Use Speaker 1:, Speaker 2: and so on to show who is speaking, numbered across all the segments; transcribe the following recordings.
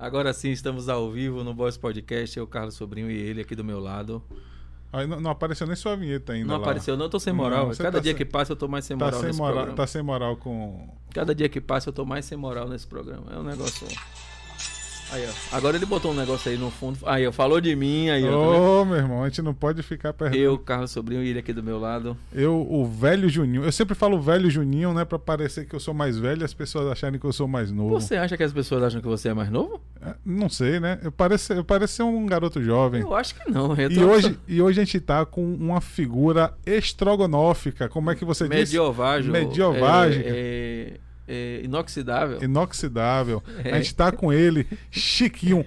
Speaker 1: Agora sim, estamos ao vivo no Boys Podcast. Eu, Carlos Sobrinho e ele aqui do meu lado.
Speaker 2: Aí não, não apareceu nem sua vinheta ainda.
Speaker 1: Não
Speaker 2: lá.
Speaker 1: apareceu, não, eu tô sem moral.
Speaker 2: Não,
Speaker 1: Cada
Speaker 2: tá
Speaker 1: dia
Speaker 2: sem-
Speaker 1: que passa eu tô mais sem
Speaker 2: Tá
Speaker 1: moral
Speaker 2: sem,
Speaker 1: nesse
Speaker 2: moral,
Speaker 1: programa.
Speaker 2: tá sem moral com.
Speaker 1: Cada dia que passa eu tô mais sem moral nesse programa. É um negócio. Aí, ó. Agora ele botou um negócio aí no fundo. Aí, ó. Falou de mim, aí, ó. tá?
Speaker 2: Ô, meu irmão, a gente não pode ficar perdendo.
Speaker 1: Eu, Carlos Sobrinho e ele aqui do meu lado.
Speaker 2: Eu, o velho Juninho. Eu sempre falo velho Juninho, né? Pra parecer que eu sou mais velho e as pessoas acharem que eu sou mais novo.
Speaker 1: Você acha que as pessoas acham que você é mais novo?
Speaker 2: É, Não sei, né? Eu pareço, eu pareço ser um garoto jovem.
Speaker 1: Eu acho que não. Eu
Speaker 2: E
Speaker 1: tô-
Speaker 2: hoje, e hoje a gente tá com uma figura estrogonófica. Como é que você disse?
Speaker 1: Medievágio.
Speaker 2: Medievágio.
Speaker 1: É, é, é inoxidável.
Speaker 2: Inoxidável.
Speaker 1: É.
Speaker 2: A gente tá com ele, Chiquinho.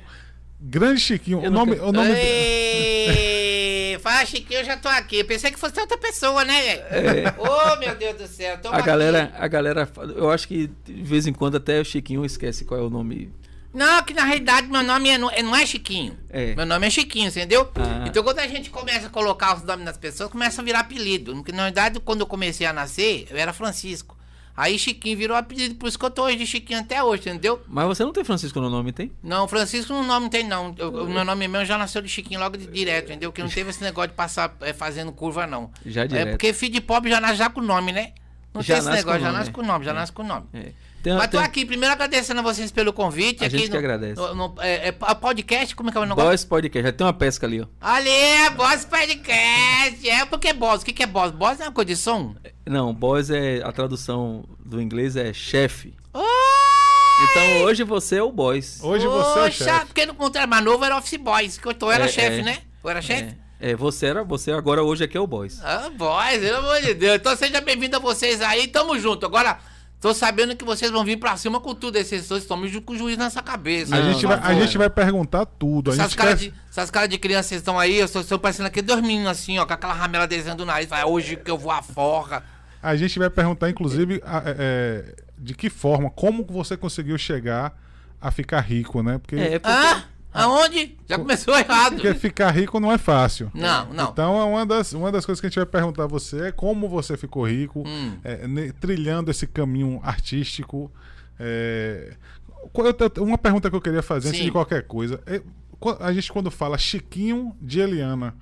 Speaker 2: Grande Chiquinho.
Speaker 1: Eu
Speaker 2: O nome,
Speaker 1: quero-
Speaker 2: o nome
Speaker 3: Ei, fala, Chiquinho, eu já tô aqui. Eu pensei que fosse outra pessoa, né, velho? Ô, meu Deus do céu. tô
Speaker 1: É. A
Speaker 3: aqui.
Speaker 1: galera, a galera, eu acho que de vez em quando até o Chiquinho esquece qual é o nome.
Speaker 3: Não, que na realidade meu nome é, não, é- não é Chiquinho.
Speaker 1: É.
Speaker 3: Meu nome é Chiquinho, entendeu?
Speaker 1: Ah.
Speaker 3: Então quando a gente começa a colocar os nomes das pessoas, começa a virar apelido. Porque, Na verdade, quando eu comecei a nascer, eu era Francisco. Aí Chiquinho virou apelido, por isso que eu tô hoje de Chiquinho até hoje, entendeu?
Speaker 1: Mas você não tem Francisco no nome, tem?
Speaker 3: Não, Francisco no nome tem, não. Eu- O meu nome mesmo já nasceu de Chiquinho logo de direto, entendeu? Que não teve esse negócio de passar é, fazendo curva, não.
Speaker 1: Já
Speaker 3: É
Speaker 1: direto.
Speaker 3: porque filho de pobre já nasce já com o nome, né? Não
Speaker 1: Já
Speaker 3: tem esse negócio, já nasce
Speaker 1: é.
Speaker 3: com o nome, já nasce com o nome.
Speaker 1: É. Tem,
Speaker 3: Mas tô
Speaker 1: tem
Speaker 3: aqui, primeiro agradecendo a vocês pelo convite.
Speaker 1: A
Speaker 3: aqui
Speaker 1: gente que
Speaker 3: no-
Speaker 1: agradece.
Speaker 3: no- no- é, é podcast, como é que é o negócio?
Speaker 1: Boys Podcast, já tem uma pesca ali, ó.
Speaker 3: Ali, é Boss Podcast. É, porque Boss, o que, que é Boss? Boss é uma coisa de som?
Speaker 1: Não, boys é a tradução do inglês é chefe. Então hoje você é o boys.
Speaker 2: Hoje você é o
Speaker 3: Poxa,
Speaker 2: chefe.
Speaker 3: porque no contrário, mais novo era Office Boys, que eu tô, era
Speaker 1: É,
Speaker 3: chefe,
Speaker 1: é.
Speaker 3: né? Eu era chefe?
Speaker 1: É, é, você era, você agora hoje aqui é o boys.
Speaker 3: Ah, boys, pelo amor de Deus. Então seja bem-vindo a vocês aí, tamo junto. Agora, tô sabendo que vocês vão vir pra cima com tudo. Esses dois estão com o juiz nessa cabeça.
Speaker 2: A,
Speaker 1: Não,
Speaker 2: gente vai, a gente vai perguntar tudo. A
Speaker 3: Essas
Speaker 2: gente
Speaker 3: caras
Speaker 2: quer...
Speaker 3: de, essas caras de criança que estão aí, eu estou, parecendo aqui dois meninos assim, ó, com aquela ramela desenhando do nariz. Vai, hoje que eu vou à forra.
Speaker 2: A gente vai perguntar, inclusive, a- é, é, de que forma, como você conseguiu chegar a ficar rico, né? Porque,
Speaker 1: É, porque
Speaker 3: Ah, aonde? Já começou errado.
Speaker 2: porque ficar rico não é fácil.
Speaker 3: Não, não.
Speaker 2: Então, é uma das, uma das coisas que a gente vai perguntar a você é como você ficou rico,
Speaker 3: Hum.
Speaker 2: é, ne- trilhando esse caminho artístico. é, Uma pergunta que eu queria fazer antes
Speaker 3: Sim.
Speaker 2: de qualquer coisa. é, a gente, quando fala Chiquinho de Eliana,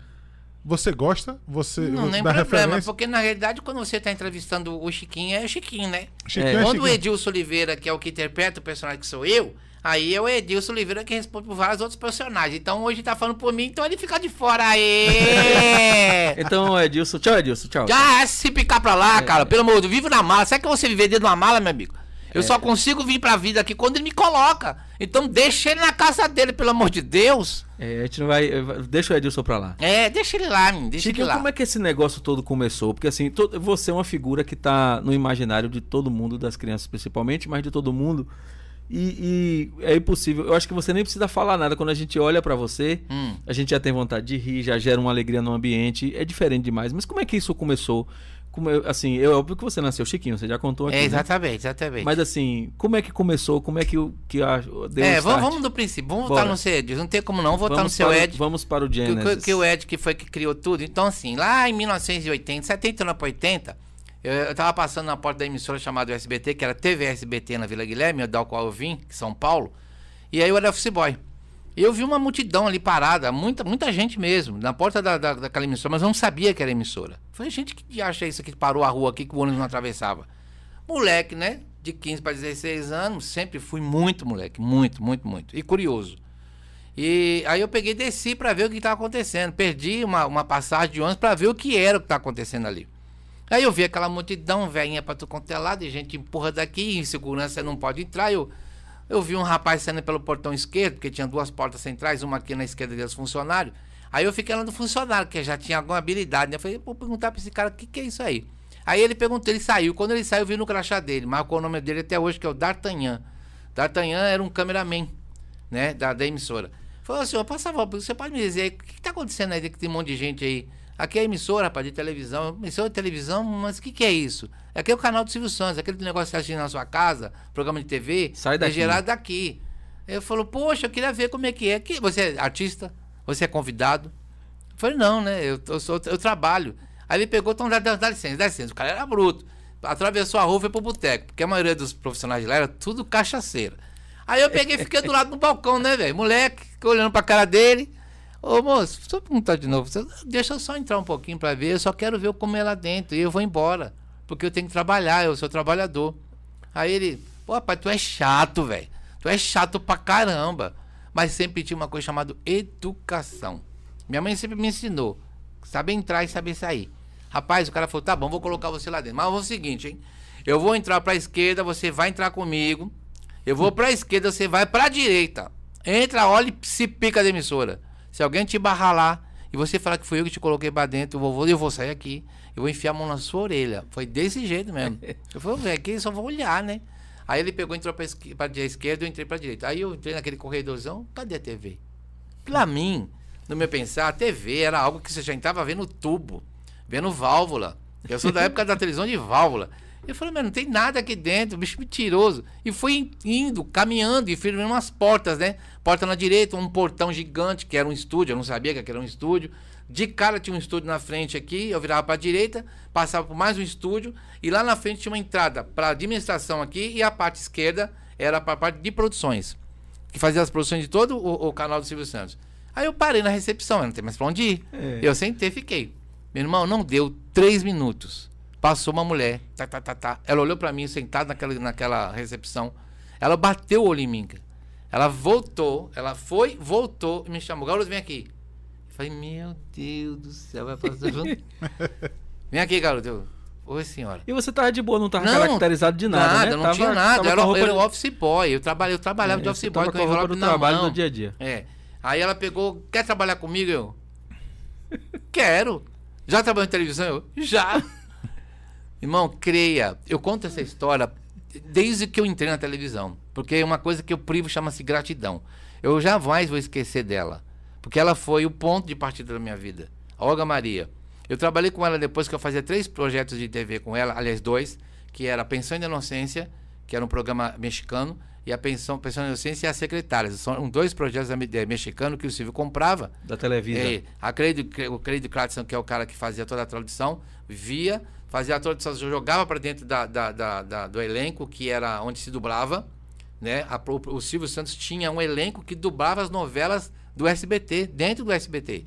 Speaker 2: você gosta? Você
Speaker 3: Não,
Speaker 2: da
Speaker 3: problema,
Speaker 2: referência?
Speaker 3: porque na realidade quando você tá entrevistando o Chiquinho, é o Chiquinho, né?
Speaker 2: Chiquinho
Speaker 1: É.
Speaker 2: é
Speaker 3: Quando o
Speaker 2: Chiquinho.
Speaker 3: Edilson Oliveira, que é o que interpreta o personagem que sou eu, aí é o Edilson Oliveira que responde por vários outros personagens. Então hoje tá falando por mim, então ele fica de fora aí.
Speaker 1: Então, Edilson, tchau, Edilson, tchau.
Speaker 3: Já se picar pra lá,
Speaker 1: É.
Speaker 3: cara. Pelo amor de Deus, vivo na mala. Sabe que você viver dentro de uma mala, meu amigo? Eu
Speaker 1: É.
Speaker 3: só consigo vir pra vida aqui quando ele me coloca. Então deixa ele na casa dele, pelo amor de Deus.
Speaker 1: É, a gente não vai. Deixa o Edilson pra lá.
Speaker 3: É, deixa ele lá, menino. Deixa
Speaker 1: Chiquinho,
Speaker 3: ele lá.
Speaker 1: como é que esse negócio todo começou? Porque assim, você é uma figura que tá no imaginário de todo mundo, das crianças principalmente, mas de todo mundo. E, e é impossível. Eu acho que você nem precisa falar nada. Quando a gente olha pra você,
Speaker 3: Hum.
Speaker 1: a gente já tem vontade de rir, já gera uma alegria no ambiente. É diferente demais. Mas como é que isso começou? Como é- assim, eu, óbvio que você nasceu Chiquinho, você já contou aqui.
Speaker 3: É,
Speaker 1: né?
Speaker 3: exatamente, exatamente.
Speaker 1: Mas assim, como é que começou? Como é que, que a, deu
Speaker 3: é,
Speaker 1: um
Speaker 3: vamos, vamos do princípio. Vamos
Speaker 1: Bora.
Speaker 3: votar no seu Ed. Não tem como não votar no
Speaker 1: Vamos
Speaker 3: seu
Speaker 1: para o-
Speaker 3: Ed.
Speaker 1: Vamos para o
Speaker 3: Que,
Speaker 1: Genesis.
Speaker 3: que- que o Ed que foi que criou tudo. Então, assim, lá em 1980, 79 para 80, eu, eu tava passando na porta da emissora chamada SBT, que era TV SBT na Vila Guilherme, da qual eu vim, em São Paulo. E aí eu era office boy. E eu vi uma multidão ali parada, muita, muita gente mesmo, na porta da, da, daquela emissora, mas eu não sabia que era emissora. Foi gente que acha isso aqui, que parou a rua aqui, que o ônibus não atravessava. Moleque, né? De 15 para 16 anos, sempre fui muito moleque, muito, muito, muito. E curioso. E aí eu peguei e desci para ver o que estava acontecendo. Perdi uma, uma passagem de ônibus para ver o que era o que estava acontecendo ali. Aí eu vi aquela multidão, velhinha para tu quanto é lado, e gente empurra daqui, em segurança não pode entrar. Eu, eu vi um rapaz saindo pelo portão esquerdo, porque tinha duas portas centrais, uma aqui na esquerda dos funcionários. Aí eu fiquei lá no funcionário, que já tinha alguma habilidade, né? Eu falei, vou perguntar para esse cara o que, que é isso aí. Aí ele perguntou, ele saiu. Quando ele saiu, eu vi no crachá dele, marcou o nome dele até hoje, que é o D'Artagnan. D'Artagnan era um cameraman, né, da, da emissora. Falou ó, por favor, você pode me dizer o que, que tá acontecendo aí, que tem um monte de gente aí? Aqui é emissora, rapaz, de televisão. Emissora de televisão, mas o que, que é isso? Aqui é o canal do Silvio Santos, aquele negócio que você assiste na sua casa, programa de TV,
Speaker 1: Sai
Speaker 3: é
Speaker 1: daqui.
Speaker 3: gerado daqui. Ele falou, poxa, eu queria ver como é que é. Que, você é artista? Você é convidado? Eu falei, não, né? Eu, eu, sou, eu trabalho. Aí ele pegou, então dá, dá, dá licença, dá licença. O cara era bruto. Atravessou a rua e foi pro boteco, porque a maioria dos profissionais de lá era tudo cachaceira. Aí eu peguei e fiquei do lado do balcão, né, velho? Moleque, olhando pra cara dele. Ô moço, só perguntar de novo. Deixa eu só entrar um pouquinho pra ver. Eu só quero ver como é lá dentro. E eu vou embora. Porque eu tenho que trabalhar, eu sou trabalhador. Aí ele, pô, rapaz, tu é chato, velho. Tu é chato pra caramba. Mas sempre tinha uma coisa chamada educação. Minha mãe sempre me ensinou. Saber entrar e saber sair. Rapaz, o cara falou, tá bom, vou colocar você lá dentro. Mas é o seguinte, hein? Eu vou entrar pra esquerda, você vai entrar comigo. Eu vou pra esquerda, você vai pra direita. Entra, olha e se pica da emissora. Se alguém te barrar lá e você falar que foi eu que te coloquei pra dentro, eu vou, eu vou sair aqui. Eu vou enfiar a mão na sua orelha. Foi desse jeito mesmo. Eu falei, velho, aqui só vou olhar, né? Aí ele pegou e entrou pra, esqui, pra esquerda, eu entrei pra direita. Aí eu entrei naquele corredorzão, cadê a TV? Pra mim, no meu pensar, a TV era algo que você já estava vendo tubo, vendo válvula. Eu sou da época da televisão de válvula. Eu falei, mas não tem nada aqui dentro, bicho mentiroso. E fui indo, caminhando e fui vendo umas portas, né? Porta na direita, um portão gigante, que era um estúdio, eu não sabia que era um estúdio. De cara tinha um estúdio na frente aqui, eu virava para a direita, passava por mais um estúdio, e lá na frente tinha uma entrada para administração aqui, e a parte esquerda era para a parte de produções, que fazia as produções de todo o, o, canal do Silvio Santos. Aí eu parei na recepção, não tem mais para onde ir. É. Eu sentei fiquei. Meu irmão, não deu três minutos. Passou uma mulher, tá, tá, tá, tá. Ela olhou para mim, sentada naquela, naquela recepção. Ela bateu o olho em mim. Ela voltou, ela foi, voltou e me chamou. Garoto, vem aqui. Eu falei, meu Deus do céu, vai passar junto. vem aqui, garoto. Oi, senhora.
Speaker 1: E você tava de boa, não tava não, caracterizado de nada,
Speaker 3: nada
Speaker 1: né?
Speaker 3: não tava, tinha nada. Era, era de... office boy. Eu, trabalhei, eu trabalhava é, de office boy
Speaker 1: com a roupa do trabalho mão. no dia a dia.
Speaker 3: É. Aí ela pegou, quer trabalhar comigo? Eu, quero. Já trabalhou em televisão? Eu, já. Irmão, creia. Eu conto essa história desde que eu entrei na televisão. Porque é uma coisa que eu privo chama-se gratidão. Eu jamais vou esquecer dela. Porque ela foi o ponto de partida da minha vida. A Olga Maria. Eu trabalhei com ela depois que eu fazia três projetos de TV com ela, aliás, dois, que era a Pensão de Inocência, que era um programa mexicano, e a Pensão, Pensão de Inocência e as Secretárias. São dois projetos mexicanos que o Silvio comprava.
Speaker 1: Da televisão.
Speaker 3: É, a o Clatson, que é o cara que fazia toda a tradução, via, fazia a tradução, jogava para dentro da, da, da, da, do elenco, que era onde se dublava. Né? A, o, o Silvio Santos tinha um elenco que dublava as novelas do SBT, dentro do SBT.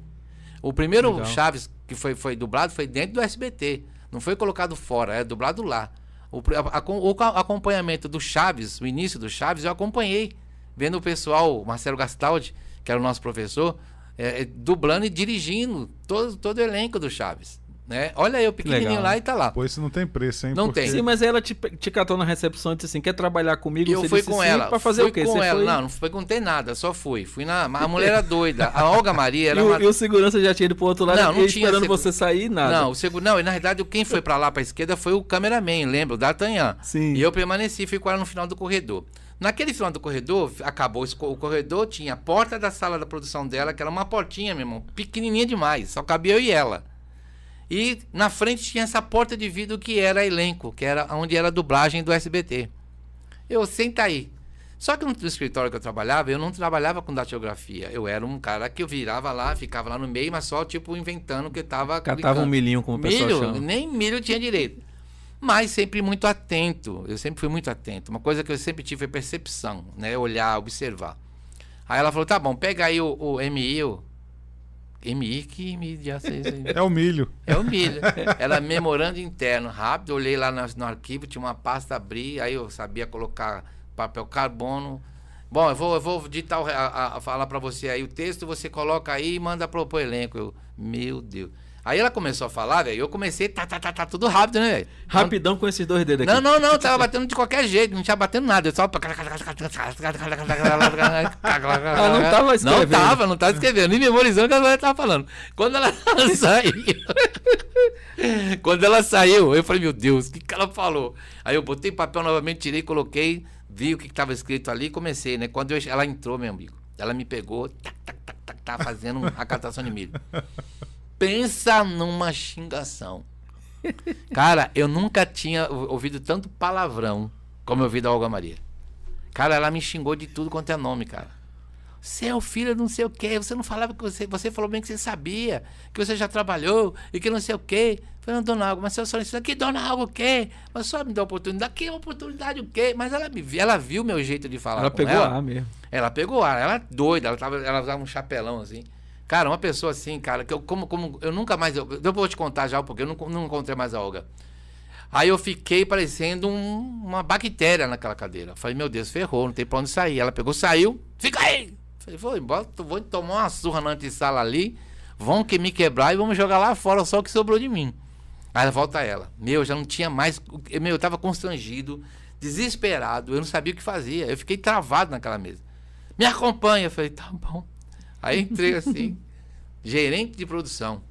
Speaker 3: O primeiro Legal. Chaves que foi, foi dublado foi dentro do SBT. Não foi colocado fora, é dublado lá. O, a, o acompanhamento do Chaves, o início do Chaves, eu acompanhei. Vendo o pessoal, Marcelo Gastaldi, que era o nosso professor, é, é, dublando e dirigindo todo, todo o elenco do Chaves. Né? Olha eu, pequenininho Legal. lá e tá lá.
Speaker 2: Pois isso não tem preço, hein?
Speaker 3: Não Porque... tem.
Speaker 1: Sim, mas ela te, te catou na recepção e disse assim: quer trabalhar comigo?
Speaker 3: E eu fui com ela. Pra fazer fui o quê? com Você ela. Foi... Não, não perguntei nada, só fui. Fui na. A mulher era doida. A Olga Maria era.
Speaker 1: e, o, e o segurança já tinha ido pro outro lado não, não tinha esperando segu... você sair nada.
Speaker 3: Não, o segu... não, e na verdade quem foi pra lá pra esquerda foi o cameraman, lembra? O D'Artagnan.
Speaker 1: Sim.
Speaker 3: E eu permaneci, fui com ela no final do corredor. Naquele final do corredor, acabou o corredor, tinha a porta da sala da produção dela, que era uma portinha, meu irmão, pequenininha demais, só cabia eu e ela. E na frente tinha essa porta de vidro que era elenco, que era onde era a dublagem do SBT. Eu senta aí. Só que no escritório que eu trabalhava, eu não trabalhava com datilografia. Eu era um cara que eu virava lá, ficava lá no meio, mas só tipo inventando que tava.
Speaker 1: Catava clicando. um milhinho, como o pessoal milho, chama.
Speaker 3: Nem milho tinha direito. Mas sempre muito atento. Eu sempre fui muito atento. Uma coisa que eu sempre tive foi percepção, né? Olhar, observar. Aí ela falou: tá bom, pega aí o, o MI, o MI que mídia
Speaker 2: É o milho.
Speaker 3: É o milho. Era memorando interno, rápido. Olhei lá no, no, arquivo, tinha uma pasta abrir, aí eu sabia colocar papel carbono. Bom, eu vou, eu vou digitar, a, a, falar para você aí o texto, você coloca aí e manda pro, pro elenco. Eu, meu Deus. Aí ela começou a falar, velho, eu comecei, tá, tá, tá, tá, tudo rápido, né, velho?
Speaker 1: Rapidão com esses dois dedos
Speaker 3: aqui. Não, não, não, tava batendo de qualquer jeito, não tinha batendo nada, eu só...
Speaker 1: ah, não tava escrevendo.
Speaker 3: Não tava, não tava escrevendo, nem memorizando o que ela tava falando. Quando ela saiu, quando ela saiu, eu falei, meu Deus, o que, que ela falou? Aí eu botei papel novamente, tirei, coloquei, vi o que estava escrito ali e comecei, né? Quando eu, ela entrou, meu amigo, ela me pegou, tá, tá, tá, tá, tá fazendo a catação de milho. Pensa numa xingação. Cara, eu nunca tinha ouvido tanto palavrão como eu ouvi da Olga Maria. Cara, ela me xingou de tudo quanto é nome, cara. Você é o filho não sei o quê. Você não falava que você. Você falou bem que você sabia, que você já trabalhou e que não sei o quê. Falei, não, dona Algo, mas você só ensina que dona Algo o quê? Mas só me dá oportunidade. Que oportunidade o quê? Mas ela me viu, ela viu meu jeito de falar.
Speaker 1: Ela pegou
Speaker 3: ela.
Speaker 1: ar mesmo.
Speaker 3: Ela pegou ar, ela é doida, ela, tava, ela usava um chapelão assim. Cara, uma pessoa assim, cara, que eu como, como eu nunca mais. Eu, eu vou te contar já, porque eu não, não encontrei mais a Olga. Aí eu fiquei parecendo um- uma bactéria naquela cadeira. Falei, meu Deus, ferrou, não tem pra onde sair. Ela pegou, saiu, fica aí! Falei, vou embora, vou tomar uma surra na antessala ali, vão que me quebrar e vamos jogar lá fora só o que sobrou de mim. Aí volta ela. Meu, já não tinha mais. Meu, eu tava constrangido, desesperado, eu não sabia o que fazia. Eu fiquei travado naquela mesa. Me acompanha. Eu falei, tá bom. Aí entrei assim, gerente de produção.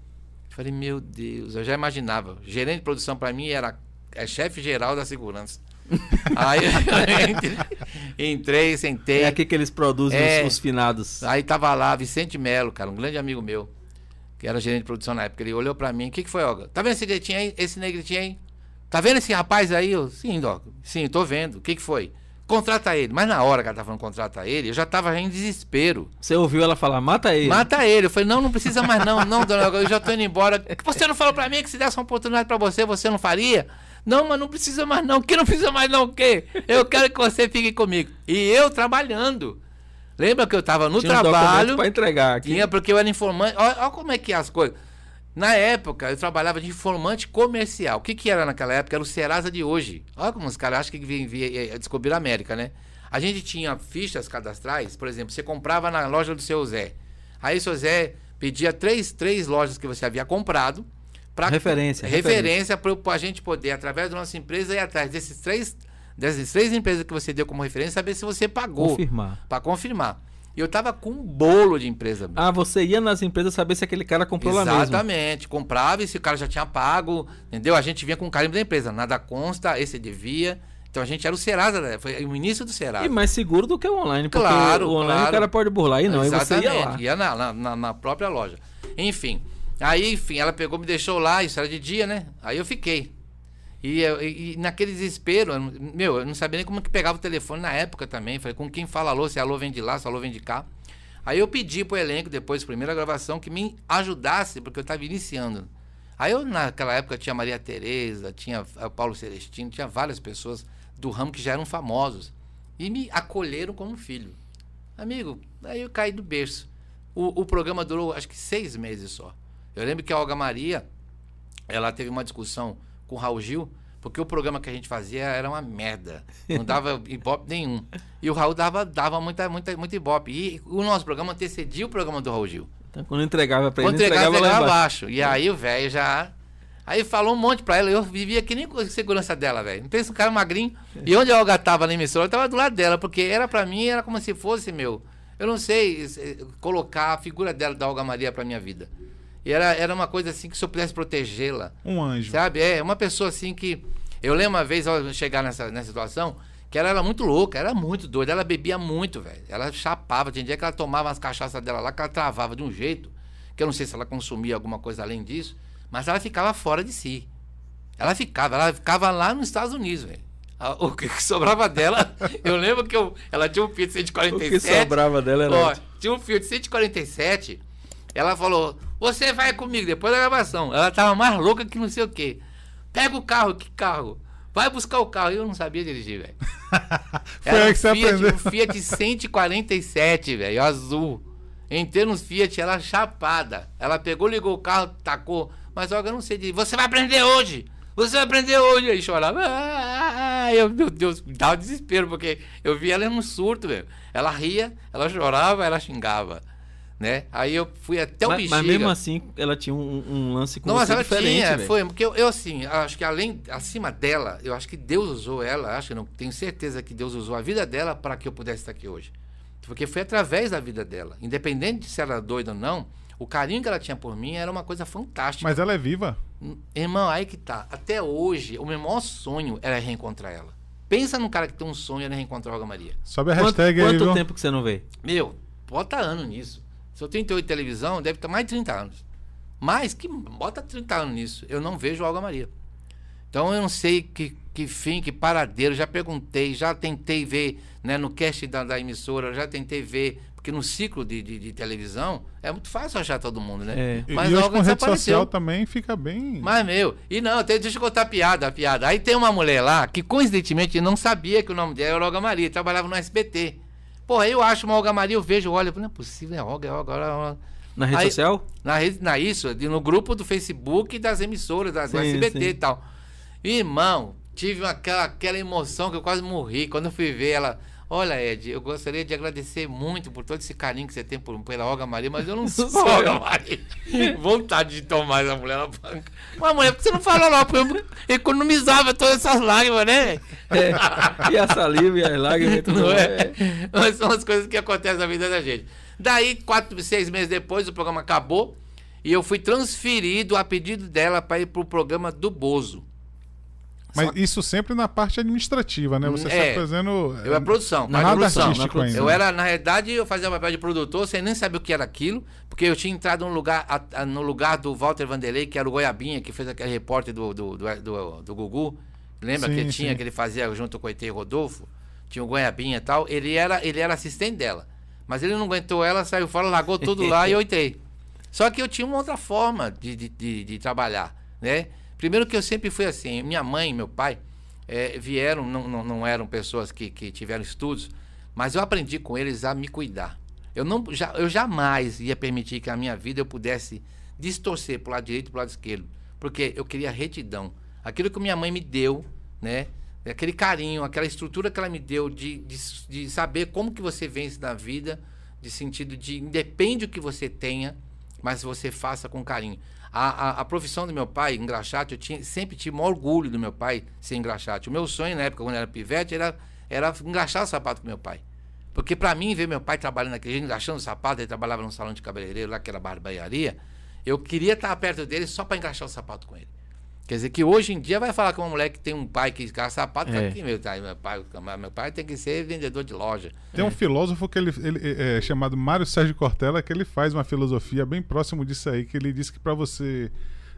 Speaker 3: Falei, meu Deus, eu já imaginava. Gerente de produção para mim era é chefe geral da segurança. Aí eu entrei, entrei, sentei.
Speaker 1: É aqui que eles produzem
Speaker 3: É.
Speaker 1: os, os finados.
Speaker 3: Aí tava lá Vicente Melo, cara, um grande amigo meu, que era gerente de produção na época. Ele olhou pra mim, o que, que foi, Olga? Tá vendo esse negritinho aí? Esse negritinho aí? Tá vendo esse rapaz aí? Eu, sim, Doc. Sim, tô vendo. O que, que foi? Contrata ele. Mas na hora que ela tava falando contrata ele, eu já tava em desespero.
Speaker 1: Você ouviu ela falar, mata ele.
Speaker 3: Mata ele. Eu falei, não, não precisa mais não. Não, dona eu já tô indo embora. Você não falou pra mim que se desse uma oportunidade pra você, você não faria? Não, mas não precisa mais não. Que não precisa mais não o quê? Eu quero que você fique comigo. E eu trabalhando. Lembra que eu tava no
Speaker 1: Tinha
Speaker 3: trabalho.
Speaker 1: pra entregar aqui.
Speaker 3: Tinha, porque eu era informante. Olha, olha como é que é as coisas. Na época, eu trabalhava de informante comercial. O que, que era naquela época? Era o Serasa de hoje. Olha como os caras acham que vem, vem, é, descobriram a América, né? A gente tinha fichas cadastrais, por exemplo, você comprava na loja do seu Zé. Aí o seu Zé pedia três, três lojas que você havia comprado. Pra,
Speaker 1: Referência,
Speaker 3: Referência para a gente poder, através da nossa empresa, ir atrás desses três, dessas três empresas que você deu como referência, saber se você pagou.
Speaker 1: Confirmar.
Speaker 3: Para confirmar. E eu tava com um bolo de empresa.
Speaker 1: Ah, você ia nas empresas saber se aquele cara comprou lá mesmo.
Speaker 3: Exatamente. Comprava e se o cara já tinha pago, entendeu? A gente vinha com o carimbo da empresa. Nada consta, esse devia. Então a gente era o Serasa, né? foi o início do Serasa.
Speaker 1: E mais seguro do que o online. Porque
Speaker 3: Claro,
Speaker 1: o online
Speaker 3: claro.
Speaker 1: o cara pode burlar. E não, e você
Speaker 3: Exatamente.
Speaker 1: ia lá.
Speaker 3: na, na- na- na própria loja. Enfim. Aí, enfim, ela pegou, me deixou lá, isso era de dia, né? Aí eu fiquei. E, e- e naquele desespero, meu, eu não sabia nem como que pegava o telefone na época também. Falei, com quem fala alô, se alô vem de lá, se alô vem de cá. Aí eu pedi pro elenco, depois, primeira gravação, que me ajudasse, porque eu estava iniciando. Aí eu, naquela época, tinha Maria Tereza, tinha eh, Paulo Celestino, tinha várias pessoas do ramo que já eram famosos. E me acolheram como filho. Amigo, aí eu caí do berço. O, o programa durou acho que seis meses só. Eu lembro que a Olga Maria, ela teve uma discussão com o Raul Gil, porque o programa que a gente fazia era uma merda. Não dava ibope nenhum. E o Raul dava, dava muita, muita, muita ibope. E o nosso programa antecedia o programa do Raul Gil.
Speaker 1: Então, quando entregava pra
Speaker 3: Quando
Speaker 1: ele,
Speaker 3: entregava,
Speaker 1: entregava,
Speaker 3: entregava
Speaker 1: lá embaixo.
Speaker 3: abaixo. E aí o velho já. Aí falou um monte pra ela. Eu vivia que nem com segurança dela, velho. Não pensa um cara magrinho. E onde a Olga tava na emissora, eu tava do lado dela. Porque era pra mim, era como se fosse meu. Eu não sei eh, colocar a figura dela, da Olga Maria, pra minha vida. E era, era uma coisa assim que se eu pudesse protegê-la.
Speaker 2: Um anjo.
Speaker 3: Sabe? É uma pessoa assim que. Eu lembro uma vez ao chegar nessa, nessa situação que ela era muito louca, era muito doida. Ela bebia muito, velho. Ela chapava. Tinha dia que ela tomava as cachaças dela lá, que ela travava de um jeito, que eu não sei se ela consumia alguma coisa além disso, mas ela ficava fora de si. Ela ficava, ela ficava lá nos Estados Unidos, velho. O que sobrava dela, eu lembro que eu, ela tinha um Fiat
Speaker 1: O que
Speaker 3: 147.
Speaker 1: sobrava dela era.
Speaker 3: Ó, tinha um Fiat 147. Ela falou: Você vai comigo depois da gravação. Ela tava mais louca que não sei o quê. Pega o carro, que carro? Vai buscar o carro. Eu não sabia dirigir, velho.
Speaker 2: Foi aí que você
Speaker 3: um Fiat,
Speaker 2: aprendeu.
Speaker 3: um Fiat 147, velho, azul. Entrei no Fiat, ela chapada. Ela pegou, ligou o carro, tacou. Mas olha, eu não sei dirigir. Você vai aprender hoje! Você vai aprender hoje! Aí chorava. Ah, eu, meu Deus, dava desespero, porque eu vi ela num surto, velho. Ela ria, ela chorava, ela xingava. Né? Aí eu fui até o
Speaker 1: mas,
Speaker 3: bexiga.
Speaker 1: mas mesmo assim, ela tinha um, um lance com
Speaker 3: Não, mas
Speaker 1: você
Speaker 3: ela
Speaker 1: diferente,
Speaker 3: tinha, foi, porque eu, eu, assim, acho que além, acima dela, eu acho que Deus usou ela, acho que não, tenho certeza que Deus usou a vida dela para que eu pudesse estar aqui hoje. Porque foi através da vida dela. Independente de se ela era doida ou não, o carinho que ela tinha por mim era uma coisa fantástica.
Speaker 2: Mas ela é viva.
Speaker 3: Irmão, aí que tá. Até hoje, o meu maior sonho era reencontrar ela. Pensa num cara que tem um sonho era reencontrar a Olga Maria.
Speaker 2: Sobe a
Speaker 1: Quanto,
Speaker 2: hashtag aí,
Speaker 1: quanto
Speaker 2: viu?
Speaker 1: tempo que você não vê?
Speaker 3: Meu, bota ano nisso. Se eu tenho 38 de televisão, deve ter mais de 30 anos. Mais que bota 30 anos nisso. Eu não vejo Olga Maria. Então eu não sei que, que fim, que paradeiro. Já perguntei, já tentei ver né, no cast da, da emissora, já tentei ver. Porque no ciclo de, de, de televisão é muito fácil achar todo mundo, né?
Speaker 1: É.
Speaker 2: E,
Speaker 3: Mas
Speaker 2: e hoje com rede social também fica bem.
Speaker 3: Mas, meu, e não, tem, deixa eu contar a piada, a piada. Aí tem uma mulher lá que, coincidentemente, não sabia que o nome dela era Olga Maria, trabalhava no SBT. Porra, eu acho uma Olga Maria, eu vejo, olha, não é possível, é Olga, é Olga, Olga, Olga.
Speaker 1: Na rede
Speaker 3: Aí-
Speaker 1: social?
Speaker 3: Na rede, na isso, no grupo do Facebook das emissoras, das
Speaker 1: Sim,
Speaker 3: SBT
Speaker 1: sim.
Speaker 3: e tal. Irmão, tive aquela, aquela emoção que eu quase morri quando eu fui ver ela. Olha, Ed, eu gostaria de agradecer muito por todo esse carinho que você tem por, pela Olga Maria, mas eu não sou
Speaker 1: sou
Speaker 3: Olga. Maria. Vontade de tomar essa mulher na banca. Mas, mulher, por que você não falou? Porque eu economizava todas essas lágrimas, né?
Speaker 1: É. E a saliva e as lágrimas e tudo
Speaker 3: Não
Speaker 1: mais.
Speaker 3: é? Mas são as coisas que acontecem na vida da gente. Daí, quatro, seis meses depois, o programa acabou e eu fui transferido a pedido dela para ir para o programa do Bozo.
Speaker 2: Mas isso sempre na parte administrativa, né? Você
Speaker 3: É.
Speaker 2: está fazendo.
Speaker 3: Eu era produção, parte de
Speaker 2: nada
Speaker 3: produção.
Speaker 2: artístico ainda.
Speaker 3: Eu era, na realidade, eu fazia o papel de produtor, sem nem saber o que era aquilo, porque eu tinha entrado no lugar, a- a- no lugar do Walter Vanderlei, que era o Goiabinha, que fez aquele repórter do, do, do, do, do Gugu. Lembra
Speaker 2: Sim,
Speaker 3: que ele tinha,
Speaker 2: sim.
Speaker 3: que ele fazia junto com o ET Rodolfo? Tinha o Goiabinha e tal. Ele era, ele era assistente dela. Mas ele não aguentou ela, saiu fora, largou tudo lá e eu entrei. Só que eu tinha uma outra forma de, de, de, de trabalhar, né? Primeiro que eu sempre fui assim, minha mãe e meu pai eh, vieram, não, não, não eram pessoas que, que tiveram estudos, mas eu aprendi com eles a me cuidar. Eu, não, já, eu jamais ia permitir que a minha vida eu pudesse distorcer para o lado direito e para o lado esquerdo, porque eu queria retidão. Aquilo que minha mãe me deu, né? Aquele carinho, aquela estrutura que ela me deu de, de, de saber como que você vence na vida, de sentido de independe do que você tenha, mas você faça com carinho. A, a, a profissão do meu pai, engraxate, eu tinha, sempre tive o maior orgulho do meu pai ser engraxate. O meu sonho na época, quando eu era pivete, era, era engraxar o sapato com meu pai. Porque para mim, ver meu pai trabalhando naquele jeito, engraxando o sapato, ele trabalhava num salão de cabeleireiro lá, que era barbearia, eu queria estar perto dele só para engraxar o sapato com ele. Quer dizer que hoje em dia vai falar com uma mulher que tem um pai que engraxa sapato,
Speaker 1: É.
Speaker 3: fala que meu, tá, meu, pai, meu pai tem que ser vendedor de loja.
Speaker 2: Tem um filósofo que ele, ele é, é, chamado Mário Sérgio Cortella que ele faz uma filosofia bem próximo disso aí, que ele diz que para você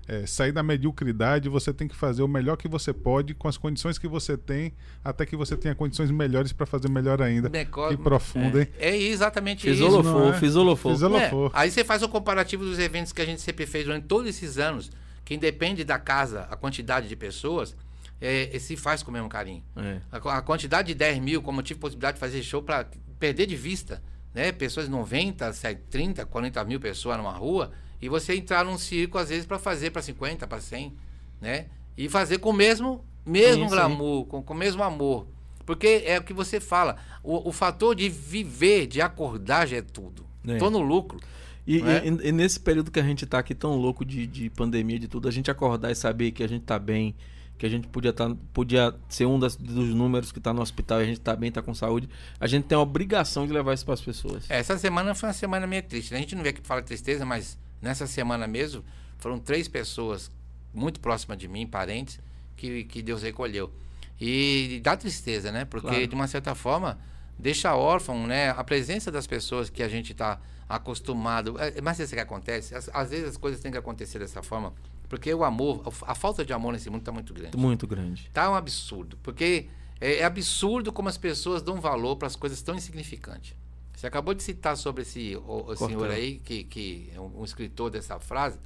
Speaker 2: é, sair da mediocridade, você tem que fazer o melhor que você pode com as condições que você tem, até que você tenha condições melhores para fazer melhor ainda.
Speaker 3: Deco-
Speaker 2: Que profundo, hein?
Speaker 3: É exatamente isso.
Speaker 1: Fisolofou,
Speaker 2: não é?
Speaker 1: fisolofou.
Speaker 2: Fisolo- Ela
Speaker 3: É. Aí você faz o comparativo dos eventos que a gente sempre fez durante todos esses anos, que independe da casa, a quantidade de pessoas, é, se faz com o mesmo carinho.
Speaker 1: É.
Speaker 3: A, a quantidade de 10 mil, como eu tive possibilidade de fazer show para perder de vista, né? Pessoas 90, 30, 40 mil pessoas numa rua, e você entrar num circo, às vezes, para fazer para 50, para 100, né? E fazer com o mesmo, mesmo glamour, com, com o mesmo amor. Porque é o que você fala, o, o fator de viver, de acordar já é tudo.
Speaker 1: É.
Speaker 3: Tô no lucro.
Speaker 1: E,
Speaker 3: é?
Speaker 1: e- e nesse período que a gente tá aqui tão louco de, de pandemia, de tudo, a gente acordar e saber que a gente tá bem, que a gente podia, tá, podia ser um das- dos números que tá no hospital e a gente tá bem, tá com saúde, a gente tem a obrigação de levar isso para as pessoas.
Speaker 3: É, Essa semana foi uma semana meio triste. né? A gente não vê que fala tristeza, mas nessa semana mesmo foram três pessoas muito próximas de mim, parentes, que, que Deus recolheu. E dá tristeza, né? Porque,
Speaker 1: Claro.
Speaker 3: de uma certa forma, deixa órfão, né? A presença das pessoas que a gente está acostumado. É, Mas isso que acontece. Às, às vezes as coisas têm que acontecer dessa forma, porque o amor, a falta de amor nesse mundo está muito grande.
Speaker 1: Muito grande.
Speaker 3: Tá um absurdo. Porque é, é absurdo como as pessoas dão valor para as coisas tão insignificantes. Você acabou de citar sobre esse o, o senhor aí, que, que é um, um escritor dessa frase.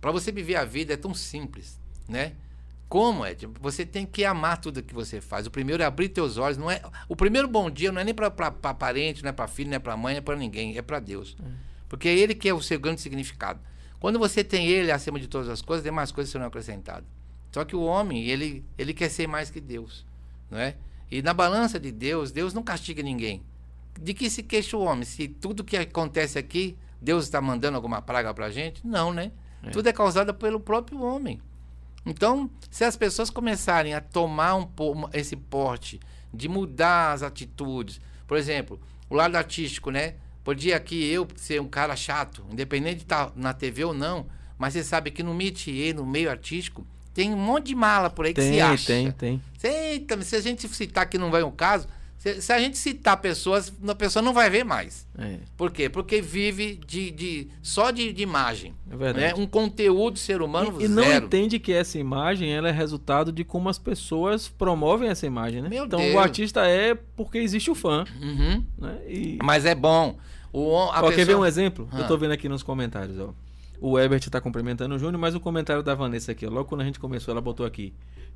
Speaker 3: Para você viver a vida é tão simples, né? Como é? Você tem que amar tudo que você faz. O primeiro é abrir teus olhos. Não é, o primeiro bom dia não é nem para parente, não é para filho, não é para mãe, não é para ninguém. É para Deus. Porque é Ele que é o seu grande significado. Quando você tem Ele acima de todas as coisas, demais coisas serão acrescentadas. Só que o homem, ele, ele quer ser mais que Deus. Não é? E na balança de Deus, Deus não castiga ninguém. De que se queixa o homem? Se tudo que acontece aqui, Deus está mandando alguma praga para a gente? Não, né? Tudo é causado pelo próprio homem. Então, se as pessoas começarem a tomar um esse porte de mudar as atitudes, por exemplo, o lado artístico, né? Podia aqui eu ser um cara chato, independente de estar na TV ou não, mas você sabe que no métier, no meio artístico, tem um monte de mala por aí que se
Speaker 1: Tem,
Speaker 3: acha.
Speaker 1: tem, tem.
Speaker 3: Mas se a gente citar que não vai um caso, Se, se a gente citar pessoas, a pessoa não vai ver mais.
Speaker 1: É,
Speaker 3: Por quê? Porque vive de, de só de, de imagem.
Speaker 1: é verdade.
Speaker 3: Né? Um conteúdo ser humano
Speaker 1: E, e não entende que essa imagem ela é resultado de como as pessoas promovem essa imagem, né?
Speaker 3: Meu
Speaker 1: então
Speaker 3: Deus.
Speaker 1: o artista é porque existe o fã,
Speaker 3: Uhum.
Speaker 1: né? E
Speaker 3: Mas é bom. O, a
Speaker 1: ó, quer ver
Speaker 3: pessoa-
Speaker 1: um exemplo? Eu
Speaker 3: Ah.
Speaker 1: tô vendo aqui nos comentários, ó. O Ebert tá cumprimentando o Júnior, mas o comentário da Vanessa aqui, ó, logo quando a gente começou, ela botou aqui.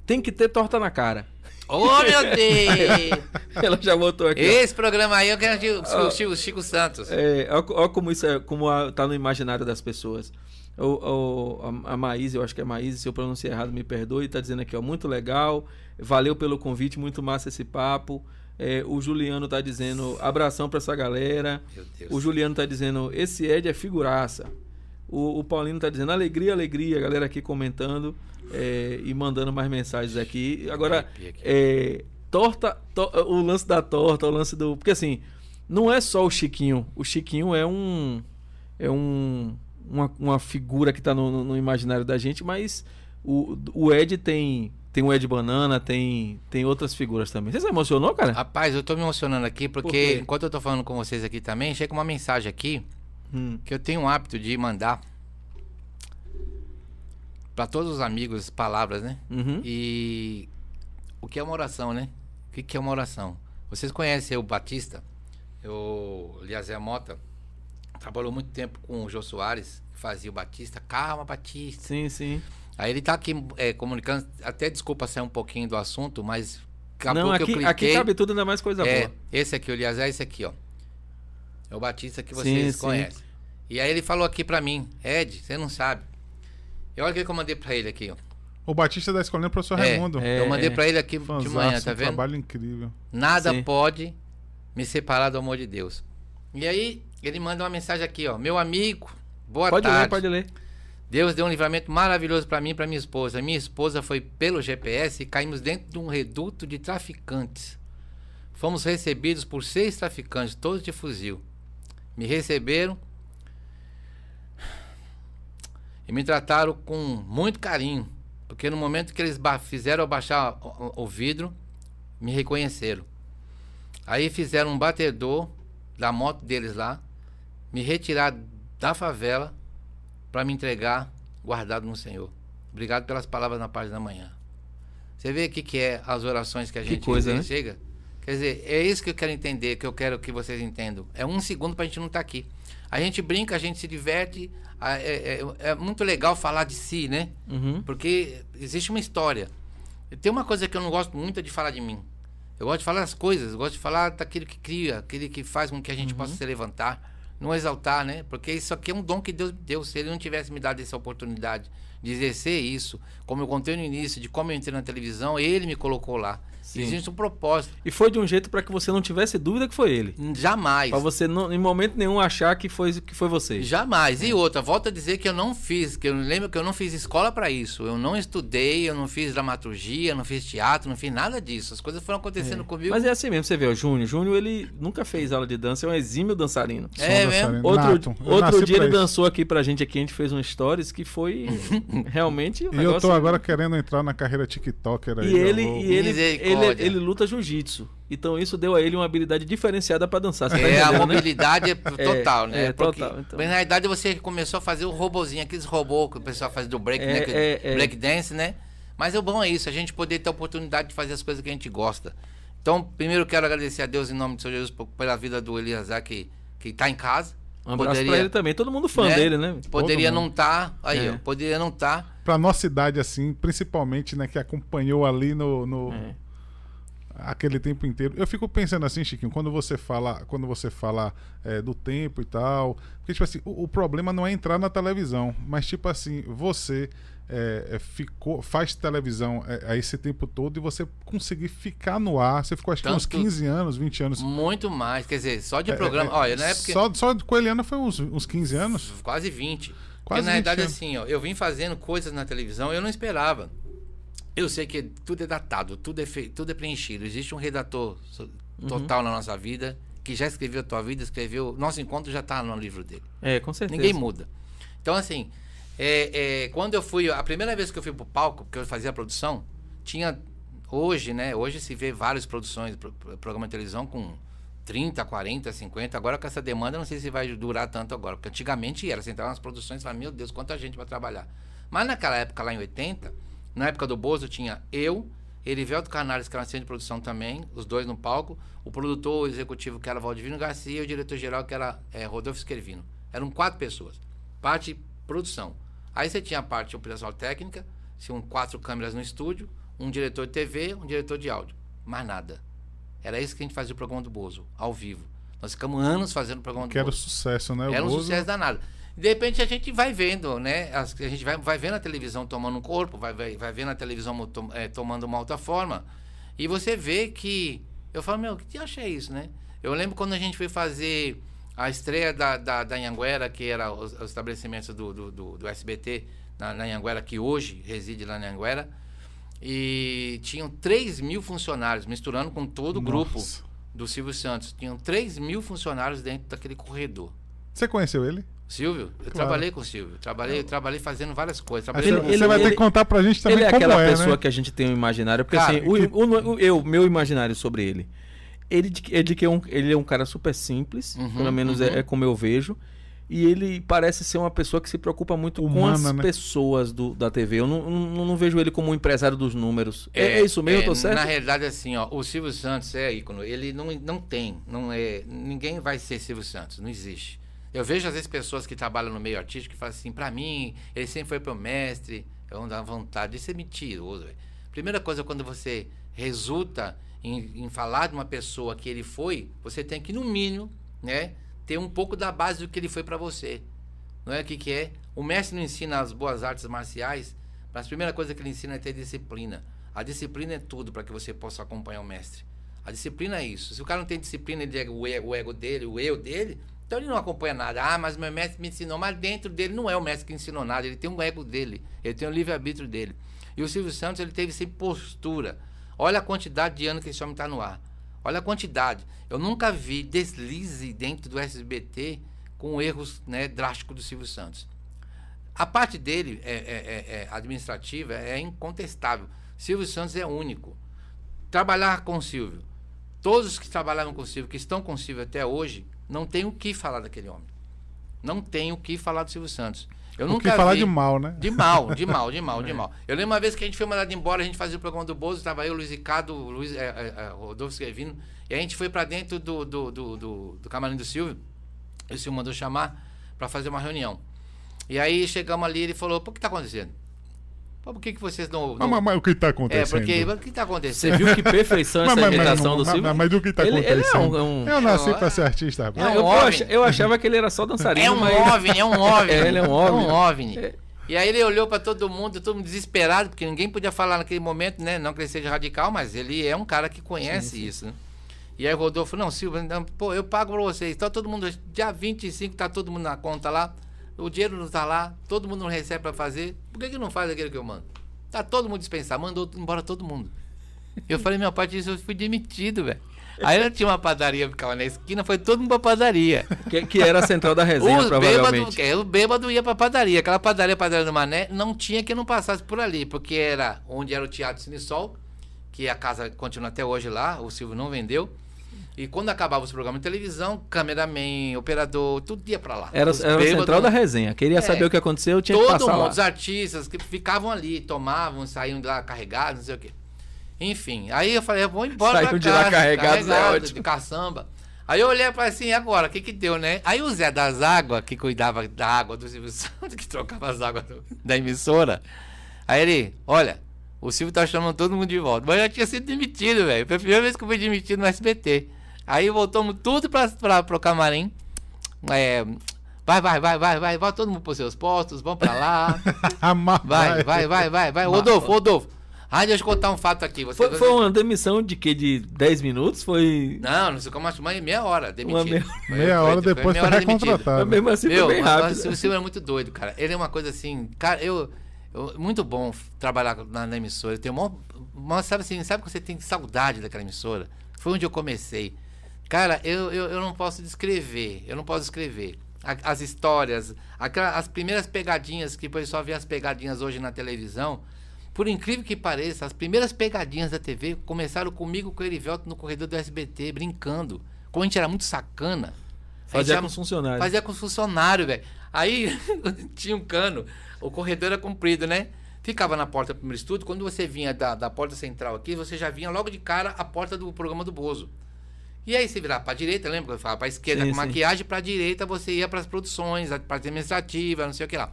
Speaker 1: Tem que ter torta na cara.
Speaker 3: Oh, meu Deus!
Speaker 1: ela já botou aqui. ó.
Speaker 3: Esse programa aí eu quero de- o Chico, Chico Santos.
Speaker 1: É, ó, ó como isso é, como a- tá no imaginário das pessoas. O, o- a, a Maíse, eu acho que é Maíse, se eu pronunciar errado, me perdoe, tá dizendo aqui, ó, muito legal, valeu pelo convite, muito massa esse papo. É, o Juliano tá dizendo, abração pra essa galera. O Juliano tá dizendo, esse Ed é figuraça. O, o Paulino tá dizendo, alegria, alegria, a galera aqui comentando é, e mandando mais mensagens aqui. Agora, é, torta, to- o lance da torta, o lance do. Porque assim, não é só o Chiquinho. O Chiquinho é um. É um. Uma, uma figura que tá no, no- imaginário da gente, mas o, o Ed tem. Tem o Ed Banana, tem, tem outras figuras também. Você se emocionou, cara?
Speaker 3: Rapaz, eu tô me emocionando aqui
Speaker 1: Por
Speaker 3: porque
Speaker 1: quê?
Speaker 3: enquanto eu tô falando com vocês aqui também, chega uma mensagem aqui
Speaker 1: Hum,
Speaker 3: que eu tenho um hábito de mandar pra todos os amigos palavras, né?
Speaker 1: uhum.
Speaker 3: E o que é uma oração, né? O que que é uma oração? Vocês conhecem o Batista? O Liazé Mota trabalhou muito tempo com o Jô Soares, que fazia o Batista. Calma, Batista.
Speaker 1: Sim, sim.
Speaker 3: Aí ele tá aqui é, comunicando, até desculpa sair um pouquinho do assunto, mas acabou
Speaker 1: não,
Speaker 3: que eu
Speaker 1: aqui,
Speaker 3: cliquei.
Speaker 1: aqui cabe tudo, ainda mais coisa
Speaker 3: é,
Speaker 1: boa.
Speaker 3: esse aqui, o Liazé, é esse aqui, ó. É o Batista que
Speaker 1: Sim,
Speaker 3: vocês
Speaker 1: sim.
Speaker 3: conhecem. E aí ele falou aqui pra mim, Ed, você não sabe. E olha o que eu mandei pra ele aqui, ó.
Speaker 2: O Batista da escolinha, professor
Speaker 3: É,
Speaker 2: Raimundo.
Speaker 1: é.
Speaker 3: eu mandei pra ele aqui de manhã, tá
Speaker 2: um
Speaker 3: vendo?
Speaker 2: trabalho incrível.
Speaker 3: Nada
Speaker 1: Sim.
Speaker 3: pode me separar do amor de Deus. E aí, ele manda uma mensagem aqui, ó. Meu amigo, boa
Speaker 1: Pode
Speaker 3: tarde.
Speaker 1: ler, pode ler.
Speaker 3: Deus deu um livramento maravilhoso pra mim e pra minha esposa. Minha esposa foi pelo GPS e caímos dentro de um reduto de traficantes. Fomos recebidos por seis traficantes, todos de fuzil. Me receberam e me trataram com muito carinho, porque no momento que eles fizeram eu baixar o, vidro, me reconheceram. Aí fizeram um batedor da moto deles lá, me retirar da favela para me entregar guardado no Senhor. Obrigado pelas palavras na página da manhã. Você vê o que, que é as orações que a
Speaker 1: Que
Speaker 3: gente
Speaker 1: coisa, né?
Speaker 3: chega? Quer dizer, é isso que eu quero entender, que eu quero que vocês entendam. É um segundo pra gente não estar aqui. A gente brinca, a gente se diverte. a- É, é- é muito legal falar de si, né?
Speaker 1: Uhum.
Speaker 3: Porque existe uma história. Tem uma coisa que eu não gosto muito é de falar de mim. Eu gosto de falar das coisas, eu gosto de falar daquilo que cria, aquele que faz com que a gente possa se levantar, não exaltar, né? Porque isso aqui é um dom que Deus me deu. Se ele não tivesse me dado essa oportunidade de exercer isso, como eu contei no início, de como eu entrei na televisão, ele me colocou lá.
Speaker 1: Sim.
Speaker 3: Existe um propósito.
Speaker 1: E foi de um jeito para que você não tivesse dúvida que foi ele.
Speaker 3: Jamais.
Speaker 1: Pra você não, em momento nenhum achar que foi, que foi você.
Speaker 3: Jamais. E outra, volto a dizer que eu não fiz, que eu lembro que eu não fiz escola para isso. Eu não estudei, eu não fiz dramaturgia, eu não fiz teatro, não fiz nada disso. As coisas foram acontecendo comigo.
Speaker 1: Mas é assim mesmo, você vê, o Júnior. Júnior, ele nunca fez aula de dança, é um exímio dançarino.
Speaker 3: É
Speaker 2: um
Speaker 3: mesmo?
Speaker 2: dançarino
Speaker 1: Outro, outro dia ele
Speaker 2: isso.
Speaker 1: dançou aqui pra gente, aqui a gente fez um stories que foi realmente um
Speaker 2: E eu tô agora querendo entrar na carreira TikToker aí.
Speaker 1: E e ele,
Speaker 3: Misericórdia.
Speaker 1: ele luta jiu-jitsu. Então isso deu a ele uma habilidade diferenciada pra dançar. Você tá
Speaker 3: É, a
Speaker 1: né?
Speaker 3: mobilidade é total, né?
Speaker 1: é,
Speaker 3: Porque,
Speaker 1: total, então.
Speaker 3: Mas na realidade você começou a fazer o robozinho, aqueles robôs que o pessoal faz do break,
Speaker 1: É,
Speaker 3: né?
Speaker 1: é, é.
Speaker 3: break dance, né? Mas o bom é isso, a gente poder ter a oportunidade de fazer as coisas que a gente gosta. Então, primeiro quero agradecer a Deus em nome do Senhor Jesus por- pela vida do Eliasar que, que tá em casa.
Speaker 1: Um abraço pra ele também. Todo mundo fã
Speaker 3: né?
Speaker 1: dele, né?
Speaker 3: Poderia não estar, aí,
Speaker 1: É.
Speaker 3: ó, poderia não estar.
Speaker 2: Pra nossa idade, assim, principalmente, né, que acompanhou ali no. no-
Speaker 1: É.
Speaker 2: aquele tempo inteiro. Eu fico pensando assim, Chiquinho, quando você fala, quando você fala é, do tempo e tal, porque tipo assim, o, o problema não é entrar na televisão, mas tipo assim, você é, é, ficou, faz televisão é, a esse tempo todo e você conseguir ficar no ar, você ficou acho que uns
Speaker 3: Tanto-
Speaker 2: 15 anos, 20 anos.
Speaker 3: Muito mais, quer dizer, só de
Speaker 2: É,
Speaker 3: programa.
Speaker 2: é,
Speaker 3: Olha, na época.
Speaker 2: Só, só com a Eliana foi uns, uns 15 anos.
Speaker 3: Quase 20.
Speaker 2: Quase
Speaker 3: Porque na
Speaker 2: 20
Speaker 3: verdade, assim, ó, eu vim fazendo coisas na televisão, eu não esperava. Eu sei que tudo é datado, tudo é, fe... tudo é preenchido. Existe um redator so-
Speaker 1: Uhum.
Speaker 3: total na nossa vida, que já escreveu a tua vida, escreveu. Nosso encontro já tá no livro dele.
Speaker 1: É, com certeza.
Speaker 3: Ninguém muda. Então, assim, é, é, quando eu fui. A primeira vez que eu fui pro palco, porque eu fazia a produção, tinha hoje, né? Hoje se vê várias produções, pro, pro, programa de televisão com 30, 40, 50. Agora com essa demanda, não sei se vai durar tanto agora. Porque antigamente era, você entrava nas produções e falava, meu Deus, quanta gente vai trabalhar. Mas naquela época, lá em 80, na época do Bozo, tinha eu, Erivelto Carnares, que era assistente de produção também, os dois no palco, o produtor executivo, que era Valdivino Garcia, e o diretor-geral, que era é, Rodolfo Esquervino. Eram quatro pessoas. Parte produção. Aí você tinha a parte operacional técnica, tinham quatro câmeras no estúdio, um diretor de TV, um diretor de áudio. Mais nada. Era isso que a gente fazia o programa do Bozo, ao vivo. Nós ficamos anos fazendo o programa do
Speaker 2: Que era
Speaker 3: Bozo.
Speaker 2: sucesso, né? O
Speaker 3: Era um
Speaker 2: Bozo-
Speaker 3: sucesso danado. De repente a gente vai vendo, né? A gente vai, vai vendo a televisão tomando um corpo, vai, vai, vai vendo a televisão tom- eh, tomando uma outra forma. E você vê que. Eu falo, meu, que diacho é isso, né? Eu lembro quando a gente foi fazer a estreia da, da, da Anhanguera, que era os, os estabelecimentos do, do, do, do SBT na, na Anhanguera, que hoje reside lá na Anhanguera. E tinham 3 mil funcionários, misturando com todo o grupo do Silvio Santos. Tinham 3 mil funcionários dentro daquele corredor.
Speaker 2: Você conheceu ele?
Speaker 3: Silvio, eu trabalhei com o Silvio. Trabalhei, trabalhei fazendo várias coisas. Trabalhei
Speaker 2: você
Speaker 3: com-
Speaker 2: você
Speaker 1: ele-
Speaker 2: vai ter
Speaker 1: ele-
Speaker 2: que contar pra gente também
Speaker 1: Ele é aquela
Speaker 2: é,
Speaker 1: pessoa
Speaker 2: né?
Speaker 1: que a gente tem um imaginário, porque
Speaker 3: Cara,
Speaker 1: assim, o,
Speaker 2: que-
Speaker 1: o- o- eu, meu imaginário sobre ele, ele de, que- é de que é um, ele é um cara super simples,
Speaker 3: Uhum,
Speaker 1: pelo menos
Speaker 3: uhum.
Speaker 1: é, é como eu vejo, e ele parece ser uma pessoa que se preocupa muito com
Speaker 2: Humana,
Speaker 1: as
Speaker 2: né? pessoas
Speaker 1: do, da TV. Eu não, não, não vejo ele como um empresário dos números. É, é isso mesmo, eu tô certo?
Speaker 3: Na realidade, assim, ó, o Silvio Santos é ícone. Ele não, não tem, não é, ninguém vai ser Silvio Santos, não existe. Eu vejo às vezes pessoas que trabalham no meio artístico que falam assim, pra mim, ele sempre foi pro mestre, eu dá vontade de ser mentiroso. velho. Primeira coisa, quando você resulta em, em falar de uma pessoa que ele foi, você tem que, no mínimo, né, ter um pouco da base do que ele foi pra você. Não é o que, que é? O mestre não ensina as boas artes marciais, mas a primeira coisa que ele ensina é ter disciplina. A disciplina é tudo para que você possa acompanhar o mestre. A disciplina é isso. Se o cara não tem disciplina, ele é o ego dele, o eu dele, então ele não acompanha nada. Ah, mas meu mestre me ensinou. Mas dentro dele não é o mestre que ensinou nada. Ele tem um ego dele. Ele tem o livre-arbítrio dele. E o Silvio Santos, ele teve sempre postura. Olha a quantidade de anos que esse homem está no ar. Olha a quantidade. Eu nunca vi deslize dentro do SBT com erros né, drásticos do Silvio Santos. A parte dele é, é- é- é administrativa é incontestável. Silvio Santos é único. Trabalhar com o Silvio. Todos os que trabalharam com o Silvio, que estão com o Silvio até hoje, não tem o que falar daquele homem. Não tem o que falar do Silvio Santos. Eu
Speaker 2: O
Speaker 3: nunca
Speaker 2: que falar
Speaker 3: vi-
Speaker 2: de mal, né?
Speaker 3: de mal, de mal, de mal, de mal. Eu lembro uma vez que a gente foi mandado embora, a gente fazia o programa do Bozo, estava eu, Luiz Ricardo, o Luiz, é, é, é, Rodolfo Esquervino, e a gente foi para dentro do, do, do, do, do camarim do Silvio, e o Silvio mandou chamar para fazer uma reunião. E aí chegamos ali, ele falou, o que está acontecendo? Pô, por que, que vocês não...
Speaker 2: Mas,
Speaker 3: não...
Speaker 2: mas- mas o que tá
Speaker 3: É,
Speaker 2: acontecendo?
Speaker 3: porque, o que está
Speaker 1: Você
Speaker 3: acontecendo?
Speaker 1: viu que perfeição
Speaker 2: Mas-
Speaker 1: essa
Speaker 2: mas- mas
Speaker 1: imitação do
Speaker 2: mas-
Speaker 1: Silvio?
Speaker 2: mas do que tá
Speaker 1: Ele- ele é
Speaker 2: acontecendo?
Speaker 1: um- um-
Speaker 2: Eu nasci
Speaker 3: É,
Speaker 2: pra ser artista,
Speaker 3: É um
Speaker 1: eu, eu eu achava que ele era só dançarino,
Speaker 3: É um
Speaker 1: mas...
Speaker 3: OVNI, é um OVNI.
Speaker 1: É, ele é um OVNI.
Speaker 3: É um OVNI. E aí ele olhou pra todo mundo, todo mundo desesperado, porque ninguém podia falar naquele momento, né? Não que ele seja radical, mas ele é um cara que conhece isso, né? E aí o Rodolfo, não, Silvio, não, pô, eu pago pra vocês. Tá todo mundo, dia 25 tá todo mundo na conta lá, o dinheiro não tá lá, todo mundo não recebe pra fazer. Por que que não faz aquilo que eu mando? Tá todo mundo dispensado, mandou embora todo mundo. Eu falei, meu pai disse, eu fui demitido, velho. Aí ela tinha uma padaria, ficava na esquina, foi todo mundo pra padaria.
Speaker 1: Que, que era a central da resenha,
Speaker 3: Os
Speaker 1: provavelmente.
Speaker 3: bêbados, é, o bêbado ia pra padaria. Aquela padaria, padaria do Mané, não tinha que não passasse por ali, porque era onde era o Teatro Cinesol, que a casa continua até hoje lá, o Silvio não vendeu. E quando acabava os programas de televisão, cameraman, operador, tudo ia pra lá.
Speaker 1: Era,
Speaker 3: Os
Speaker 1: era
Speaker 3: bêbados-
Speaker 1: central da resenha. Queria
Speaker 3: É.
Speaker 1: saber o que aconteceu, tinha que
Speaker 3: Todo
Speaker 1: passar
Speaker 3: mundo,
Speaker 1: lá.
Speaker 3: os artistas que ficavam ali, tomavam, saíam de lá carregados, não sei o quê. Enfim, aí eu falei, eu vou embora pra
Speaker 1: de lá carregados, é
Speaker 3: carregado,
Speaker 1: ótimo.
Speaker 3: de caçamba. Aí eu olhei e falei assim, e agora, o que que deu, né? Aí o Zé das Águas, que cuidava da água do Silvio Santos, que trocava as águas do- da emissora, aí ele, olha, o Silvio tá chamando todo mundo de volta. Mas eu já tinha sido demitido, velho. Foi a primeira vez que eu fui demitido no SBT. Aí voltamos tudo pra, pra, pro camarim. É, vai, vai, vai, vai, vai, vai todo mundo pros seus postos, vamos pra lá. Vai, vai, vai, vai, vai. Rodolfo, Rodolfo. Ah, deixa eu contar um fato aqui. Você,
Speaker 1: Foi, foi uma demissão de que? De 10 minutos? Foi.
Speaker 3: Não, não sei como acho, mas meia hora demitido.
Speaker 1: Uma meia-
Speaker 3: Foi-
Speaker 2: Meia
Speaker 3: foi-
Speaker 2: hora
Speaker 3: foi
Speaker 2: depois
Speaker 3: meia
Speaker 2: foi
Speaker 3: hora demitido.
Speaker 2: recontratado.
Speaker 1: Mas mesmo assim
Speaker 3: Meu,
Speaker 1: foi bem
Speaker 3: mas
Speaker 1: rápido.
Speaker 3: o Silvio é muito doido, cara. Ele é uma coisa assim, cara, eu, eu- muito bom trabalhar na, na emissora. Eu tenho uma, uma, sabe assim, sabe que você tem saudade daquela emissora? Foi onde eu comecei. Cara, eu, eu, eu não posso descrever, eu não posso descrever A- as histórias, aquela, as primeiras pegadinhas que o pessoal vê as pegadinhas hoje na televisão. por incrível que pareça, as primeiras pegadinhas da TV começaram comigo com o Erivelto no corredor do SBT, brincando. Como a gente era muito sacana.
Speaker 1: Fazia
Speaker 3: já-
Speaker 1: com os funcionários.
Speaker 3: Fazia com os funcionários, velho. Aí tinha um cano, o corredor era comprido, né? Ficava na porta do primeiro estúdio. Quando você vinha da, da porta central aqui, você já vinha logo de cara a porta do programa do Bozo. E aí você virava pra direita, lembra que eu falava? Pra esquerda
Speaker 1: Sim,
Speaker 3: com maquiagem, pra direita você ia pras produções, a parte administrativa, não sei o que lá.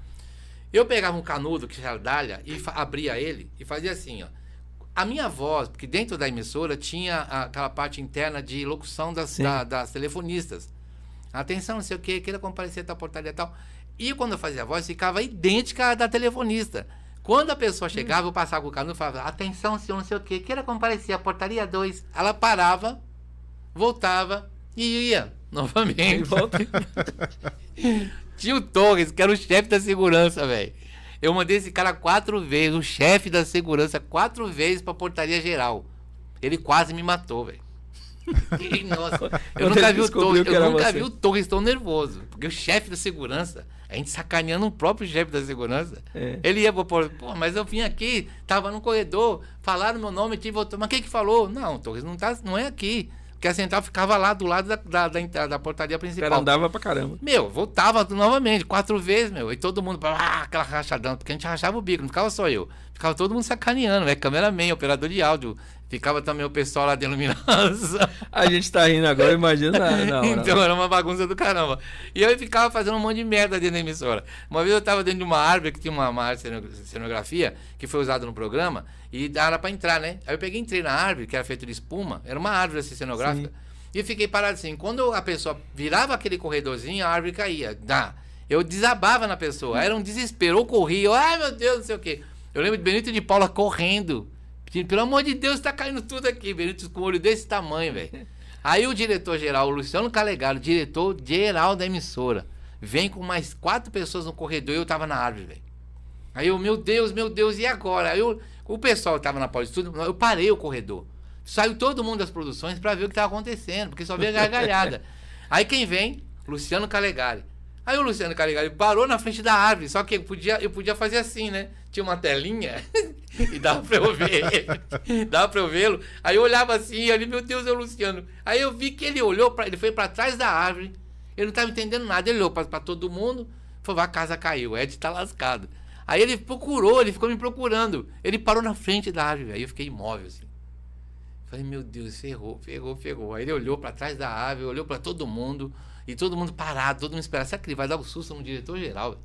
Speaker 3: Eu pegava um canudo, que era dália, e abria ele e fazia assim, ó. A minha voz, porque dentro da emissora tinha aquela parte interna de locução das, da- das telefonistas. Atenção, não sei o que, queira comparecer tal portaria e tal. E quando eu fazia a voz, ficava idêntica à da telefonista. Quando a pessoa chegava, eu passava com o canudo e falava, atenção, senhor, não sei o que, queira comparecer à portaria 2. Ela parava, voltava e ia novamente.
Speaker 1: Volta.
Speaker 3: Tinha o Torres, que era o chefe da segurança, velho. Eu mandei esse cara quatro vezes, o chefe da segurança, quatro vezes pra portaria geral. Ele quase me matou, velho. Nossa, eu nunca vi o Torres, eu nunca vi o Torres tão nervoso. Porque o chefe da segurança, a gente sacaneando o próprio chefe da segurança.
Speaker 1: É.
Speaker 3: Ele ia pro pô, pô, mas eu vim aqui, tava no corredor, falaram meu nome, tive voltou. Mas quem que falou? Não, Torres, não, tá, não é aqui. Porque a central ficava lá do lado da, da, da, entrada, da portaria principal.
Speaker 1: cara andava pra caramba.
Speaker 3: Meu, voltava novamente, quatro vezes, meu. E todo mundo, ah, aquela rachadão, porque a gente rachava o bico, não ficava só eu. Ficava todo mundo sacaneando, é cameraman, operador de áudio. Ficava também o pessoal lá de iluminação.
Speaker 1: A gente tá rindo agora, imagina na, na hora.
Speaker 3: Então era uma bagunça do caramba. E eu ficava fazendo um monte de merda dentro da emissora. Uma vez eu tava dentro de uma árvore que tinha uma, uma cenografia que foi usada no programa e era pra entrar, né? Aí eu peguei e entrei na árvore, que era feita de espuma, era uma árvore assim, cenográfica. E eu fiquei parado assim. Quando a pessoa virava aquele corredorzinho, a árvore caía. Dá. Eu desabava na pessoa. Era um desespero. Eu corria. Ai, meu Deus, não sei o quê. Eu lembro de Benito de Paula correndo. Pelo amor de Deus, tá caindo tudo aqui. Benito com o olho desse tamanho, velho. Aí o diretor-geral, o Luciano Calegaro, diretor-geral da emissora, vem com mais quatro pessoas no corredor e eu tava na árvore, velho. Aí eu, meu Deus, meu Deus, e agora? Aí eu, o pessoal tava na pós de tudo, eu parei o corredor. Saiu todo mundo das produções pra ver o que tava acontecendo, porque só via gargalhada. Aí quem vem? Luciano Calegari. Aí o Luciano Calegari parou na frente da árvore, só que eu podia, eu podia fazer assim, né? Tinha uma telinha e dava pra eu ver ele. Dava pra eu vê-lo. Aí eu olhava assim, ali, meu Deus, é o Luciano. Aí eu vi que ele olhou, pra, ele foi pra trás da árvore, ele não tava entendendo nada. Ele olhou pra, pra todo mundo, falou, a casa caiu, Ed tá lascado. Aí ele procurou, ele ficou me procurando. Ele parou na frente da árvore, aí eu fiquei imóvel assim. Falei, meu Deus, ferrou, ferrou, ferrou. Aí ele olhou pra trás da árvore, olhou pra todo mundo, e todo mundo parado, todo mundo esperando. Será que ele vai dar um susto no diretor-geral?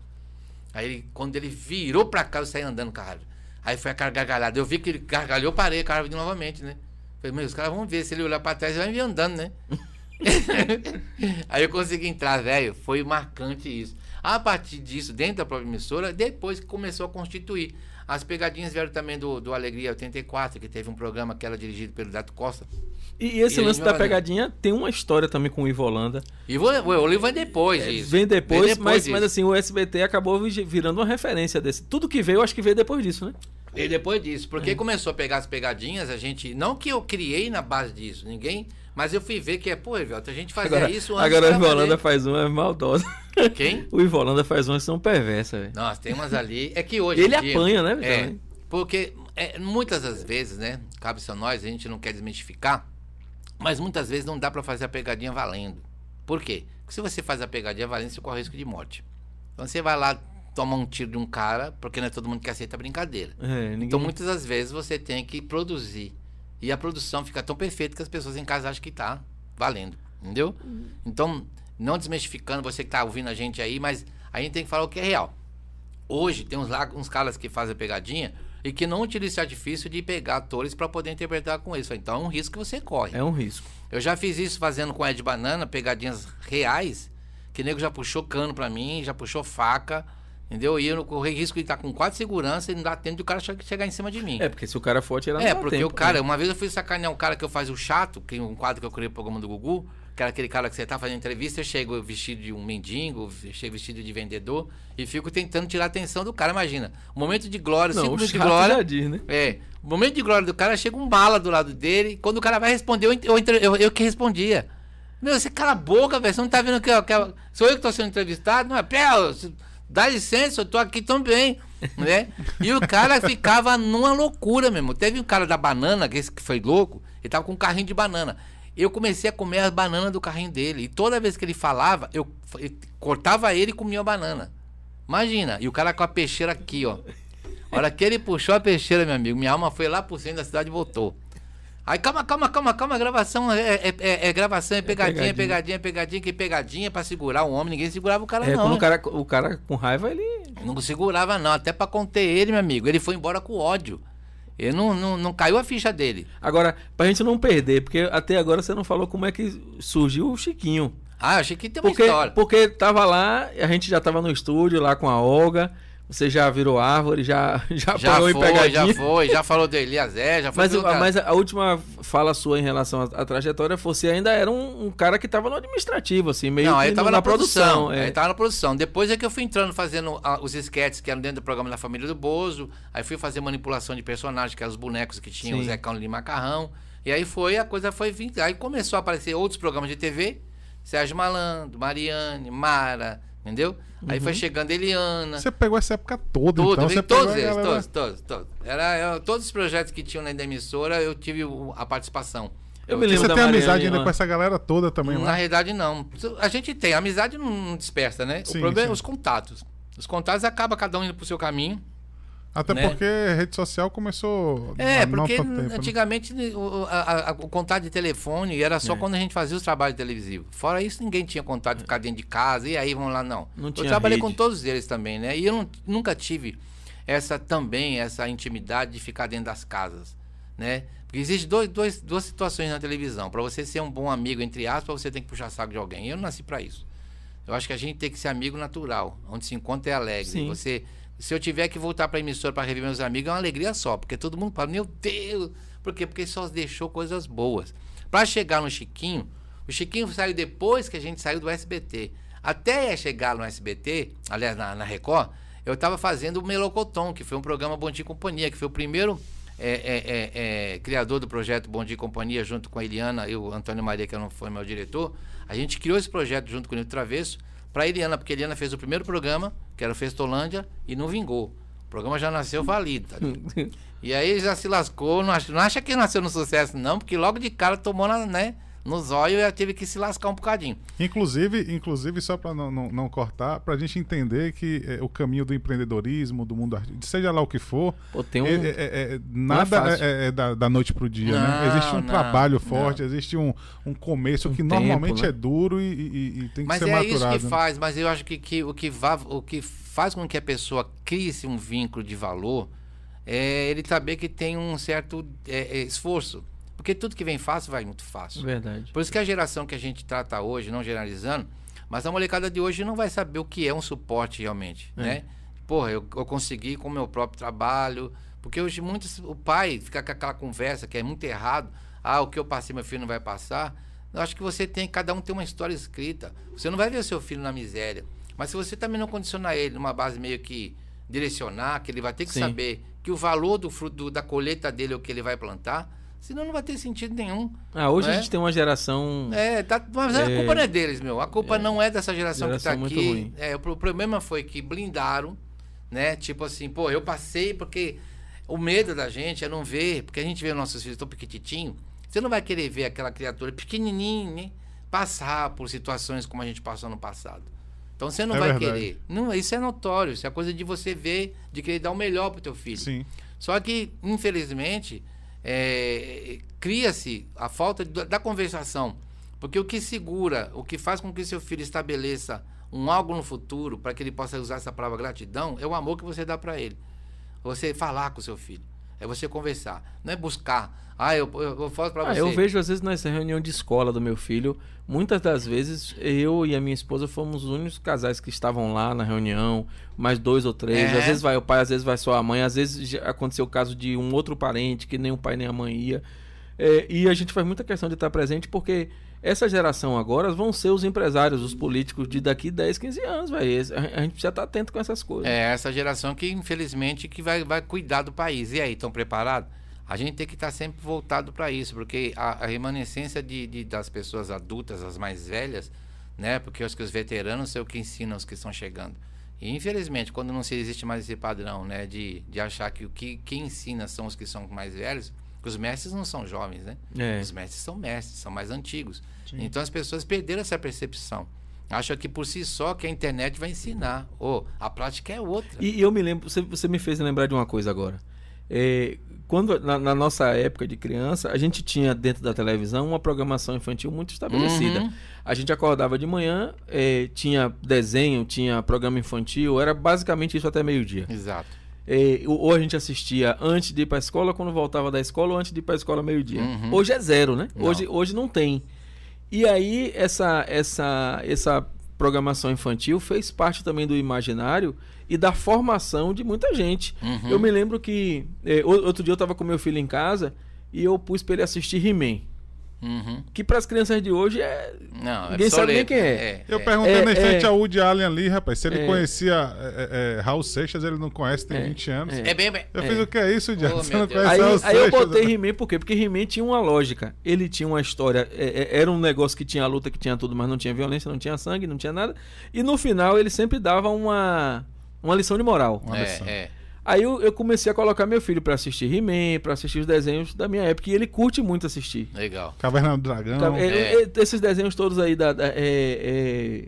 Speaker 3: Aí ele, quando ele virou pra cá, eu saí andando a árvore. Aí foi aquela gargalhada. Eu vi que ele gargalhou, parei a árvore novamente, né? Falei, meu, os caras vão ver. Se ele olhar pra trás, ele vai me andando, né? Aí eu consegui entrar, velho. Foi marcante isso. A partir disso, dentro da própria emissora, depois que começou a constituir. As pegadinhas vieram também do, do Alegria 84, que teve um programa que era dirigido pelo Dato Costa.
Speaker 1: E, esse
Speaker 3: E
Speaker 1: lance da pegadinha tem uma história também com o Ivo Holanda.
Speaker 3: Vou, o livro vem depois disso.
Speaker 1: É, Vem depois,
Speaker 3: Vem
Speaker 1: mas,
Speaker 3: disso.
Speaker 1: mas assim, o SBT acabou vi- virando uma referência desse. Tudo que veio, eu acho que veio depois disso, né?
Speaker 3: E depois disso, porque começou a pegar as pegadinhas, a gente. Não que eu criei na base disso, ninguém. Mas eu fui ver que é, pô, Evelto, a gente fazia
Speaker 1: Agora,
Speaker 3: isso antes
Speaker 1: agora o
Speaker 3: de
Speaker 1: Ivo
Speaker 3: trabalhar.
Speaker 1: Holanda faz uma maldosa.
Speaker 3: Quem?
Speaker 1: O Ivo Holanda faz umas que são perversas, velho.
Speaker 3: Nossa, tem umas ali. É que hoje.
Speaker 1: Ele
Speaker 3: dia-
Speaker 1: apanha, né,
Speaker 3: É.
Speaker 1: também.
Speaker 3: Porque é, muitas das vezes, né? Cabe a nós, a gente não quer desmistificar, mas muitas vezes não dá pra fazer a pegadinha valendo. Por quê? Porque se você faz a pegadinha valendo, você corre risco de morte. Então você vai lá tomar um tiro de um cara, porque não é todo mundo que aceita a brincadeira.
Speaker 1: É, ninguém...
Speaker 3: Então muitas das vezes você tem que produzir. E a produção fica tão perfeita que as pessoas em casa acham que tá valendo. Entendeu? Então, não desmistificando você que tá ouvindo a gente aí, mas a gente tem que falar o que é real. Hoje tem uns, lá, uns caras que fazem pegadinha e que não utilizam esse artifício de pegar atores para poder interpretar com eles. Então é um risco que você corre.
Speaker 1: É um risco.
Speaker 3: Eu já fiz isso fazendo com Ed Banana, pegadinhas reais, que o nego já puxou cano pra mim, já puxou faca, entendeu? E eu corri risco de estar com quatro segurança e não dá tempo de o cara che- chegar em cima de mim.
Speaker 1: É, porque se o cara for atirar,
Speaker 3: É,
Speaker 1: não dá
Speaker 3: porque
Speaker 1: tempo,
Speaker 3: o cara,
Speaker 1: né?
Speaker 3: uma vez eu fui sacanear um cara que eu fazia o chato, que é um quadro que eu criei pro programa do Gugu, que era aquele cara que você tá fazendo entrevista, eu chego vestido de um mendigo, chego vestido de vendedor e fico tentando tirar a atenção do cara, imagina. Momento de glória,
Speaker 1: Não,
Speaker 3: cinco
Speaker 1: o
Speaker 3: minutos de glória.
Speaker 1: diz, né?
Speaker 3: É, o momento de glória do cara, chega um bala do lado dele, quando o cara vai responder, eu, eu, eu, eu que respondia. Meu, você cala a boca, velho, você não tá vendo que, eu- que eu- sou eu que tô sendo entrevistado? Não é, pé, dá licença, eu tô aqui também. né? E o cara ficava numa loucura mesmo. Teve um cara da banana, que esse que foi louco, ele tava com um carrinho de banana. Eu comecei a comer as bananas do carrinho dele. E toda vez que ele falava, eu, eu cortava ele e comia a banana. Imagina. E o cara com a peixeira aqui, ó. A hora que ele puxou a peixeira, meu amigo, minha alma foi lá pro centro da cidade e voltou. Aí, calma, calma, calma, calma, gravação é, é, é, é gravação, é pegadinha, é pegadinha, é pegadinha, que pegadinha pra segurar o homem, ninguém segurava o cara
Speaker 1: É,
Speaker 3: não.
Speaker 1: quando o
Speaker 3: né?
Speaker 1: cara, o cara com raiva, ele.
Speaker 3: Não segurava não, até pra conter ele, meu amigo. Ele foi embora com ódio. Ele não, não, não caiu a ficha dele.
Speaker 1: Agora, pra gente não perder, porque até agora você não falou como é que surgiu o Chiquinho.
Speaker 3: Ah, achei que tem uma
Speaker 1: Porque,
Speaker 3: história.
Speaker 1: porque tava lá, a gente já tava no estúdio lá com a Olga. Você já virou árvore, já, já,
Speaker 3: Já
Speaker 1: apanhou em
Speaker 3: foi,
Speaker 1: pegadinha.
Speaker 3: já foi, já falou do Elias já foi.
Speaker 1: Mas, mas a última fala sua em relação à, à trajetória, você ainda era um, um cara que tava no administrativo, assim, meio
Speaker 3: Não,
Speaker 1: que
Speaker 3: aí
Speaker 1: no-
Speaker 3: tava na, produção.
Speaker 1: é.
Speaker 3: Aí tava na produção. Depois é que eu fui entrando fazendo ah, os esquetes que eram dentro do programa da família do Bozo. Aí fui fazer manipulação de personagens, que eram os bonecos que tinham
Speaker 1: Sim.
Speaker 3: o Zecão de Macarrão. E aí foi, a coisa foi vindo. Aí começou a aparecer outros programas de TV. Sérgio Malandro, Mariane, Mara, entendeu? Aí
Speaker 1: Uhum.
Speaker 3: foi chegando Eliana.
Speaker 2: Você pegou essa época toda,
Speaker 3: Tudo,
Speaker 2: então. Você
Speaker 3: todos eles,
Speaker 2: galera-
Speaker 3: todos, todos, todos. Era, eu- todos os projetos que tinham na emissora, eu tive a participação.
Speaker 1: Eu me lembro
Speaker 2: Você
Speaker 1: da
Speaker 2: tem
Speaker 1: Mariane,
Speaker 2: amizade ainda com essa galera toda também
Speaker 3: Na
Speaker 2: lá?
Speaker 3: realidade, não. A gente tem. A amizade não não dispersa, né?
Speaker 2: Sim,
Speaker 3: o problema
Speaker 2: sim.
Speaker 3: é os contatos. Os contatos acaba cada um indo pro seu caminho.
Speaker 2: Até
Speaker 3: né?
Speaker 2: porque rede social começou
Speaker 3: É, porque
Speaker 2: tempo, né?
Speaker 3: antigamente o, a- a- o contato de telefone era só
Speaker 1: É.
Speaker 3: quando a gente fazia os trabalhos televisivos. Fora isso, ninguém tinha contato de ficar dentro de casa. E aí, vamos lá, não.
Speaker 1: Não
Speaker 3: eu trabalhei
Speaker 1: rede.
Speaker 3: com todos eles também, né? E eu não- nunca tive essa também, essa intimidade de ficar dentro das casas, né? Porque existe dois, dois, duas situações na televisão. Para você ser um bom amigo, entre aspas, você tem que puxar saco de alguém. Eu não nasci para isso. Eu acho que a gente tem que ser amigo natural, onde se encontra é alegre.
Speaker 1: Sim.
Speaker 3: Você, se eu tiver que voltar para a emissora para rever meus amigos, é uma alegria só, porque todo mundo fala, meu Deus, por quê? Porque só deixou coisas boas. Para chegar no Chiquinho, o Chiquinho saiu depois que a gente saiu do SBT. Até chegar no SBT, aliás, na, na Record, eu estava fazendo o Melocoton, que foi um programa Bom Dia e Companhia, que foi o primeiro é, é, é, é, criador do projeto Bom Dia e Companhia, junto com a Eliana e o Antônio Maria, que não foi meu diretor. A gente criou esse projeto junto com o Nilton Travesso para Eliana, porque a Eliana fez o primeiro programa, que era o Festolândia, e não vingou. O programa já nasceu falido. tá? E aí ele já se lascou, não acha, não acha que nasceu no sucesso, não, porque logo de cara tomou na, né, no zóio e já teve que se lascar um bocadinho.
Speaker 2: Inclusive, inclusive só para não, não, não cortar, para a gente entender que é, o caminho do empreendedorismo, do mundo artístico, seja lá o que for,
Speaker 1: Pô, tem um.
Speaker 2: é- é- é- é- nada é, é da, da noite pro dia, né?
Speaker 3: Não,
Speaker 2: Existe um
Speaker 3: não,
Speaker 2: trabalho forte, existe um, um começo
Speaker 1: Um
Speaker 2: que
Speaker 1: tempo,
Speaker 2: normalmente
Speaker 1: né?
Speaker 2: é duro e, e- e tem que
Speaker 3: Mas
Speaker 2: ser
Speaker 3: é
Speaker 2: maturado.
Speaker 3: isso que
Speaker 2: né?
Speaker 3: faz, mas eu acho que, que o, que o que faz com que a pessoa crie-se um vínculo de valor é ele saber que tem um certo é, é, esforço. Porque tudo que vem fácil vai muito fácil.
Speaker 1: Verdade.
Speaker 3: Por isso que a geração que a gente trata hoje, não generalizando, mas a molecada de hoje não vai saber o que é um suporte realmente,
Speaker 1: É.
Speaker 3: né? Porra, eu, eu consegui com o meu próprio trabalho, porque hoje muitos, o pai fica com aquela conversa que é muito errado, ah, o que eu passei meu filho não vai passar. Eu acho que você tem, cada um tem uma história escrita. Você não vai ver seu filho na miséria, mas se você também não condicionar ele numa base meio que direcionar, que ele vai ter que
Speaker 1: Sim.
Speaker 3: saber que o valor do fruto do- da colheita dele é o que ele vai plantar, senão não vai ter sentido nenhum.
Speaker 1: Ah, hoje a
Speaker 3: é?
Speaker 1: gente tem uma geração.
Speaker 3: É, tá, mas a
Speaker 1: É.
Speaker 3: culpa não é deles, meu. A culpa não é dessa geração,
Speaker 1: Geração
Speaker 3: que
Speaker 1: muito
Speaker 3: tá aqui.
Speaker 1: ruim.
Speaker 3: É, o pro- problema foi que blindaram, né? Tipo assim, pô, eu passei porque o medo da gente é não ver, porque a gente vê nossos filhos tão pequititinhos. Você não vai querer ver aquela criatura pequenininha, né? Passar por situações como a gente passou no passado. Então você não
Speaker 2: É
Speaker 3: vai
Speaker 2: verdade.
Speaker 3: querer. Não, isso é notório, isso é coisa de você ver, de querer dar o melhor pro teu filho.
Speaker 2: Sim.
Speaker 3: Só que, infelizmente, é, cria-se a falta de- da conversação. Porque o que segura, o que faz com que seu filho estabeleça um algo no futuro, para que ele possa usar essa palavra gratidão, é o amor que você dá para ele. Você falar com seu filho. É você conversar. Não é buscar. Ah, eu, eu, eu falo para
Speaker 1: Ah,
Speaker 3: você.
Speaker 1: eu vejo às vezes nessa reunião de escola do meu filho, muitas das vezes eu e a minha esposa fomos os únicos casais que estavam lá na reunião, mais dois ou três.
Speaker 3: É.
Speaker 1: Às vezes vai o pai, às vezes vai só a mãe, às vezes aconteceu o caso de um outro parente que nem o pai nem a mãe ia. É, e a gente faz muita questão de estar presente porque essa geração agora vão ser os empresários, os políticos de daqui 10, 15 anos, velho. A gente precisa estar atento com essas coisas.
Speaker 3: É essa geração que, infelizmente, que vai, vai cuidar do país. E aí, estão preparados? A gente tem que estar sempre voltado para isso, porque a, a remanescência de, de- das pessoas adultas, as mais velhas, né? Porque os que os veteranos são o que ensinam os que estão chegando. E infelizmente, quando não se existe mais esse padrão, né, de, de achar que o que quem ensina são os que são mais velhos, os mestres não são jovens, né?
Speaker 1: É.
Speaker 3: Os mestres são mestres, são mais antigos. Então as pessoas perderam essa percepção. Acham que por si só que a internet vai ensinar. Ou a prática é outra.
Speaker 1: E, e eu me lembro, você, você me fez lembrar de uma coisa agora. É, quando na, na nossa época de criança, a gente tinha dentro da televisão uma programação infantil muito estabelecida.
Speaker 3: Uhum.
Speaker 1: A gente acordava de manhã, é, tinha desenho, tinha programa infantil, era basicamente isso até meio-dia.
Speaker 3: Exato.
Speaker 1: É, ou a gente assistia antes de ir para a escola, quando voltava da escola, ou antes de ir para a escola meio-dia.
Speaker 3: Uhum.
Speaker 1: Hoje é zero, né?
Speaker 3: Não.
Speaker 1: Hoje, hoje não tem. E aí, essa, essa, essa programação infantil fez parte também do imaginário e da formação de muita gente.
Speaker 3: Uhum.
Speaker 1: Eu me lembro que é, outro dia eu estava com meu filho em casa e eu pus para ele assistir He-Man.
Speaker 3: Uhum.
Speaker 1: Que para as crianças de hoje é.
Speaker 3: Não, é
Speaker 1: Ninguém sabe nem quem é.
Speaker 2: Eu perguntei
Speaker 1: É,
Speaker 2: na frente
Speaker 1: é.
Speaker 2: ao Woody Allen ali, rapaz, se ele
Speaker 1: É.
Speaker 2: conhecia é, é, Raul Seixas, ele não conhece, tem
Speaker 1: É,
Speaker 2: 20 anos.
Speaker 1: é.
Speaker 3: É bem, bem.
Speaker 2: Eu fiz o que é isso, Diego?
Speaker 3: Oh,
Speaker 2: Você não conhece
Speaker 1: Aí,
Speaker 2: Raul
Speaker 1: aí eu
Speaker 2: Seixas?
Speaker 1: botei He-Man por quê? Porque He-Man tinha uma lógica. Ele tinha uma história. é, é, era um negócio que tinha luta, que tinha tudo, mas não tinha violência, não tinha sangue, não tinha nada. E no final ele sempre dava uma, uma lição de moral.
Speaker 2: Uma lição.
Speaker 3: É, é.
Speaker 1: Aí eu, eu comecei a colocar meu filho pra assistir He-Man, pra assistir os desenhos da minha época. E ele curte muito assistir.
Speaker 3: Legal.
Speaker 2: Caverna do Dragão.
Speaker 1: Ca- é,
Speaker 3: é.
Speaker 1: é, esses desenhos todos aí da. da- é, é,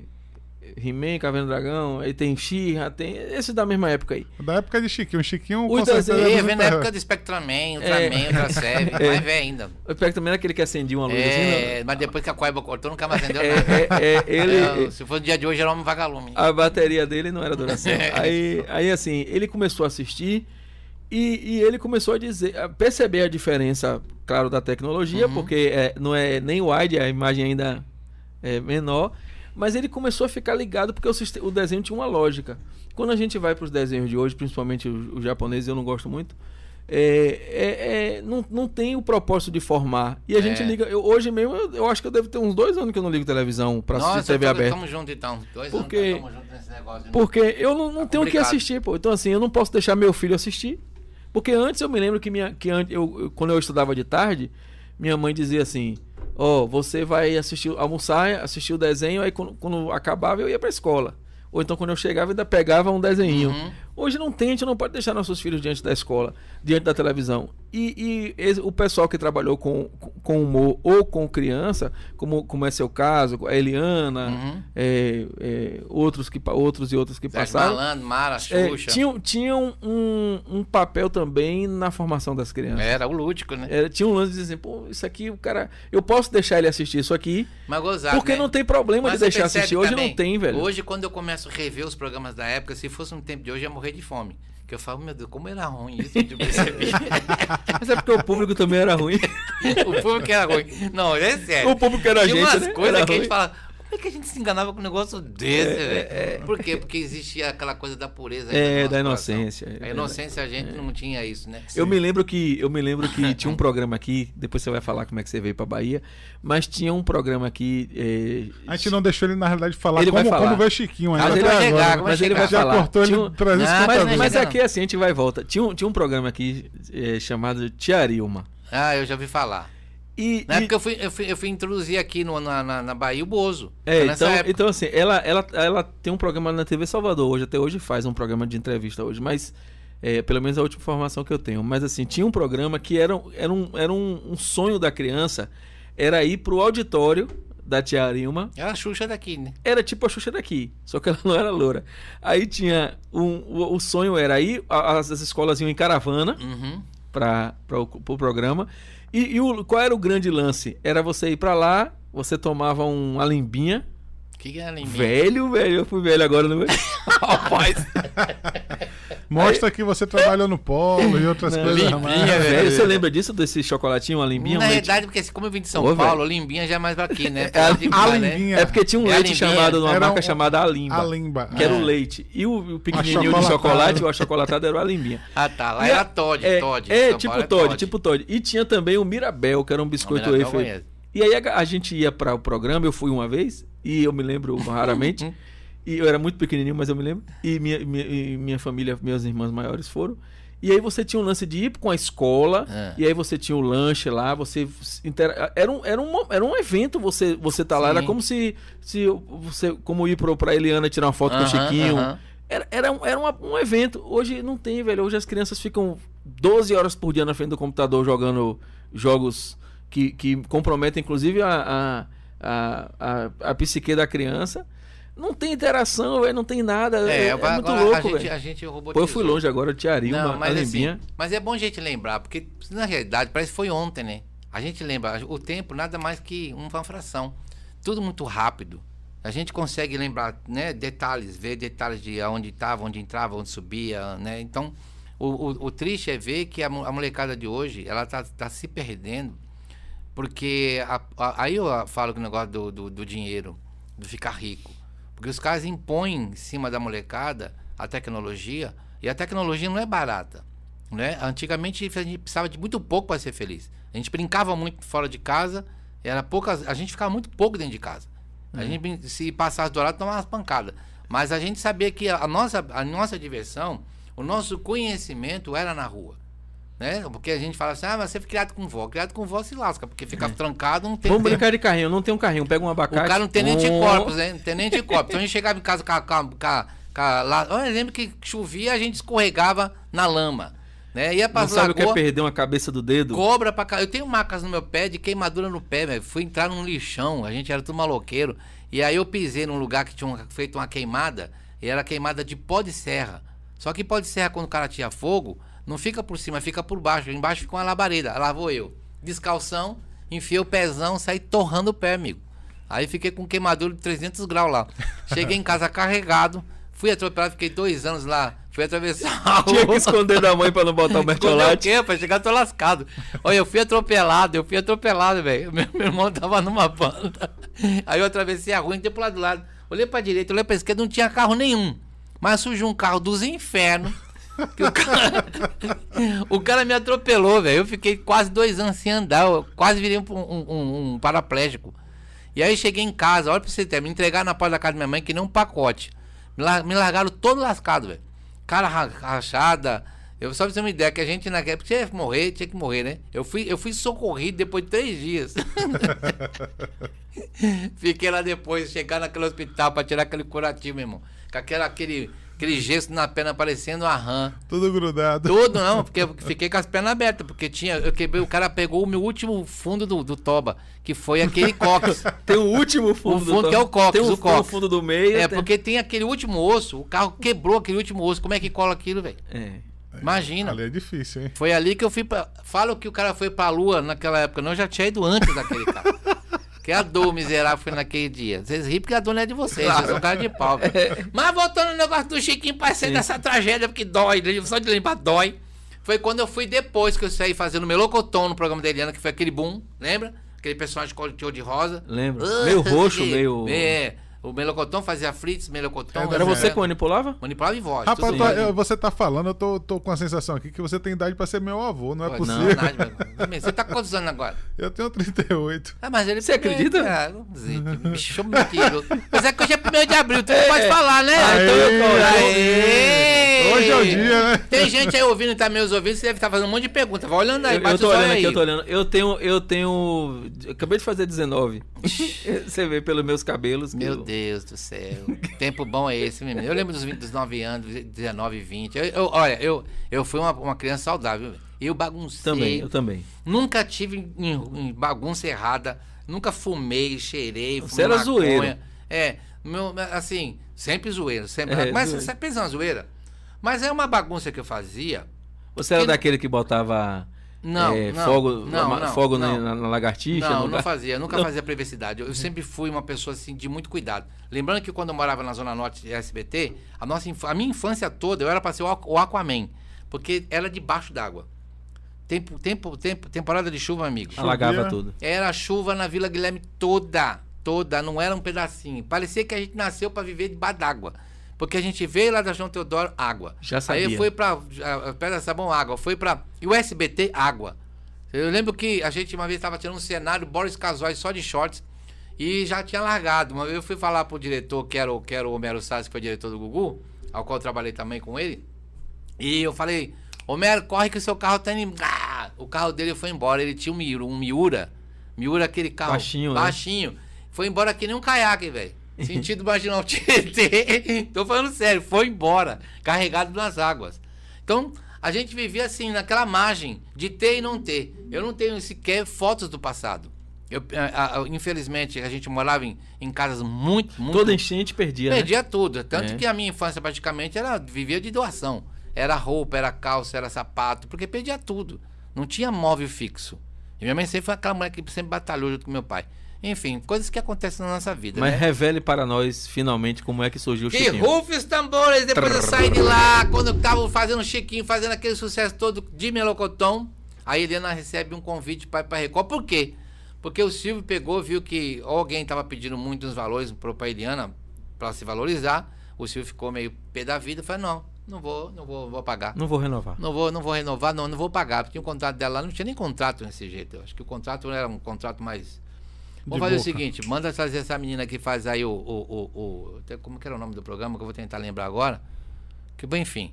Speaker 1: He-Man, Caverna do Dragão, aí tem She-Ra, tem. Esses da mesma época aí.
Speaker 2: Da época de Chiquinho. O Chiquinho,
Speaker 1: Os
Speaker 2: com certeza, é do
Speaker 3: vem na época do Spectraman,
Speaker 1: É.
Speaker 3: Ultraman, Ultrasev, mais velho ainda.
Speaker 1: Eu pego também aquele que acendia uma luz assim.
Speaker 3: É,
Speaker 1: não-
Speaker 3: mas depois que a Coiba cortou, nunca mais acendeu
Speaker 1: É,
Speaker 3: nada.
Speaker 1: é, é, ele,
Speaker 3: É, se for no dia de hoje, era um vagalume.
Speaker 1: a bateria dele não era duração.
Speaker 3: É.
Speaker 1: aí, aí, assim, ele começou a assistir e, e ele começou a dizer, a perceber a diferença, claro, da tecnologia,
Speaker 3: Uhum.
Speaker 1: porque é, não é nem wide, a imagem ainda é menor, mas ele começou a ficar ligado porque o, o desenho tinha uma lógica. Quando a gente vai para os desenhos de hoje, principalmente os, japoneses, eu não gosto muito. é, é, é, não, não tem o propósito de formar. E a
Speaker 3: É.
Speaker 1: gente liga. eu- hoje mesmo, eu, eu acho que eu devo ter uns dois anos que eu não ligo televisão para assistir TV aberta.
Speaker 3: estamos juntos então. Dois
Speaker 1: Porque-
Speaker 3: anos que estamos juntos nesse negócio. né?
Speaker 1: Porque eu não, não
Speaker 3: Tá
Speaker 1: tenho o que assistir, pô. Então, assim, eu não posso deixar meu filho assistir. Porque antes eu me lembro que, minha, que eu- quando eu estudava de tarde, minha mãe dizia assim: Ó, você vai assistir, almoçar, assistir o desenho, aí quando, quando acabava eu ia pra escola. Ou então quando eu chegava ainda pegava um desenho.
Speaker 3: Uhum.
Speaker 1: Hoje não tem, a gente não pode deixar nossos filhos diante da escola, diante da televisão. E, e o pessoal que trabalhou com, com humor ou com criança, como, como é seu caso, a Eliana,
Speaker 3: Uhum.
Speaker 1: é, é, outros, que, outros e outros que
Speaker 3: Sérgio
Speaker 1: passaram,
Speaker 3: Malandro, Mara,
Speaker 1: é,
Speaker 3: Xuxa.
Speaker 1: tinham, tinham um, um papel também na formação das crianças.
Speaker 3: Era o lúdico, né?
Speaker 1: Era- tinha um lance de dizer, pô, isso aqui, o cara. Eu posso deixar ele assistir isso aqui,
Speaker 3: Mas gozado,
Speaker 1: porque
Speaker 3: né?
Speaker 1: não tem problema
Speaker 3: Mas
Speaker 1: de deixar assistir. Hoje
Speaker 3: também,
Speaker 1: não tem, velho.
Speaker 3: Hoje, quando eu começo a rever os programas da época, se fosse no tempo de hoje, eu ia morrer de fome. Que eu falo, meu Deus, como era ruim isso, eu percebi.
Speaker 1: Mas é porque o público também era ruim.
Speaker 3: o público era ruim. Não, é sério.
Speaker 1: o público era
Speaker 3: Tinha
Speaker 1: gente,
Speaker 3: umas
Speaker 1: né?
Speaker 3: coisas que a gente
Speaker 1: ruim.
Speaker 3: fala, como é que a gente se enganava com um negócio desse, velho? Por quê? Porque existia aquela coisa da pureza.
Speaker 1: É, da
Speaker 3: nosso coração.
Speaker 1: inocência.
Speaker 3: A inocência a gente não tinha isso, né?
Speaker 1: Eu me lembro que eu me lembro que tinha um programa aqui, depois você vai falar como é que você veio pra Bahia, mas tinha um programa aqui. é,
Speaker 2: A gente não deixou ele, na realidade, falar
Speaker 1: Ele vai
Speaker 2: como,
Speaker 1: falar.
Speaker 2: como ver Chiquinho ainda.
Speaker 1: Mas ele vai
Speaker 2: agora,
Speaker 3: chegar,
Speaker 2: né?
Speaker 1: mas ele vai
Speaker 2: Já
Speaker 1: falar.
Speaker 2: cortou ele
Speaker 1: Tinha um-
Speaker 2: 350
Speaker 3: Não,
Speaker 1: mas,
Speaker 3: vai
Speaker 1: mas aqui assim a gente vai e volta. Tinha um, tinha um programa aqui é, chamado Tiarilma.
Speaker 3: Ah, eu já ouvi falar.
Speaker 1: E,
Speaker 3: Na
Speaker 1: e-
Speaker 3: época eu fui, eu fui, eu fui introduzir aqui no- na, na, na Bahia o Bozo.
Speaker 1: É, então,
Speaker 3: época.
Speaker 1: então assim, ela, ela, ela tem um programa na TV Salvador hoje, até hoje faz um programa de entrevista hoje, mas é, pelo menos a última informação que eu tenho. Mas assim, tinha um programa que era, era, um, era um, um sonho da criança, era ir pro auditório da Tia Arilma,
Speaker 3: Era a Xuxa daqui, né?
Speaker 1: era tipo a Xuxa daqui, só que ela não era loura. Aí tinha, um, o, o sonho era ir, as, as escolas iam em caravana,
Speaker 3: Uhum.
Speaker 1: para o pro programa. E, e o, qual era o grande lance? Era você ir para lá, você tomava um, uma limbinha,
Speaker 3: que, que era em mim?
Speaker 1: Velho, velho, eu fui velho agora, não Rapaz,
Speaker 2: Mostra que você trabalhou no polo e outras
Speaker 1: Não,
Speaker 2: coisas.
Speaker 3: limpinha,
Speaker 2: mais.
Speaker 3: velho.
Speaker 1: velho, você lembra disso, desse chocolatinho, uma limbinha?
Speaker 3: Na
Speaker 1: um leite?
Speaker 3: verdade, porque assim, como eu vim de São
Speaker 1: Ô,
Speaker 3: Paulo, Limbinha já é mais aqui, né?
Speaker 1: É, a-
Speaker 2: A
Speaker 3: cá, né?
Speaker 2: limbinha.
Speaker 1: É porque tinha um
Speaker 3: É a
Speaker 1: leite
Speaker 3: limbinha.
Speaker 1: chamado, uma
Speaker 2: Era
Speaker 1: marca
Speaker 2: um-
Speaker 1: chamada Alimba.
Speaker 2: A limba.
Speaker 1: Que era
Speaker 3: É.
Speaker 1: o leite. E o, o pequenininho de chocolate, o achocolatado era o Alimbinha.
Speaker 3: Ah, tá. Lá
Speaker 1: E
Speaker 3: era
Speaker 1: a-
Speaker 3: Todd,
Speaker 1: É,
Speaker 3: Todd.
Speaker 1: é tipo
Speaker 3: Paulo
Speaker 1: Todd, tipo Todd. E tinha também o Mirabel, que era um biscoito
Speaker 3: conheço.
Speaker 1: E aí a, a gente ia para o programa, eu fui uma vez, e eu me lembro raramente. e eu era muito pequenininho, mas eu me lembro. E minha, minha, e minha família, meus irmãos maiores foram. E aí você tinha um lance de ir com a escola,
Speaker 3: É.
Speaker 1: e aí você tinha o lanche lá, você intera- era um, era um, era um evento você você tá lá, era como se, se você como ir pro, pra Eliana tirar uma foto com o Chiquinho.
Speaker 3: aham.
Speaker 1: Era, era, um, era um evento. Hoje não tem, velho. Hoje as crianças ficam 12 horas por dia na frente do computador jogando jogos que, que comprometem, inclusive, a, a, a, a, a psique da criança. Não tem interação, velho. Não tem nada. É, é muito
Speaker 3: agora
Speaker 1: louco,
Speaker 3: a gente, a gente robotizou.
Speaker 1: Pô, eu fui longe agora, Tiarinho,
Speaker 3: Não,
Speaker 1: uma,
Speaker 3: mas assim, mas é bom a gente lembrar, porque na realidade parece que foi ontem, né? A gente lembra, o tempo nada mais que uma fração. Tudo muito rápido. A gente consegue lembrar, né, detalhes, ver detalhes de onde estava, onde entrava, onde subia, né? Então, o, o, o triste é ver que a, a molecada de hoje, ela tá, tá se perdendo, porque a- a- aí eu falo com o negócio do, do, do dinheiro, do ficar rico. Porque os caras impõem em cima da molecada a tecnologia, e a tecnologia não é barata. Né? Antigamente a gente precisava de muito pouco para ser feliz. A gente brincava muito fora de casa, era poucas, a gente ficava muito pouco dentro de casa. A gente brin- se passasse do lado tomava umas pancadas. Mas a gente sabia que a nossa, a nossa diversão, o nosso conhecimento era na rua. Né? Porque a gente fala assim, ah, mas você foi criado com vó. Criado com vó se lasca, porque fica trancado, não tem
Speaker 1: Vamos
Speaker 3: tempo.
Speaker 1: brincar de carrinho. Não tem um carrinho. Pega um
Speaker 3: O
Speaker 1: abacate.
Speaker 3: cara não tem nem anticorpos, né? Não tem nem anticorpos. Então a gente chegava em casa com a. Com a, com a- la- Eu lembro que chovia, a gente escorregava na lama. Né? Ia pra
Speaker 1: Não sabe o que é
Speaker 3: lagoa,
Speaker 1: perder uma cabeça do dedo?
Speaker 3: cobra pra cá. Eu tenho marcas no meu pé de queimadura no pé, velho. Fui entrar num lixão, a gente era tudo maloqueiro. E aí eu pisei num lugar que tinha um- feito uma queimada, e era queimada de pó de serra. Só que pó de serra, quando o cara tinha fogo, não fica por cima, fica por baixo. Embaixo fica uma labareda. Lá vou eu. Descalção, enfiei o pezão, saí torrando o pé, amigo. Aí fiquei com queimadura de 300 graus lá. Cheguei em casa carregado, fui atropelado, fiquei dois anos lá. Fui atravessar a
Speaker 1: Tinha que
Speaker 3: rua.
Speaker 1: esconder da mãe pra não botar o
Speaker 3: Esconder o quê? Pra chegar, tô lascado. Olha, eu fui atropelado, eu fui atropelado, velho. Meu, meu irmão tava numa banda. Aí eu atravessei a rua, entrei pro lado do lado. Olhei pra direita, olhei pra esquerda, não tinha carro nenhum. Mas surgiu um carro dos infernos. Que o, cara... o cara me atropelou, velho. Eu fiquei quase dois anos sem andar. Eu quase virei um, um- um- paraplégico. E aí cheguei em casa, olha pra você ter, me entregaram na porta da casa da minha mãe que nem um pacote. Me, lar- me largaram todo lascado, velho. Cara ra- rachada. Eu só pra você uma ideia que a gente naquela. Porque tinha que morrer, tinha que morrer, né? Eu fui, eu fui socorrido depois de três dias. Fiquei lá depois, chegar naquele hospital pra tirar aquele curativo, meu irmão. Com aquela, aquele, aquele gesso na perna parecendo a rã.
Speaker 2: Tudo grudado.
Speaker 3: Tudo não, porque eu fiquei com as pernas abertas, porque tinha. Eu quebrei, o cara pegou o meu último fundo do, do Toba, que foi aquele cox.
Speaker 1: Tem o último fundo.
Speaker 3: O fundo
Speaker 1: do...
Speaker 3: que é o cóccix,
Speaker 1: Tem o,
Speaker 3: o cóccix.
Speaker 1: tem o fundo do meio.
Speaker 3: É,
Speaker 1: tem-
Speaker 3: porque tem aquele último osso, o carro quebrou aquele último osso. Como é que cola aquilo, velho?
Speaker 1: É.
Speaker 3: Imagina.
Speaker 2: Ali é difícil, hein?
Speaker 3: Foi ali que eu fui pra. Fala que o cara foi pra lua naquela época. Não, eu já tinha ido antes daquele cara. que a dor miserável foi naquele dia. Vocês riem porque a dor não é de vocês, vocês são cara de pau. velho. Mas voltando no negócio do Chiquinho, passei dessa tragédia, porque dói, né? só de lembrar dói. Foi quando eu fui depois que eu saí fazendo melocotão no programa da Eliana, que foi aquele boom, lembra? Aquele personagem de de rosa.
Speaker 1: Lembro.
Speaker 3: Ah,
Speaker 1: meio roxo, meio.
Speaker 3: É. O melocotão fazia fritz, melocotão.
Speaker 2: É,
Speaker 1: Era você que manipulava?
Speaker 3: Manipulava em voz.
Speaker 2: Rapaz,
Speaker 3: tudo
Speaker 2: eu você tá falando, eu tô, tô com a sensação aqui que você tem idade pra ser meu avô, não é
Speaker 3: Pô,
Speaker 2: possível.
Speaker 3: nada, meu. Você tá quantos anos agora?
Speaker 2: Eu tenho 38.
Speaker 3: Ah, mas ele
Speaker 1: Você acredita?
Speaker 3: Ah, não sei, bicho mentiroso. Mas é que hoje é 1 de abril, tu não pode falar, né?
Speaker 1: Ah, então eu tô-
Speaker 3: Aê!
Speaker 2: Hoje é o dia, né?
Speaker 3: Tem gente aí ouvindo, tá meus ouvindo, você deve estar fazendo um monte de pergunta. Vai olhando aí,
Speaker 1: Eu, eu tô olhando aqui, eu tô olhando. Eu tenho. Eu tenho. Acabei de fazer 19. Você vê pelos meus cabelos.
Speaker 3: Meu
Speaker 1: eu-
Speaker 3: Deus do céu. Que tempo bom é esse, menino. Eu lembro dos, 20, dos 9 anos, 19, 20. Eu, eu- olha, eu, eu fui uma, uma criança saudável. Eu baguncei.
Speaker 1: Também, eu também.
Speaker 3: Nunca tive em, em bagunça errada. Nunca fumei, cheirei, fumei
Speaker 1: Você era
Speaker 3: maconha.
Speaker 1: zoeiro.
Speaker 3: É, meu, assim, sempre zoeiro. Sempre,
Speaker 1: É,
Speaker 3: mas
Speaker 1: zoeiro.
Speaker 3: você pensa uma zoeira? Mas é uma bagunça que eu fazia.
Speaker 1: Você era
Speaker 3: Que-
Speaker 1: daquele que botava
Speaker 3: Não,
Speaker 1: é,
Speaker 3: não,
Speaker 1: fogo,
Speaker 3: não, não,
Speaker 1: fogo na,
Speaker 3: não.
Speaker 1: na- na lagartixa?
Speaker 3: Não, não fazia, nunca fazia privacidade. Eu, eu sempre fui uma pessoa assim de muito cuidado. Lembrando que quando eu morava na Zona Norte de SBT, a, nossa, a minha infância toda eu era para ser o Aqu- o Aquaman, porque era debaixo d'água. Tempo, tempo, tempo, temporada de chuva, amigo.
Speaker 1: Alagava tudo.
Speaker 3: Era chuva na Vila Guilherme toda, toda, não era um pedacinho. Parecia que a gente nasceu para viver debaixo d'água. Porque a gente veio lá da João Teodoro, água.
Speaker 1: Já sabia.
Speaker 3: Aí foi pra Pedra Sabão, água. Foi pra. E o SBT, água. Eu lembro que a gente uma vez estava tirando um cenário, Boris Casói só de shorts, e já tinha largado. Uma vez eu fui falar pro diretor, que era o, que era o Homero Salles, que foi diretor do Gugu, ao qual eu trabalhei também com ele. E eu falei, Homero, corre que o seu carro tá indo. Ah! O carro dele foi embora. Ele tinha um Miura, um Miura. Miura, aquele carro
Speaker 1: Baixinho, né?
Speaker 3: baixinho. Foi embora que nem um caiaque, velho. Sentido marginal Tietê. Tô falando sério, foi embora, carregado nas águas. Então, a gente vivia assim, naquela margem de ter e não ter. Eu não tenho sequer fotos do passado. Eu, a, a, infelizmente, a gente morava em, em casas muito, muito.
Speaker 1: Toda enchente perdia.
Speaker 3: Perdia
Speaker 1: né?
Speaker 3: tudo. Tanto é. que a minha infância praticamente era vivia de doação. Era roupa, era calça, era sapato, porque perdia tudo. Não tinha móvel fixo. E minha mãe sempre foi aquela mulher que sempre batalhou junto com meu pai. Enfim, coisas que acontecem na nossa vida.
Speaker 1: Mas
Speaker 3: né?
Speaker 1: revele para nós, finalmente, como é que surgiu o
Speaker 3: que
Speaker 1: Chiquinho.
Speaker 3: Que rufe os tambores, depois eu saí de lá, quando eu tava fazendo Chiquinho, fazendo aquele sucesso todo de melocotão. A Helena recebe um convite para ir para Record. Por quê? Porque o Silvio pegou, viu que alguém estava pedindo muitos valores para a Eliana para se valorizar. O Silvio ficou meio pé da vida e falou: não, não vou, não vou, vou pagar.
Speaker 1: Não vou renovar.
Speaker 3: Não vou, não vou renovar, não, não vou pagar. Porque o contrato dela lá não tinha nem contrato desse jeito. Eu acho que o contrato era um contrato mais Vamos fazer boca. o seguinte, manda trazer essa menina que faz aí o, o, o, o, Como que era o nome do programa, que eu vou tentar lembrar agora. Que, bom, enfim.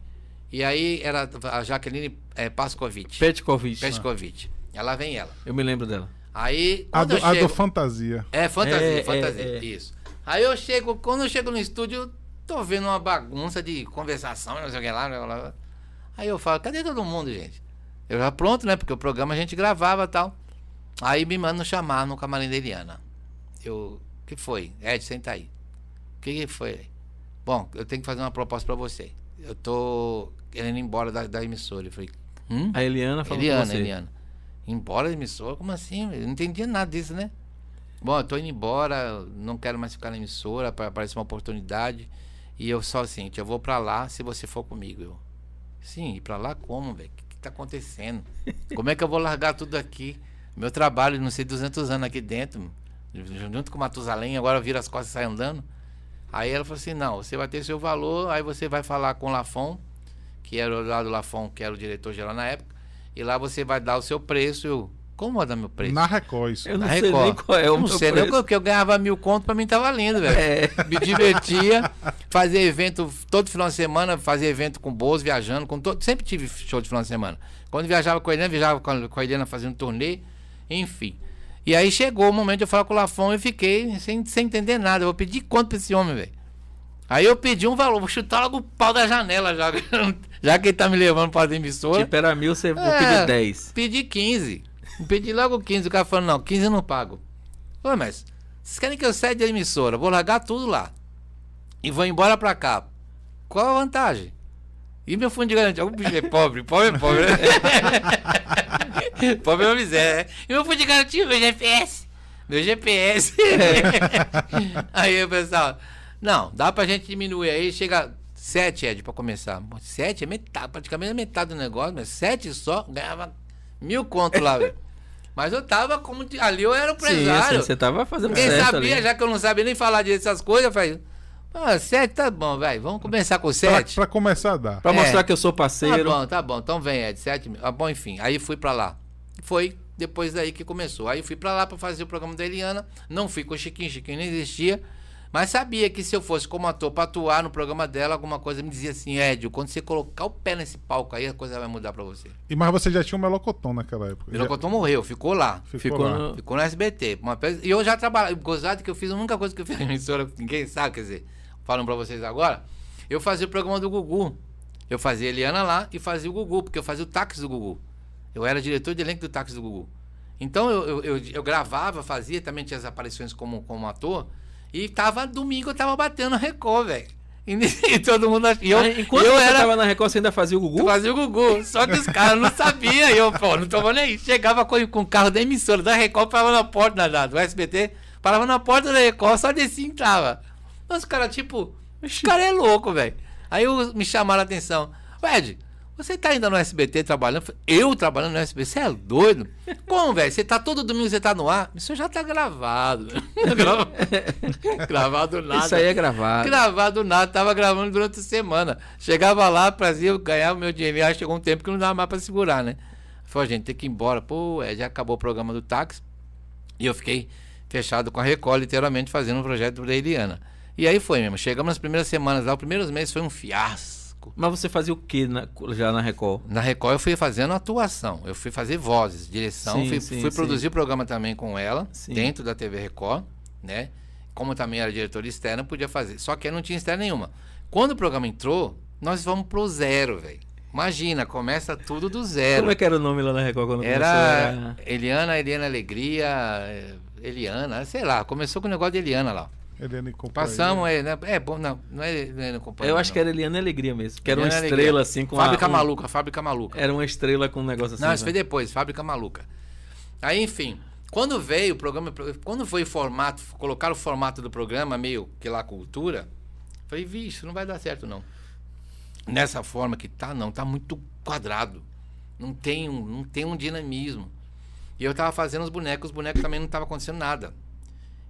Speaker 3: E aí era a Jaqueline é, Pascovitch.
Speaker 1: Petkovic.
Speaker 3: Petkovic. Ela vem ela.
Speaker 1: Eu me lembro dela.
Speaker 3: Aí.
Speaker 2: A do, chego... a do Fantasia.
Speaker 3: É, Fantasia, é, Fantasia. É, é. Isso. Aí eu chego, quando eu chego no estúdio, tô vendo uma bagunça de conversação, não sei o que lá. Aí eu falo, cadê todo mundo, gente? Eu já pronto, né? Porque o programa a gente gravava e tal. Aí me mandam chamar no camarim da Eliana. Eu, que foi? Ed, senta aí. O que, que foi? Bom, eu tenho que fazer uma proposta para você. Eu tô querendo ir embora da, da emissora. Eu falei,
Speaker 1: hum? A Eliana falou
Speaker 3: Eliana,
Speaker 1: com você.
Speaker 3: Eliana. Embora da emissora? Como assim? Eu não entendia nada disso, né? Bom, eu tô indo embora, não quero mais ficar na emissora, para aparecer uma oportunidade. E eu só assim, eu vou para lá se você for comigo. Eu, sim, ir para lá como, velho? O que, que tá acontecendo? Como é que eu vou largar tudo aqui? Meu trabalho, não sei, 200 anos aqui dentro, junto com o Matusalém, agora vira as costas e sai andando. Aí ela falou assim: não, você vai ter seu valor, aí você vai falar com o Lafon, que era o lado do Lafon, que era o diretor geral na época, e lá você vai dar o seu preço. Eu, como vai dar meu preço?
Speaker 2: Na Record, isso.
Speaker 1: Eu não
Speaker 3: na
Speaker 1: sei
Speaker 3: Record.
Speaker 1: nem qual é o
Speaker 3: não
Speaker 1: meu
Speaker 3: sei,
Speaker 1: preço.
Speaker 3: nem porque eu ganhava mil conto, pra mim tá valendo, velho.
Speaker 1: É.
Speaker 3: Me divertia, fazia evento todo final de semana, fazia evento com Boas, viajando, com todo, sempre tive show de final de semana. Quando viajava com a Helena, viajava com a, com a Helena fazendo turnê. Enfim. E aí chegou o momento de eu falar com o Lafon e fiquei sem, sem entender nada. Eu vou pedir quanto pra esse homem, velho? Aí eu pedi um valor, vou chutar logo o pau da janela já. já que ele tá me levando pra emissora.
Speaker 1: Tipo, era mil, você
Speaker 3: É,
Speaker 1: vou pedir 10.
Speaker 3: Pedi 15. Pedi logo 15. O cara falou, não, 15 eu não pago. Ô, mas vocês querem que eu saia da emissora? Vou largar tudo lá. E vou embora pra cá. Qual a vantagem? E meu fundo de garantia? O bicho é pobre, pobre é pobre. pobre é uma miséria. né? E meu fundo de garantia, meu GPS. Meu GPS. aí o pessoal, não, dá pra gente diminuir aí, chega 7, Ed, pra começar. 7 é metade, praticamente é metade do negócio, mas 7 só, ganhava mil conto lá, velho. Mas eu tava como. Ali eu era o
Speaker 1: Sim, assim,
Speaker 3: empresário.
Speaker 1: você tava fazendo
Speaker 3: Quem sabia,
Speaker 1: ali.
Speaker 3: já que eu não sabia nem falar dessas coisas, eu falei, ah, 7 tá bom, velho. Vamos começar com
Speaker 2: Pra,
Speaker 3: 7.
Speaker 2: pra começar a dar.
Speaker 1: Pra
Speaker 3: É.
Speaker 1: mostrar que eu sou
Speaker 3: Tá
Speaker 1: parceiro.
Speaker 3: bom, tá bom. Então vem, Ed, 7 mil. Ah, bom, enfim. Aí fui pra lá. Foi depois daí que começou. Aí fui pra lá pra fazer o programa da Eliana. Não fui com o Chiquinho, Chiquinho nem existia. Mas sabia que se eu fosse como ator pra atuar no programa dela, alguma coisa me dizia assim, Ed, quando você colocar o pé nesse palco aí, a coisa vai mudar pra você.
Speaker 2: E, mas você já tinha um melocotão naquela época.
Speaker 3: O Melocotão morreu, ficou lá.
Speaker 2: Já
Speaker 1: Ficou
Speaker 2: lá.
Speaker 1: no-
Speaker 3: Ficou no SBT. E eu já trabalhei. Gozado que eu fiz a única coisa que eu fiz na emissora, ninguém sabe, quer dizer, falando pra vocês agora. Eu fazia o programa do Gugu. Eu fazia a Eliana lá e fazia o Gugu, porque eu fazia o táxi do Gugu. Eu era diretor de elenco do táxi do Gugu. Então eu, eu, eu, gravava, fazia, também tinha as aparições como, como ator. E tava domingo, eu tava batendo na Record, velho. E, e todo mundo ach- e eu,
Speaker 1: Ah, Enquanto
Speaker 3: eu
Speaker 1: você
Speaker 3: era
Speaker 1: tava na Record, você ainda fazia o Gugu?
Speaker 3: Fazia o Gugu. Só que os caras não sabiam. Eu, pô, não tô nem aí. Chegava com, com o carro da emissora, da Record, parava na porta da- do SBT, parava na porta da Record, só descia e entrava. Mas os caras, tipo, esse cara é louco, velho. Aí eu- me chamaram a atenção. Ed, você tá ainda no SBT trabalhando? Eu trabalhando no SBT? Você é doido? Como, velho? Você tá todo domingo, você tá no ar? Isso já tá gravado. gravado nada.
Speaker 1: Isso aí é gravado.
Speaker 3: Gravado nada, tava gravando durante a semana. Chegava lá, fazia, ganhava o meu dinheiro. Aí chegou um tempo que não dava mais pra segurar, né? Falei, gente, tem que ir embora. Pô, é, já acabou o programa do táxi. E eu fiquei fechado com a Record, literalmente fazendo um projeto da Eliana. E aí foi mesmo. Chegamos nas primeiras semanas lá, os primeiros meses foi um fiasco.
Speaker 1: Mas você fazia o que na- já na Record?
Speaker 3: Na Record eu fui fazendo atuação, eu fui fazer vozes, direção,
Speaker 1: Sim,
Speaker 3: fui,
Speaker 1: sim,
Speaker 3: fui
Speaker 1: sim.
Speaker 3: produzir o programa também com ela, dentro da TV Record, né? como também era diretor externo, podia fazer. Só que eu não tinha externa nenhuma. Quando o programa entrou, nós vamos pro zero, velho. Imagina, começa tudo do zero.
Speaker 1: Como é que era o nome lá na Record quando
Speaker 3: Era
Speaker 1: começou? Era...
Speaker 3: Eliana, Eliana Alegria, eh, Eliana, sei lá, começou com o negócio de Eliana lá.
Speaker 2: Eliane e companhia.
Speaker 3: Passamos, é, né? é bom, não, não é Eliana Companhia.
Speaker 1: Eu acho
Speaker 3: não.
Speaker 1: que era Eliana Alegria mesmo. Que era uma estrela
Speaker 3: Alegria.
Speaker 1: assim com
Speaker 3: Fábrica
Speaker 1: a, um-
Speaker 3: Maluca, Fábrica Maluca.
Speaker 1: Era uma estrela com um negócio assim.
Speaker 3: Não, isso
Speaker 1: né?
Speaker 3: foi depois, Fábrica Maluca. Aí, enfim, quando veio o programa, quando foi o formato, colocaram o formato do programa, meio que lá cultura, falei, vixe, não vai dar certo não. Nessa forma que tá, não, tá muito quadrado. Não tem um, não tem um dinamismo. E eu tava fazendo os bonecos, os bonecos também não tava acontecendo nada.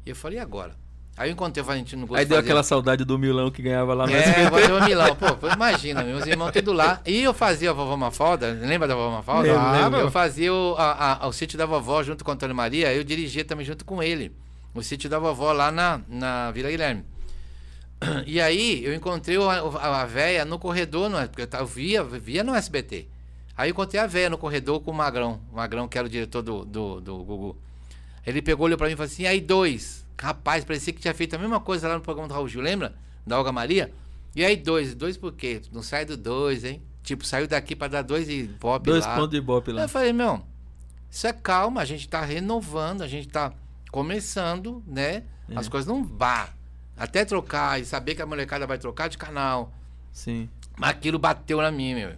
Speaker 3: E eu falei, e agora? Aí eu encontrei o Valentino Gomes
Speaker 1: Aí deu
Speaker 3: fazendo-
Speaker 1: aquela saudade do Milão que ganhava lá no
Speaker 3: é, o Milão. Pô, imagina, meus irmãos tudo lá. E eu fazia a vovó Mafalda, lembra da vovó Mafalda?
Speaker 2: Lembro, Claro.
Speaker 3: Eu fazia o, a, a- o sítio da vovó junto com o Antônio Maria, eu dirigia também junto com ele. O sítio da vovó lá na, na Vila Guilherme. E aí eu encontrei o- a, a véia no corredor, no, porque eu via, via no SBT. Aí eu encontrei a véia no corredor com o Magrão, o Magrão que era o diretor do, do, do Gugu. Ele pegou, olhou pra mim e falou assim, aí dois. Rapaz, parecia que tinha feito a mesma coisa lá no programa do Raul Gil, lembra? Da Olga Maria. E aí dois, dois por quê? Não sai do dois, hein? Tipo, saiu daqui pra dar dois e pop
Speaker 1: Dois
Speaker 3: lá.
Speaker 1: pontos de
Speaker 3: Aí
Speaker 1: lá.
Speaker 3: eu falei, meu, isso é calma, a gente tá renovando, a gente tá começando, né? As
Speaker 1: É.
Speaker 3: coisas não vá. Até trocar e saber que a molecada vai trocar de canal.
Speaker 1: Sim.
Speaker 3: Mas aquilo bateu na mim, meu.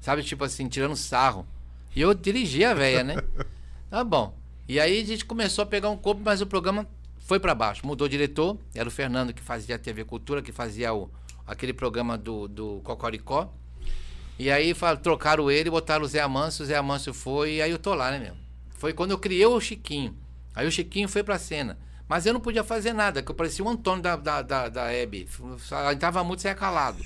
Speaker 3: Sabe, tipo assim, tirando sarro. E eu dirigi a véia, né? Tá bom. E aí a gente começou a pegar um corpo, mas o programa foi pra baixo. Mudou diretor, era o Fernando que fazia a TV Cultura, que fazia o, aquele programa do, do Cocoricó. E aí trocaram ele, botaram o Zé Amâncio, o Zé Amâncio foi, e aí eu tô lá, né, meu? Foi quando eu criei o Chiquinho. Aí o Chiquinho foi pra cena. Mas eu não podia fazer nada, que eu parecia o Antônio da, da, da, da Hebe. Entrava muito saia calado.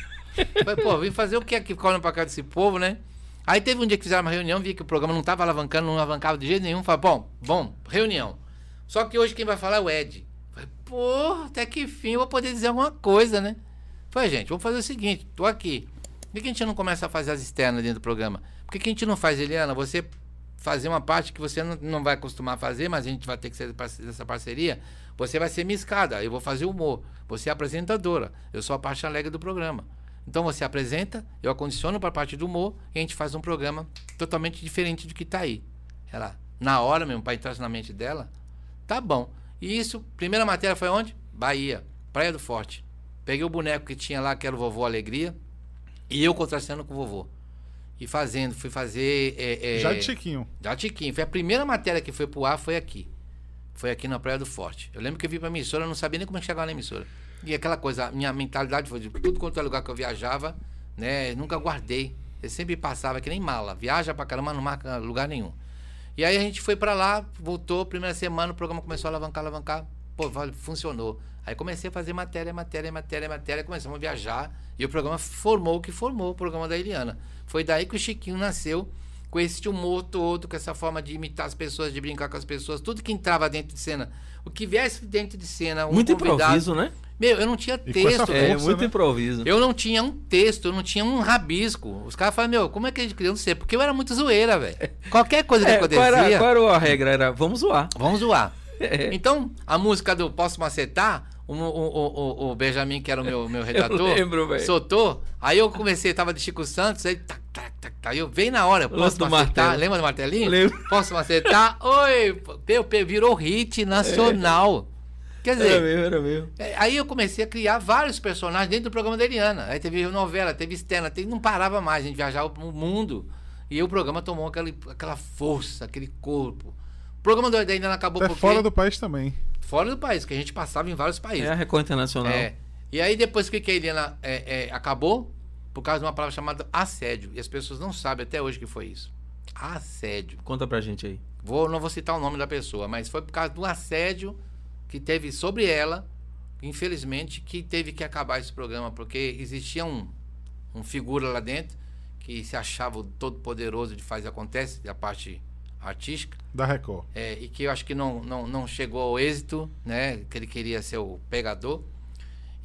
Speaker 3: Falei, pô, vim fazer o que aqui, ficar olhando pra cá desse povo, né? Aí teve um dia que fizeram uma reunião, vi que o programa não tava alavancando, não alavancava de jeito nenhum. Falei, bom, bom, reunião. Só que hoje quem vai falar é o Ed. Falei, pô, até que fim eu vou poder dizer alguma coisa, né? Falei, gente, vamos fazer o seguinte, tô aqui. Por que a gente não começa a fazer as externas dentro do programa? Por que, a gente não faz, Eliana? Você fazer uma parte que você não, não vai acostumar fazer, mas a gente vai ter que ser dessa parceria. Você vai ser minha escada, eu vou fazer humor. Você é apresentadora, eu sou a parte alegre do programa. Então você apresenta, eu acondiciono para a parte do humor e a gente faz um programa totalmente diferente do que tá aí. Ela, na hora mesmo, para entrar na mente dela, tá bom. E isso, primeira matéria foi onde? Bahia, Praia do Forte. Peguei o boneco que tinha lá, que era o Vovô Alegria, e eu contrastando com o vovô. E fazendo, fui fazer. é, é,
Speaker 2: Já de Chiquinho.
Speaker 3: da Tiquinho. Foi a primeira matéria que foi pro ar, foi aqui. Foi aqui na Praia do Forte. Eu lembro que eu vim pra emissora, eu não sabia nem como é que chegava na emissora. E aquela coisa, a minha mentalidade foi de tudo quanto é lugar que eu viajava, né? Nunca guardei. Eu sempre passava que nem mala. Viaja pra caramba, não marca lugar nenhum. E aí a gente foi pra lá, voltou, primeira semana, o programa começou a alavancar, alavancar. Pô, funcionou. Aí comecei a fazer matéria, matéria, matéria, matéria, começamos a viajar. E o programa formou o que formou o programa da Eliana. Foi daí que o Chiquinho nasceu, com esse humor todo, com essa forma de imitar as pessoas, de brincar com as pessoas, tudo que entrava dentro de cena. O que viesse dentro de cena, um
Speaker 1: Muito improviso, né?
Speaker 3: Meu, eu não tinha
Speaker 2: E
Speaker 3: texto.
Speaker 1: É,
Speaker 2: Força,
Speaker 1: muito
Speaker 2: né?
Speaker 1: improviso.
Speaker 3: Eu não tinha um texto, eu não tinha um rabisco. Os caras falam, meu, como é que a gente criou? Eu não sei, porque eu era muito zoeira, velho. Qualquer coisa que
Speaker 1: É, qual,
Speaker 3: acontecia,
Speaker 1: era, qual era a regra? Era vamos zoar.
Speaker 3: vamos zoar.
Speaker 1: É.
Speaker 3: Então, a música do Posso Macetar, o, o, o, o- Benjamin, que era o meu, meu redator,
Speaker 1: lembro, velho.
Speaker 3: soltou. Aí eu comecei, tava de Chico Santos, aí tac, tac, tac, tac, aí eu veio na hora,
Speaker 1: lance
Speaker 3: posso
Speaker 1: do
Speaker 3: macetar? Lembra do martelinho?
Speaker 1: Lembro.
Speaker 3: Posso macetar? Oi, virou hit nacional. Quer
Speaker 1: Era
Speaker 3: dizer,
Speaker 1: mesmo, era mesmo.
Speaker 3: é, Aí eu comecei a criar vários personagens dentro do programa da Eliana. Aí teve novela, teve externa, teve, não parava mais, a gente viajava o mundo. E aí o programa tomou aquela, aquela força, aquele corpo. O programa da Eliana acabou
Speaker 2: Até
Speaker 3: porque...
Speaker 2: fora do país também.
Speaker 3: fora do país, que a gente passava em vários países.
Speaker 1: É a Record Internacional.
Speaker 3: É. E aí depois que a Eliana é, é, acabou, por causa de uma palavra chamada assédio. E as pessoas não sabem até hoje o que foi isso. Assédio.
Speaker 1: Conta pra gente aí.
Speaker 3: Vou, não vou citar o nome da pessoa, mas foi por causa do assédio que teve sobre ela, infelizmente, que teve que acabar esse programa, porque existia um, um figura lá dentro que se achava o todo poderoso de fazer acontece, da parte artística,
Speaker 2: Da Record.
Speaker 3: é, e que eu acho que não, não, não chegou ao êxito, né? Que ele queria ser o pegador.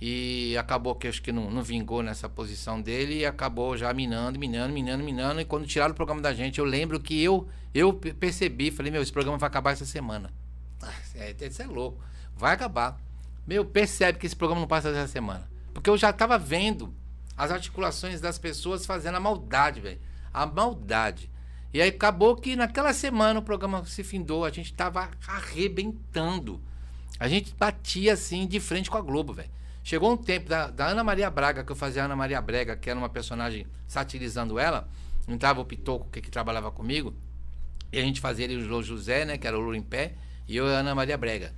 Speaker 3: E acabou que eu acho que não, não vingou nessa posição dele e acabou já minando, minando, minando, minando. E quando tiraram o programa da gente, eu lembro que eu, eu pe- percebi, falei, meu, esse programa vai acabar essa semana. Ah, é, Isso é louco. Vai acabar. Meu, percebe que esse programa não passa dessa semana. Porque eu já tava vendo as articulações das pessoas fazendo a maldade, velho. A maldade. E aí acabou que naquela semana o programa se findou, a gente tava arrebentando. A gente batia assim de frente com a Globo, velho. Chegou um tempo da, da, Ana Maria Braga, que eu fazia a Ana Maria Brega, que era uma personagem satirizando ela. Entrava o Pitoco, que, que trabalhava comigo. E a gente fazia ele o José, né? Que era o Lula em pé. E eu a Ana Maria Brega.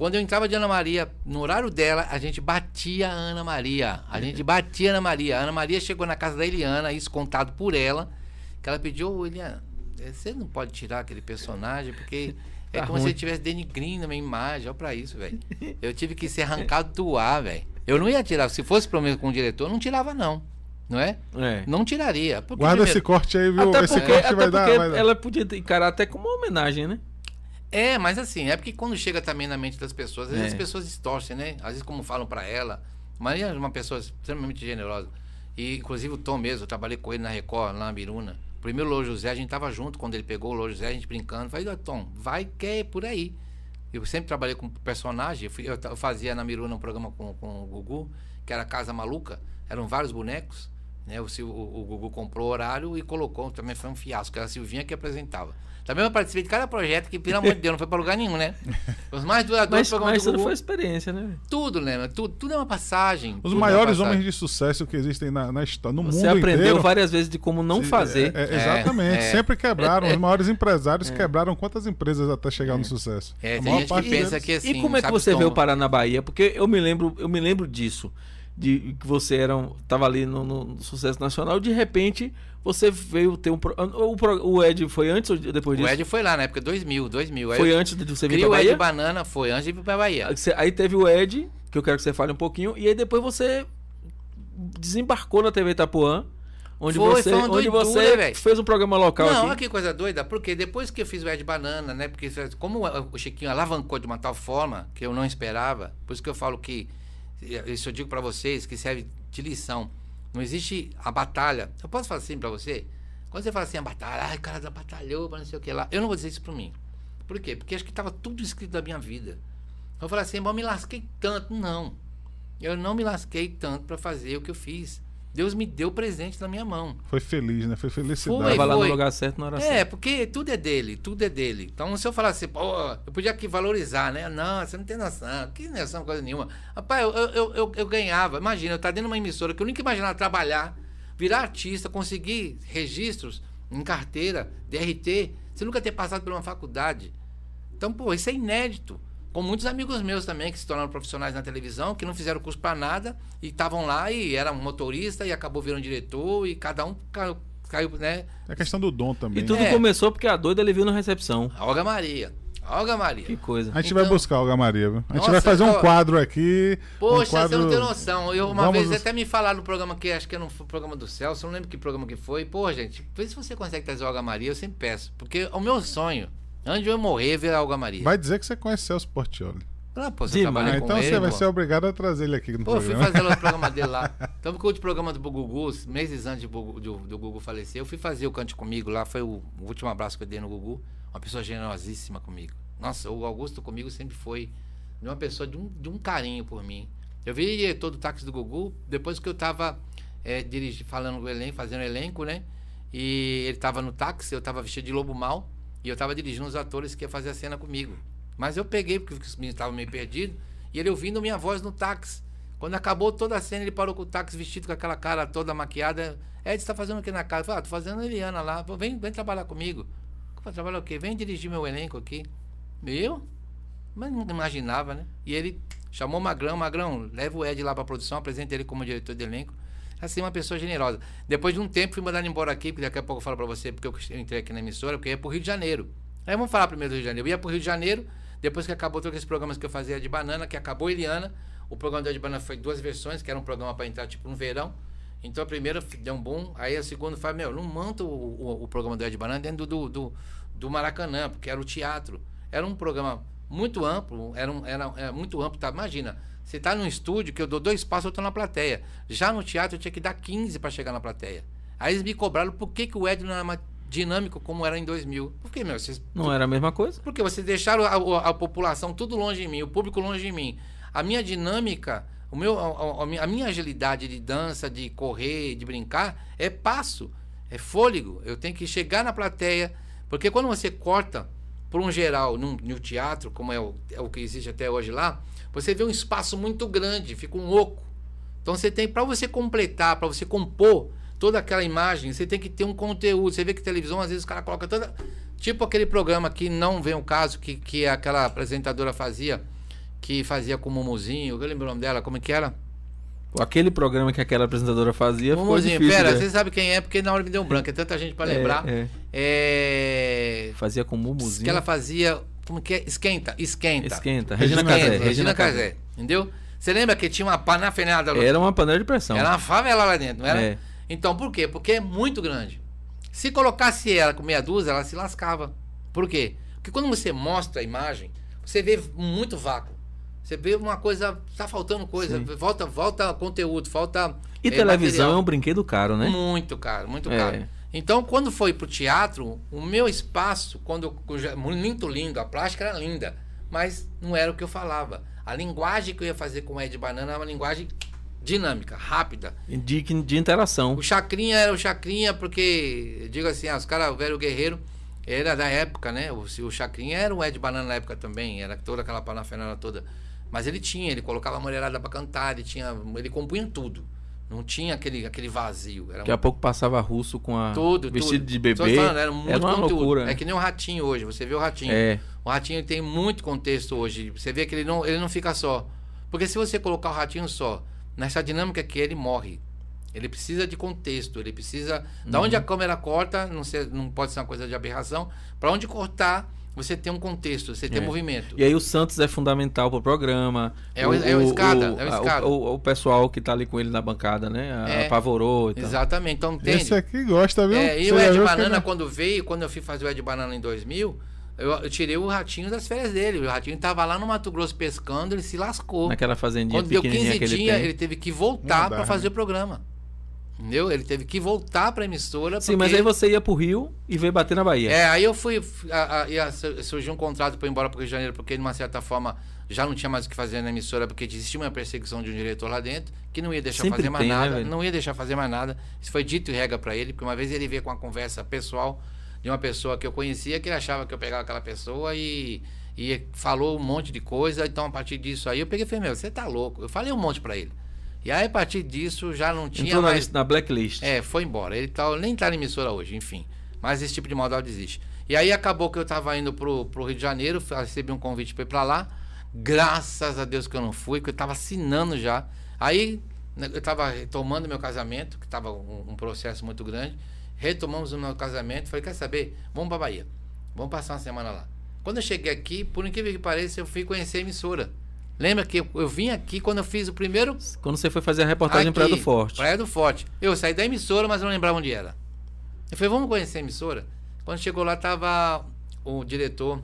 Speaker 3: Quando eu entrava de Ana Maria, no horário dela, a gente batia a Ana Maria. A gente batia a Ana Maria. A Ana Maria chegou na casa da Eliana, isso contado por ela, que ela pediu, ô Eliana, eh, você não pode tirar aquele personagem, porque é tá como ruim. se ele estivesse denigrindo a minha imagem. Olha pra isso, velho. Eu tive que ser arrancado do ar, velho. Eu não ia tirar. Se fosse pelo menos com o diretor, não tirava, não. Não é? é. Não tiraria.
Speaker 2: Porque, Guarda primeiro, esse corte aí, viu?
Speaker 1: Até
Speaker 2: esse
Speaker 1: porque, corte vai, dar, vai dar. Ela podia encarar até como uma homenagem, né?
Speaker 3: É, mas assim, é porque quando chega também na mente das pessoas, às vezes é. as pessoas distorcem, né? Às vezes, como falam para ela. Maria é uma pessoa extremamente generosa. E, inclusive, o Tom mesmo, eu trabalhei com ele na Record, lá na Biruna. Primeiro o Lô José, a gente tava junto quando ele pegou o Lô José, a gente brincando. Falei, Tom, vai que é por aí. Eu sempre trabalhei com personagem. Eu, fui, eu fazia na Miruna um programa com, com o Gugu, que era Casa Maluca. Eram vários bonecos. Né? O, o, o Gugu comprou horário e colocou. Também foi um fiasco. Era a Silvinha que apresentava. Também eu participei de cada projeto que, pelo amor de Deus, não foi para lugar nenhum, né?
Speaker 1: Os mais duradouros mas, mas tudo foi experiência, né?
Speaker 3: Tudo, né? Tudo, tudo é uma passagem.
Speaker 2: Os maiores é homens de sucesso que existem na, na história, no
Speaker 1: Você
Speaker 2: mundo
Speaker 1: aprendeu
Speaker 2: inteiro,
Speaker 1: várias vezes de como não fazer.
Speaker 2: É, é, exatamente. É, Sempre quebraram. Os maiores empresários quebraram quantas empresas até chegar no sucesso?
Speaker 3: É, tem gente que pensa deles. que assim...
Speaker 1: E como é que você veio parar na Bahia? Porque eu me lembro, eu me lembro disso de que você era estava ali no, no, sucesso nacional de repente você veio ter um o, o Ed foi antes ou depois disso?
Speaker 3: O Ed foi lá na época 2000, 2000.
Speaker 1: Foi antes de você vir para Bahia?
Speaker 3: o Ed Banana foi antes de ir para Bahia.
Speaker 1: Aí teve o Ed, que eu quero que você fale um pouquinho, e aí depois você desembarcou na TV Itapuã. Onde foi, você, foi onde você fez um programa local
Speaker 3: Não,
Speaker 1: aqui.
Speaker 3: olha que coisa doida, porque depois que eu fiz o Ed Banana, né? Porque como o Chiquinho alavancou de uma tal forma que eu não esperava, por isso que eu falo que isso eu digo para vocês que serve de lição. Não existe a batalha. Eu posso falar assim para você? Quando você fala assim, a batalha, ai, cara batalhou, não sei o que lá. Eu não vou dizer isso para mim. Por quê? Porque acho que estava tudo escrito da minha vida. Eu falei assim, eu me lasquei tanto. Não. Eu não me lasquei tanto para fazer o que eu fiz. Deus me deu presente na minha mão.
Speaker 2: Foi feliz, né? Foi felicidade.
Speaker 1: Foi, lá no lugar certo na hora é, certa.
Speaker 3: É, porque tudo é dele, tudo é dele. Então, se eu falar assim, pô, eu podia aqui valorizar, né? Não, você não tem noção. Que noção, coisa nenhuma. Rapaz, eu, eu, eu, eu ganhava. Imagina, eu estar dentro de uma emissora que eu nunca imaginava trabalhar, virar artista, conseguir registros em carteira, DRT, você nunca ter passado por uma faculdade. Então, pô, isso é inédito com muitos amigos meus também que se tornaram profissionais na televisão, que não fizeram curso para nada e estavam lá e era motorista e acabou virando diretor e cada um caiu, caiu né?
Speaker 2: É questão do dom também.
Speaker 1: E tudo
Speaker 2: é.
Speaker 1: começou porque a doida ele viu na recepção.
Speaker 3: A Olga Maria. Olga Maria.
Speaker 1: Que coisa.
Speaker 2: A gente então, vai buscar a Olga Maria, viu? A gente nossa, vai fazer um quadro aqui.
Speaker 3: Poxa,
Speaker 2: um quadro...
Speaker 3: você não tem noção. Eu, uma Vamos... vez até me falaram no programa que acho que era um programa do Celso, não lembro que programa que foi. Pô, gente, vê se você consegue trazer a Olga Maria, eu sempre peço. Porque o meu sonho, antes de eu morrer, é ver a Olga Maria.
Speaker 2: Vai dizer que você conhece Celso Portioli.
Speaker 3: Ah, pô, você ah,
Speaker 2: então
Speaker 3: ele,
Speaker 2: você vai ser obrigado a trazer ele aqui no
Speaker 3: pô, programa. Pô, fui fazer o programa dele lá. Então, porque o programa do Gugu, meses antes do, do, do Gugu falecer, eu fui fazer o Cante Comigo lá, foi o, o, último abraço que eu dei no Gugu. Uma pessoa generosíssima comigo. Nossa, o Augusto comigo sempre foi uma pessoa de um, de um carinho por mim. Eu vi diretor do táxi do Gugu, depois que eu tava é, dirigi, falando o elenco, fazendo elenco, né? E ele tava no táxi, eu tava vestido de lobo mal, e eu tava dirigindo os atores que ia fazer a cena comigo. Mas eu peguei, porque os meninos estavam meio perdidos, e ele ouvindo minha voz no táxi. Quando acabou toda a cena, ele parou com o táxi vestido com aquela cara toda maquiada. Ed, você tá fazendo o que na casa? Eu falei, ah, tô fazendo a Eliana lá. Falei, vem, vem trabalhar comigo. Falei, trabalhar o quê? Vem dirigir meu elenco aqui. Eu? Mas não imaginava, né? E ele chamou o Magrão, Magrão, leva o Ed lá pra produção, apresenta ele como diretor de elenco. Assim, uma pessoa generosa. Depois de um tempo, fui mandado embora aqui, porque daqui a pouco eu falo pra você, porque eu entrei aqui na emissora, porque ia pro Rio de Janeiro. Aí vamos falar primeiro do Rio de Janeiro. Eu ia pro Rio de Janeiro, depois que acabou todos aqueles programas que eu fazia de banana, que acabou Eliana, o programa de banana foi duas versões, que era um programa para entrar tipo no verão. Então a primeira deu um boom, aí a segunda foi, meu, não monta o, o, o programa do Ed Banana dentro do, do, do, Maracanã, porque era o teatro. Era um programa muito amplo, era, um, era, era muito amplo, tá? Imagina, você tá num estúdio que eu dou dois passos, eu tô na plateia. Já no teatro eu tinha que dar 15 para chegar na plateia. Aí eles me cobraram por que, que o Ed não era dinâmico como era em 2000. Por que, meu? Vocês,
Speaker 1: não era a mesma coisa?
Speaker 3: Porque vocês deixaram a, a, a, população tudo longe de mim, o público longe de mim. a minha dinâmica, o meu, a, a minha- agilidade de dança, de correr, de brincar, é passo, é fôlego. Eu tenho que chegar na plateia, porque quando você corta por um geral num, no teatro, como é o, é o que existe até hoje lá, você vê um espaço muito grande, fica um oco. Então você tem, para você completar, para você compor toda aquela imagem, você tem que ter um conteúdo. Você vê que televisão, às vezes, os caras colocam toda. Tipo aquele programa que não vem o caso, que, que aquela apresentadora fazia, que fazia com o Mumuzinho. Eu lembro o nome dela, como é que era?
Speaker 1: Aquele programa que aquela apresentadora fazia ficou
Speaker 3: Mumuzinho,
Speaker 1: difícil.
Speaker 3: pera,
Speaker 1: né?
Speaker 3: você sabe quem é, porque na hora me deu um branco, é tanta gente para lembrar.
Speaker 1: É,
Speaker 3: É,
Speaker 1: é. Fazia com mumuzinho.
Speaker 3: Que ela fazia. Como que é? Esquenta, esquenta.
Speaker 1: Esquenta.
Speaker 2: Regina Casé.
Speaker 3: Regina,
Speaker 1: Regina Casé.
Speaker 3: Entendeu? Você lembra que tinha uma panafenada lá?
Speaker 1: Era uma panela de pressão.
Speaker 3: Era uma favela lá dentro, não era?
Speaker 1: É.
Speaker 3: Então, por quê? Porque é muito grande. Se colocasse ela com meia dúzia, ela se lascava. Por quê? Porque quando você mostra a imagem, você vê muito vácuo. Você vê uma coisa, tá faltando coisa,
Speaker 1: Sim.
Speaker 3: volta, volta conteúdo, falta
Speaker 1: E
Speaker 3: eh,
Speaker 1: televisão
Speaker 3: material.
Speaker 1: é um brinquedo caro, né?
Speaker 3: Muito caro, muito
Speaker 1: É.
Speaker 3: caro. Então, quando foi pro teatro, o meu espaço, quando eu muito lindo, a plástica era linda, mas não era o que eu falava. A linguagem que eu ia fazer com o Ed Banana era uma linguagem dinâmica, rápida.
Speaker 1: De, de interação.
Speaker 3: O Chacrinha era o Chacrinha porque, digo assim, ah, os caras, o velho guerreiro, era da época, né? O, o Chacrinha era o Ed Banana na época também, era toda aquela panafenada toda. Mas ele tinha, ele colocava a mulherada pra cantar, ele tinha, ele compunha tudo. Não tinha aquele, aquele vazio. Era
Speaker 1: Daqui a pouco passava russo com a
Speaker 3: tudo,
Speaker 1: vestido
Speaker 3: tudo.
Speaker 1: de bebê.
Speaker 3: Falando, era muito
Speaker 1: uma
Speaker 3: conteúdo.
Speaker 1: loucura.
Speaker 3: É que nem o ratinho hoje, você vê o ratinho.
Speaker 1: É.
Speaker 3: O ratinho tem muito contexto hoje. Você vê que ele não, ele não fica só. Porque se você colocar o ratinho só, nessa dinâmica que ele morre. Ele precisa de contexto, ele precisa. Da
Speaker 1: Uhum.
Speaker 3: onde a câmera corta, não, ser, não pode ser uma coisa de aberração. Para onde cortar, você tem um contexto, você tem
Speaker 1: É.
Speaker 3: movimento.
Speaker 1: E aí o Santos é fundamental pro programa.
Speaker 3: É o- é o escada, é o
Speaker 1: a-
Speaker 3: escada.
Speaker 1: O, o pessoal que tá ali com ele na bancada, né? A-
Speaker 3: É.
Speaker 1: Apavorou e tal.
Speaker 3: Exatamente. Então, entende?
Speaker 2: Esse aqui gosta, viu?
Speaker 3: É, e
Speaker 2: Você
Speaker 3: o Ed Banana,
Speaker 2: ele-
Speaker 3: quando veio, quando eu fui fazer o Ed Banana em 2000, eu, eu tirei o ratinho das férias dele. O ratinho tava lá no Mato Grosso pescando, ele se lascou.
Speaker 1: Naquela fazendinha
Speaker 3: Quando deu
Speaker 1: pequenininha
Speaker 3: 15
Speaker 1: que ele
Speaker 3: dias,
Speaker 1: tem.
Speaker 3: ele teve que voltar para fazer
Speaker 2: né?
Speaker 3: o programa. Entendeu? Ele teve que voltar pra emissora.
Speaker 1: Sim,
Speaker 3: porque-
Speaker 1: mas aí você ia pro Rio e veio bater na Bahia.
Speaker 3: É, aí eu fui. A, a, surgiu um contrato para ir embora pro Rio de Janeiro, porque de uma certa forma já não tinha mais o que fazer na emissora, porque existia uma perseguição de um diretor lá dentro, que não ia deixar
Speaker 1: Sempre
Speaker 3: fazer mais
Speaker 1: tem, né,
Speaker 3: nada.
Speaker 1: velho?
Speaker 3: não ia deixar fazer mais nada. Isso foi dito e rega para ele, porque uma vez ele veio com uma conversa pessoal de uma pessoa que eu conhecia, que ele achava que eu pegava aquela pessoa e, e falou um monte de coisa. Então, a partir disso aí, eu peguei e falei, meu, você tá louco. Eu falei um monte para ele. E aí, a partir disso, já não tinha
Speaker 1: Entrou
Speaker 3: mais.
Speaker 1: na blacklist.
Speaker 3: É, foi embora. Ele tá, nem tá na emissora hoje, enfim. Mas esse tipo de maldade existe. E aí acabou que eu tava indo pro, pro Rio de Janeiro, recebi um convite pra ir pra lá. Graças a Deus que eu não fui, que eu tava assinando já. Aí né, eu tava retomando meu casamento, que tava um, um processo muito grande. Retomamos o meu casamento. Falei, quer saber? Vamos pra Bahia. Vamos passar uma semana lá. Quando eu cheguei aqui, por incrível que pareça, eu fui conhecer a emissora. Lembra que eu, eu vim aqui quando eu fiz o primeiro
Speaker 1: Quando você foi fazer a reportagem em Praia do Forte.
Speaker 3: Praia do Forte. Eu saí da emissora, mas não lembrava onde era. Eu falei, vamos conhecer a emissora? Quando chegou lá, tava o diretor,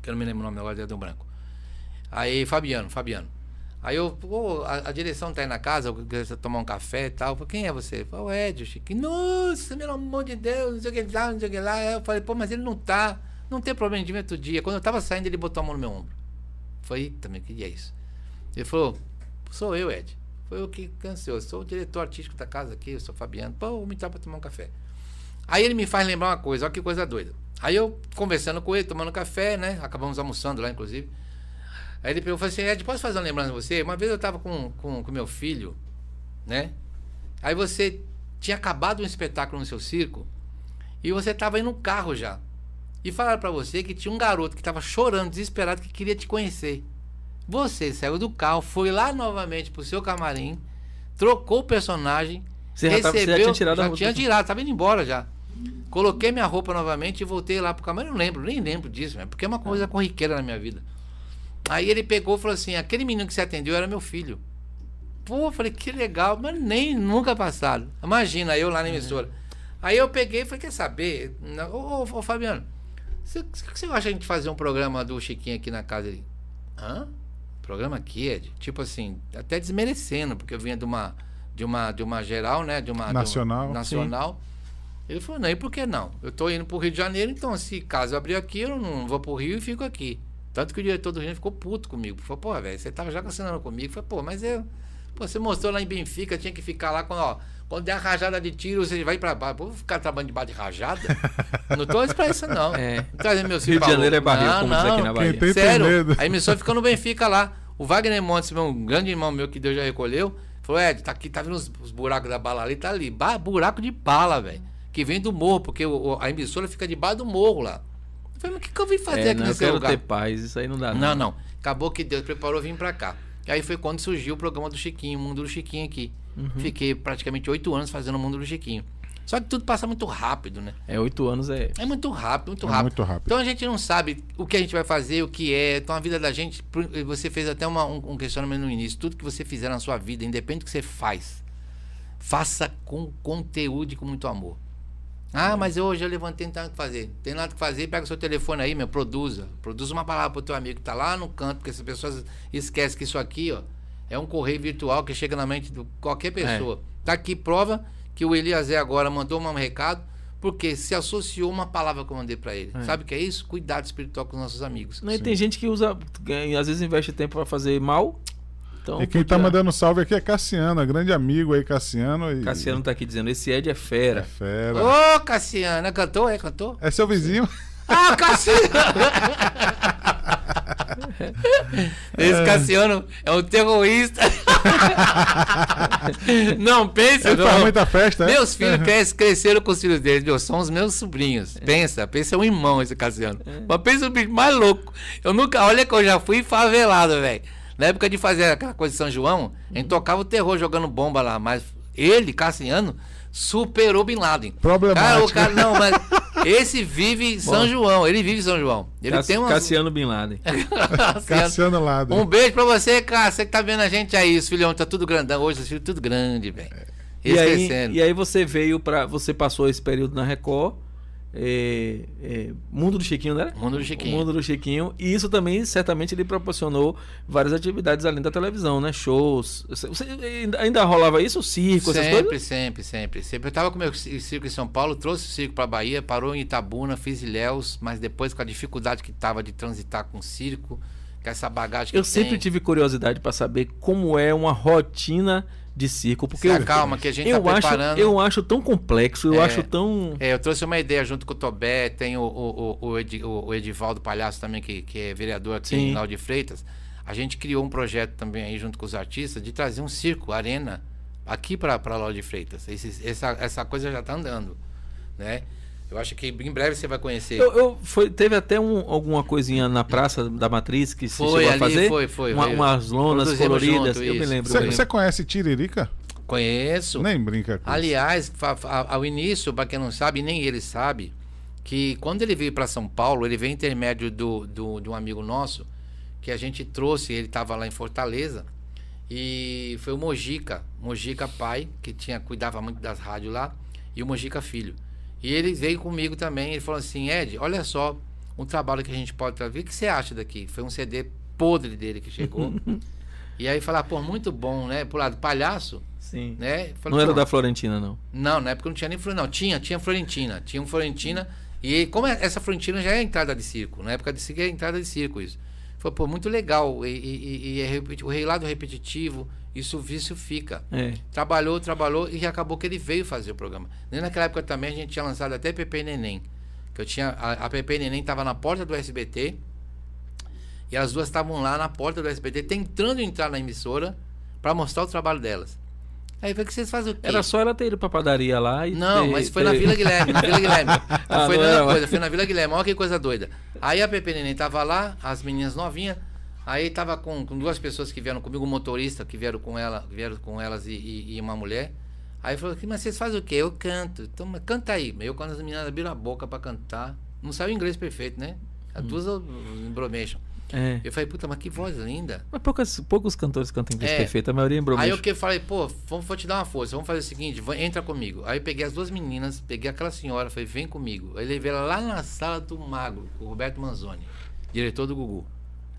Speaker 3: que eu não me lembro o nome agora, um branco. Aí, Fabiano, Fabiano. Aí eu, pô, a, a direção tá aí na casa, eu queria tomar um café e tal. Eu falei, quem é você? Eu falei, o Ed, o Chiquinho. Nossa, pelo amor de Deus, não sei o que lá, não sei o que lá. Aí eu falei, pô, mas ele não tá. Não tem problema de dia. Quando eu tava saindo, ele botou a mão no meu ombro. Falei, também, que dia é isso? Ele falou, sou eu, Ed. Foi eu que cansei. Eu sou o diretor artístico da casa aqui, eu sou o Fabiano. Pô, vou me dar pra tomar um café. Aí ele me faz lembrar uma coisa, olha que coisa doida. Aí eu, conversando com ele, tomando café, né? Acabamos almoçando lá, inclusive. Aí ele perguntou assim, Ed, posso fazer uma lembrança de você? Uma vez eu tava com, com, com meu filho, né? Aí você tinha acabado um espetáculo no seu circo e você tava indo no carro já. E falaram pra você que tinha um garoto que tava chorando, desesperado, que queria te conhecer. Você saiu do carro, foi lá novamente pro seu camarim, trocou o personagem,
Speaker 1: Você já, tava, você já tinha tirado a
Speaker 3: já
Speaker 1: roupa.
Speaker 3: tinha tirado, tava indo embora já. Coloquei minha roupa novamente e voltei lá pro camarim. Eu não lembro, nem lembro disso, né? porque é uma coisa corriqueira na minha vida. Aí ele pegou e falou assim: aquele menino que você atendeu era meu filho. Pô, eu falei, que legal, mas nem nunca passado. Imagina, eu lá na emissora. Aí eu peguei e falei, quer saber? Ô, ô, ô, Fabiano, o que você acha a gente fazer um programa do Chiquinho aqui na casa dele? Hã? Programa aqui, Ed? Tipo assim, até desmerecendo, porque eu vinha de uma, de uma, de uma geral, né? De uma, de uma-
Speaker 2: Nacional,
Speaker 3: nacional. Ele falou, não, e por que não? Eu tô indo pro Rio de Janeiro, então se caso eu abrir aqui, eu não vou pro Rio e fico aqui. Tanto que o diretor do Rio ficou puto comigo. Falou, pô, velho, você tava já assinando comigo. Falei, pô, mas eu. Pô, você mostrou lá em Benfica, tinha que ficar lá quando, ó. Quando der a rajada de tiro, você vai pra baixo. Vou ficar trabalhando debaixo de rajada? não tô pra isso, não.
Speaker 1: É.
Speaker 3: Meu
Speaker 1: Rio de Janeiro é barril,
Speaker 3: não,
Speaker 1: como diz aqui na
Speaker 3: não.
Speaker 1: Bahia.
Speaker 3: Sério,
Speaker 2: medo.
Speaker 3: a emissora ficou no Benfica lá. O Wagner Montes, meu, um grande irmão meu que Deus já recolheu, falou: Ed, tá aqui, tá vendo os, os buracos da bala ali? Tá ali. Ba- buraco de bala, velho. Que vem do morro, porque o- o- a emissora fica debaixo do morro lá. Eu falei, mas o que, que eu vim fazer
Speaker 1: É,
Speaker 3: aqui
Speaker 1: não, eu
Speaker 3: nesse
Speaker 1: quero
Speaker 3: lugar?
Speaker 1: ter paz, isso aí não dá.
Speaker 3: Não, não. Acabou que Deus preparou vir pra cá. E aí foi quando surgiu o programa do Chiquinho, o Mundo do Chiquinho aqui.
Speaker 1: Uhum.
Speaker 3: Fiquei praticamente oito anos fazendo o Mundo do Chiquinho. Só que tudo passa muito rápido, né?
Speaker 1: É, oito anos é.
Speaker 3: É muito rápido, muito
Speaker 2: É
Speaker 3: rápido.
Speaker 2: muito rápido.
Speaker 3: Então a gente não sabe o que a gente vai fazer, o que é. Então a vida da gente. Você fez até uma- um, um questionamento no início. Tudo que você fizer na sua vida, independente do que você faz, faça com conteúdo e com muito amor. Ah, mas hoje eu levantei, não tem nada que fazer. Tem nada que fazer, pega o seu telefone aí, meu, produza. Produza uma palavra pro teu amigo que tá lá no canto, porque as pessoas esquecem que isso aqui, ó, é um correio virtual que chega na mente de qualquer pessoa. Tá aqui prova que o Eliasé agora mandou um recado, porque se associou uma palavra que eu mandei pra ele.
Speaker 1: É.
Speaker 3: Sabe o que é isso? Cuidado espiritual com os nossos amigos.
Speaker 1: Não, e tem gente que usa, ganha- às vezes investe tempo pra fazer mal. Então,
Speaker 2: E quem tá
Speaker 1: podia-
Speaker 2: mandando salve aqui é Cassiano, é grande amigo aí, Cassiano. E...
Speaker 1: Cassiano tá aqui dizendo: esse Ed é
Speaker 2: É
Speaker 1: fera.
Speaker 2: fera.
Speaker 3: Ô, Cassiano, é cantor? É cantor?
Speaker 2: É seu vizinho?
Speaker 3: Ah, Cassiano! Esse Cassiano é um terrorista. não, pensa,
Speaker 2: Ele faz muita festa, é?
Speaker 3: Meus filhos cres- cresceram com os filhos deles, meu, são os meus sobrinhos. Pensa, pensa, é um irmão esse Cassiano. Mas pensa o bicho mais louco. Eu nunca, olha que eu já fui favelado, velho. Na época de fazer aquela coisa de São João, a gente tocava o terror jogando bomba lá, mas ele, Cassiano, superou Bin Laden.
Speaker 2: Problemático.
Speaker 3: Cara, o cara, não, mas esse vive em São João, ele vive em São João. Ele
Speaker 1: Cass-
Speaker 3: tem uma.
Speaker 1: Cassiano Bin Laden.
Speaker 2: Cassiano Lado.
Speaker 3: Um beijo pra você, cara. Você que tá vendo a gente aí, os filhão tá tudo grandão. Hoje os filhos tudo grande, velho.
Speaker 1: E aí, e aí você veio para Você passou esse período na Record. É, é, Mundo do Chiquinho, né?
Speaker 3: Mundo do Chiquinho.
Speaker 1: Mundo do Chiquinho. E isso também, certamente, lhe proporcionou várias atividades além da televisão, né? Shows. Você, ainda, rolava isso? Circo, essas
Speaker 3: Sempre,
Speaker 1: coisas?
Speaker 3: sempre, sempre, sempre. Eu tava com o meu ci- circo em São Paulo, trouxe o circo pra Bahia, parou em Itabuna, fiz Ilhéus, mas depois com a dificuldade que tava de transitar com o circo, com essa bagagem que
Speaker 1: Eu sempre
Speaker 3: tem.
Speaker 1: tive curiosidade para saber como é uma rotina de circo. Porque
Speaker 3: Se que a gente
Speaker 1: eu,
Speaker 3: tá
Speaker 1: acho,
Speaker 3: preparando.
Speaker 1: eu acho tão complexo, eu
Speaker 3: É.
Speaker 1: acho tão.
Speaker 3: É, eu trouxe uma ideia junto com o Tobé, tem o, o, o, Edi- o- Edivaldo Palhaço também, que, que é vereador aqui
Speaker 1: Sim.
Speaker 3: em Lauro de Freitas. A gente criou um projeto também aí junto com os artistas de trazer um circo, arena, aqui para Lauro de Freitas. Esse- essa, essa coisa já tá andando, né? Eu acho que em breve você vai conhecer.
Speaker 1: Eu, eu- foi, teve até um- alguma coisinha na Praça da Matriz que se
Speaker 3: Foi
Speaker 1: chegou
Speaker 3: ali,
Speaker 1: a fazer?
Speaker 3: foi, foi,
Speaker 1: Uma-
Speaker 3: foi.
Speaker 1: umas lonas coloridas.
Speaker 3: junto,
Speaker 1: eu me
Speaker 3: isso.
Speaker 1: lembro.
Speaker 2: Você
Speaker 1: me
Speaker 2: você
Speaker 1: lembro.
Speaker 2: conhece Tiririca?
Speaker 3: Conheço.
Speaker 2: Nem brinca com.
Speaker 3: Aliás, fa- fa- ao início, para quem não sabe, nem ele sabe, que quando ele veio para São Paulo, ele veio intermédio do, do, de um amigo nosso, que a gente trouxe, ele estava lá em Fortaleza, e foi o Mojica, Mojica pai, que tinha cuidava muito das rádios lá, e o Mojica filho. E ele veio comigo também, ele falou assim, Ed, olha só, um trabalho que a gente pode trazer, o que você acha daqui? Foi um CD podre dele que chegou. e aí falar, pô, muito bom, né? Por lado, palhaço,
Speaker 1: Sim.
Speaker 3: né? Falei,
Speaker 1: Não era
Speaker 3: "Pô,
Speaker 1: da Florentina, não.
Speaker 3: não, na época não tinha nem Florentina. Não, tinha, tinha Florentina. Tinha um Florentina. E como é- essa Florentina já é entrada de circo. Na época de circo é entrada de circo isso. Foi, pô, muito legal. E, e- e é repeti- o relado repetitivo, isso, isso fica.
Speaker 1: É.
Speaker 3: Trabalhou, trabalhou e acabou que ele veio fazer o programa. Nem naquela época também a gente tinha lançado até Pepe Neném. Que eu tinha. A, a Pepe Neném estava na porta do SBT. E as duas estavam lá na porta do SBT, tentando entrar na emissora para mostrar o trabalho delas. Aí foi que vocês fazem o quê?
Speaker 1: Era só ela ter ido pra padaria lá e.
Speaker 3: Não,
Speaker 1: ter-
Speaker 3: mas foi
Speaker 1: ter-
Speaker 3: na Vila Guilherme, na Vila Guilherme.
Speaker 1: Ah,
Speaker 3: foi na coisa, foi na Vila Guilherme, olha que coisa doida. Aí a Pepe Neném tava lá, as meninas novinhas, aí tava com, com duas pessoas que vieram comigo, um motorista que vieram com ela, vieram com elas e, e- e uma mulher. Aí falou, mas vocês fazem o quê? Eu canto. Então, mas canta aí. Eu quando as meninas abriram a boca pra cantar, não saiu inglês perfeito, né? As duas eu- eu embromation.
Speaker 1: É.
Speaker 3: Eu falei, puta, mas que voz linda.
Speaker 1: Mas poucas, poucos cantores cantam inglês
Speaker 3: É.
Speaker 1: perfeito, a maioria é
Speaker 3: Aí
Speaker 1: embromation.
Speaker 3: eu que falei, pô, vamos, vou te dar uma força, vamos fazer o seguinte, vai- entra comigo. Aí peguei as duas meninas, peguei aquela senhora, falei, vem comigo. Aí levei ela lá na sala do Magro, o Roberto Manzoni, diretor do Gugu.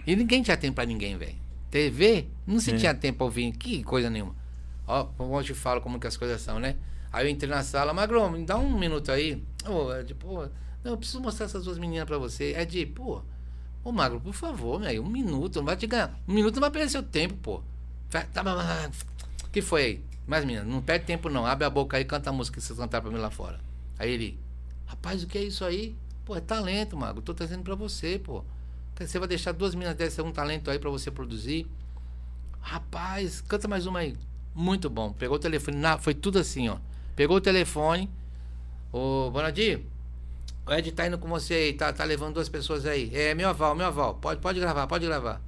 Speaker 3: E ninguém tinha tempo pra ninguém, velho. TV, não se
Speaker 1: É.
Speaker 3: tinha tempo pra ouvir, que coisa nenhuma. Ó, te falo como que as coisas são, né? Aí eu entrei na sala, Magro, me dá um minuto aí. Ô, Ed, pô, não, eu preciso mostrar essas duas meninas pra você. Ed, pô, Ô, Magro, por favor, meu, um minuto, não vai te ganhar. Um minuto não vai perder seu tempo, pô. Tá, O que foi aí? Mas, menina, não perde tempo não. Abre a boca aí e canta a música que vocês cantaram pra mim lá fora. Aí ele, rapaz, o que é isso aí? Pô, é talento, Magro. Tô trazendo pra você, pô. Você vai deixar duas minas dessas, um talento aí pra você produzir. Rapaz, canta mais uma aí. Muito bom. Pegou o telefone, na, foi tudo assim, ó. Pegou o telefone. Ô, Bonadio, o Ed tá indo com você aí, tá, tá levando duas pessoas aí. É, meu aval, meu aval. Pode, pode gravar, pode gravar.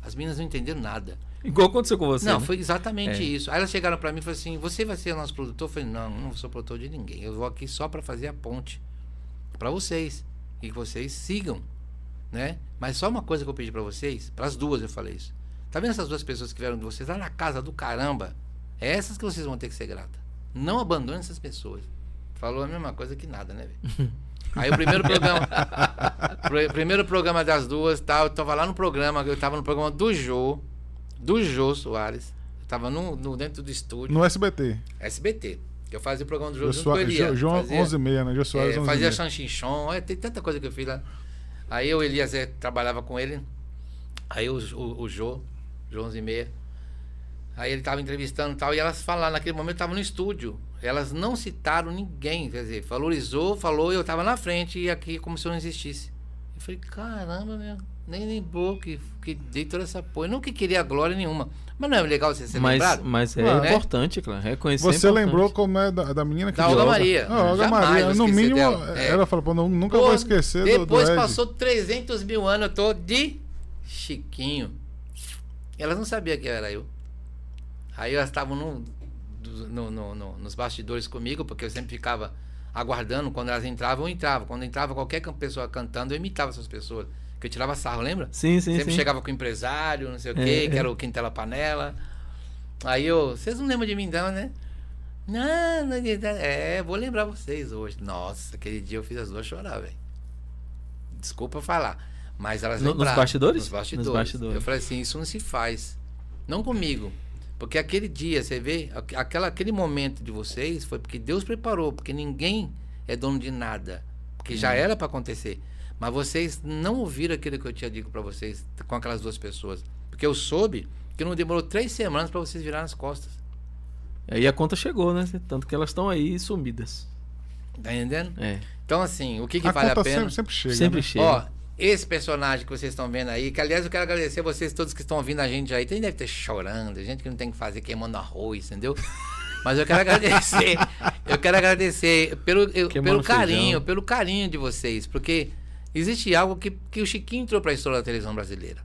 Speaker 3: As meninas não entenderam nada.
Speaker 1: Igual aconteceu com você.
Speaker 3: Não,
Speaker 1: né?
Speaker 3: foi exatamente é. isso. Aí elas chegaram para mim e falaram assim: Você vai ser o nosso produtor? Eu falei: Não, não sou produtor de ninguém. Eu vou aqui só para fazer a ponte para vocês e que vocês sigam, né? Mas só uma coisa que eu pedi para vocês, para as duas eu falei isso. Tá vendo essas duas pessoas que vieram de vocês lá na casa do caramba? É essas que vocês vão ter que ser grata. Não abandone essas pessoas. Falou a mesma coisa que nada, né, velho? Aí o primeiro programa. primeiro programa das duas, tal, eu tava lá no programa, eu tava no programa do Jô, do Jô Soares. Eu tava no, no, dentro do estúdio.
Speaker 2: No SBT.
Speaker 3: SBT. Eu fazia o programa do Jô, Jô junto com Elias.
Speaker 2: João 11 h né? Jô Soares
Speaker 3: é, Fazia Xanxinchon, é, tem tanta coisa que eu fiz lá. Aí eu, Elias, é, trabalhava com ele. Aí o, o, o Jô, Jô 11 h Aí ele tava entrevistando e tal, e elas falaram, naquele momento estavam no estúdio. Elas não citaram ninguém, quer dizer, valorizou, falou, e eu tava na frente e aqui como se eu não existisse. Eu falei, caramba, meu, nem lembrou que, que dei toda essa porra. Não que queria glória nenhuma. Mas não é legal você ser
Speaker 1: mas,
Speaker 3: lembrado?
Speaker 1: Mas é né? importante, claro. Reconhecer. É
Speaker 2: você é lembrou como é da, da menina que
Speaker 3: Da Olga Maria.
Speaker 2: Ah, Olga Maria. No mínimo, é. ela falou, pô, não, nunca pô, vou esquecer
Speaker 3: Depois
Speaker 2: do, do
Speaker 3: passou 300 mil anos, eu tô de Chiquinho. Elas não sabiam que era eu. Aí elas estavam no, no, no, no, nos bastidores comigo, porque eu sempre ficava aguardando. Quando elas entravam, eu entrava. Quando entrava qualquer pessoa cantando, eu imitava essas pessoas. Que eu tirava sarro, lembra?
Speaker 1: Sim, sim.
Speaker 3: Sempre
Speaker 1: sim.
Speaker 3: chegava com o empresário, não sei o quê, é, que era o Quintela Panela. Aí eu, vocês não lembram de mim, não, né? Não, não, é, vou lembrar vocês hoje. Nossa, aquele dia eu fiz as duas chorar, velho. Desculpa falar. Mas elas
Speaker 1: no,
Speaker 3: lembraram.
Speaker 1: Nos bastidores?
Speaker 3: Nos bastidores.
Speaker 1: Nos bastidores.
Speaker 3: Eu falei assim, isso não se faz. Não comigo. Porque aquele dia, você vê, aquela, aquele momento de vocês foi porque Deus preparou, porque ninguém é dono de nada. Porque hum. já era para acontecer. Mas vocês não ouviram aquilo que eu tinha dito para vocês com aquelas duas pessoas. Porque eu soube que não demorou três semanas para vocês virarem as costas.
Speaker 1: Aí a conta chegou, né? Tanto que elas estão aí sumidas.
Speaker 3: Tá entendendo?
Speaker 1: É.
Speaker 3: Então, assim, o que, que
Speaker 2: a
Speaker 3: vale
Speaker 2: conta
Speaker 3: a pena?
Speaker 2: Sempre, sempre chega.
Speaker 1: Sempre
Speaker 2: né?
Speaker 1: chega.
Speaker 3: Ó, esse personagem que vocês estão vendo aí, que aliás eu quero agradecer a vocês todos que estão ouvindo a gente aí. Tem deve ter chorando, gente que não tem que fazer queimando arroz, entendeu? Mas eu quero agradecer. eu quero agradecer pelo, eu, pelo carinho, feijão. pelo carinho de vocês. Porque existe algo que, que o Chiquinho entrou para a história da televisão brasileira.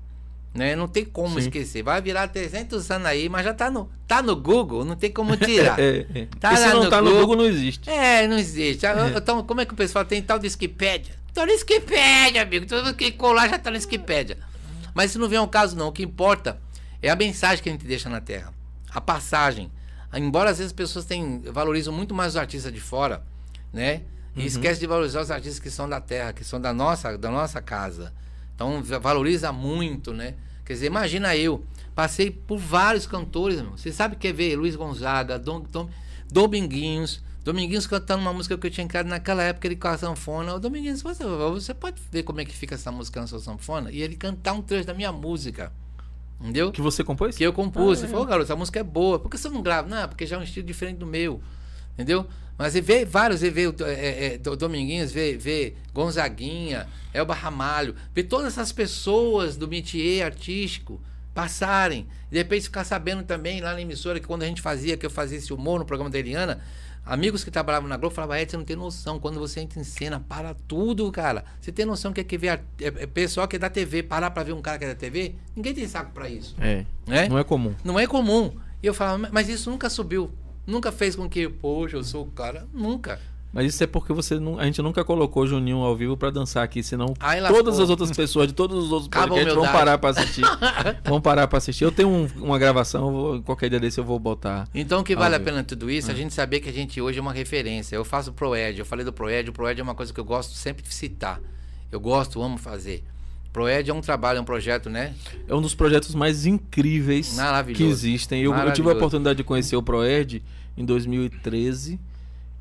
Speaker 3: Né? Não tem como Sim. esquecer. Vai virar 300 anos aí, mas já tá no, tá no Google, não tem como tirar.
Speaker 1: é, é. Tá se não no tá Google, no Google, não existe.
Speaker 3: É, não existe. Então, como é que o pessoal tem tal de Wikipedia? Tô no Wikipedia, amigo. Todo que colar já tá no Wikipedia. Mas isso não vem ao caso, não. O que importa é a mensagem que a gente deixa na Terra. A passagem. Embora às vezes as pessoas têm, valorizam muito mais os artistas de fora, né? E uhum. esquece de valorizar os artistas que são da terra, que são da nossa, da nossa casa. Então valoriza muito, né? Quer dizer, imagina eu, passei por vários cantores, irmão. Você sabe que é ver Luiz Gonzaga, Dom, Dom, Dominguinhos, Dominguinhos cantando uma música que eu tinha criado naquela época, ele com a sanfona. Dominguinhos, você, você pode ver como é que fica essa música na sua sanfona? E ele cantar um trecho da minha música. Entendeu?
Speaker 1: Que você compôs?
Speaker 3: Que eu compus. Ah, ele é. falou, garoto, essa música é boa. Por que você não grava? Não, porque já é um estilo diferente do meu. Entendeu? Mas ele vê vários, ele vê é, é, Dominguinhos, vê, vê Gonzaguinha, Elba Ramalho, vê todas essas pessoas do métier artístico passarem. De repente ficar sabendo também lá na emissora que quando a gente fazia, que eu fazia esse humor no programa da Eliana, Amigos que trabalhavam na Globo falavam, Ed, você não tem noção. Quando você entra em cena, para tudo, cara. Você tem noção que é que ver é, é pessoal que é da TV, parar pra ver um cara que é da TV? Ninguém tem saco para isso.
Speaker 1: É. Né? Não é comum.
Speaker 3: Não é comum. E eu falava, mas isso nunca subiu. Nunca fez com que, poxa, eu sou o cara. Nunca.
Speaker 1: Mas isso é porque você não, a gente nunca colocou Juninho ao vivo para dançar aqui, senão todas as outras pessoas de todos os outros podcasts vão parar para assistir. vão parar para assistir. Eu tenho um, uma gravação, vou, qualquer dia desse eu vou botar.
Speaker 3: Então o que vale a pena tudo isso? É. A gente saber que a gente hoje é uma referência. Eu faço Proed, eu falei do Proed, o Proed é uma coisa que eu gosto sempre de citar. Eu gosto, amo fazer. Proed é um trabalho, é um projeto, né?
Speaker 1: É um dos projetos mais incríveis que existem. Eu, eu tive a oportunidade de conhecer o Proed em 2013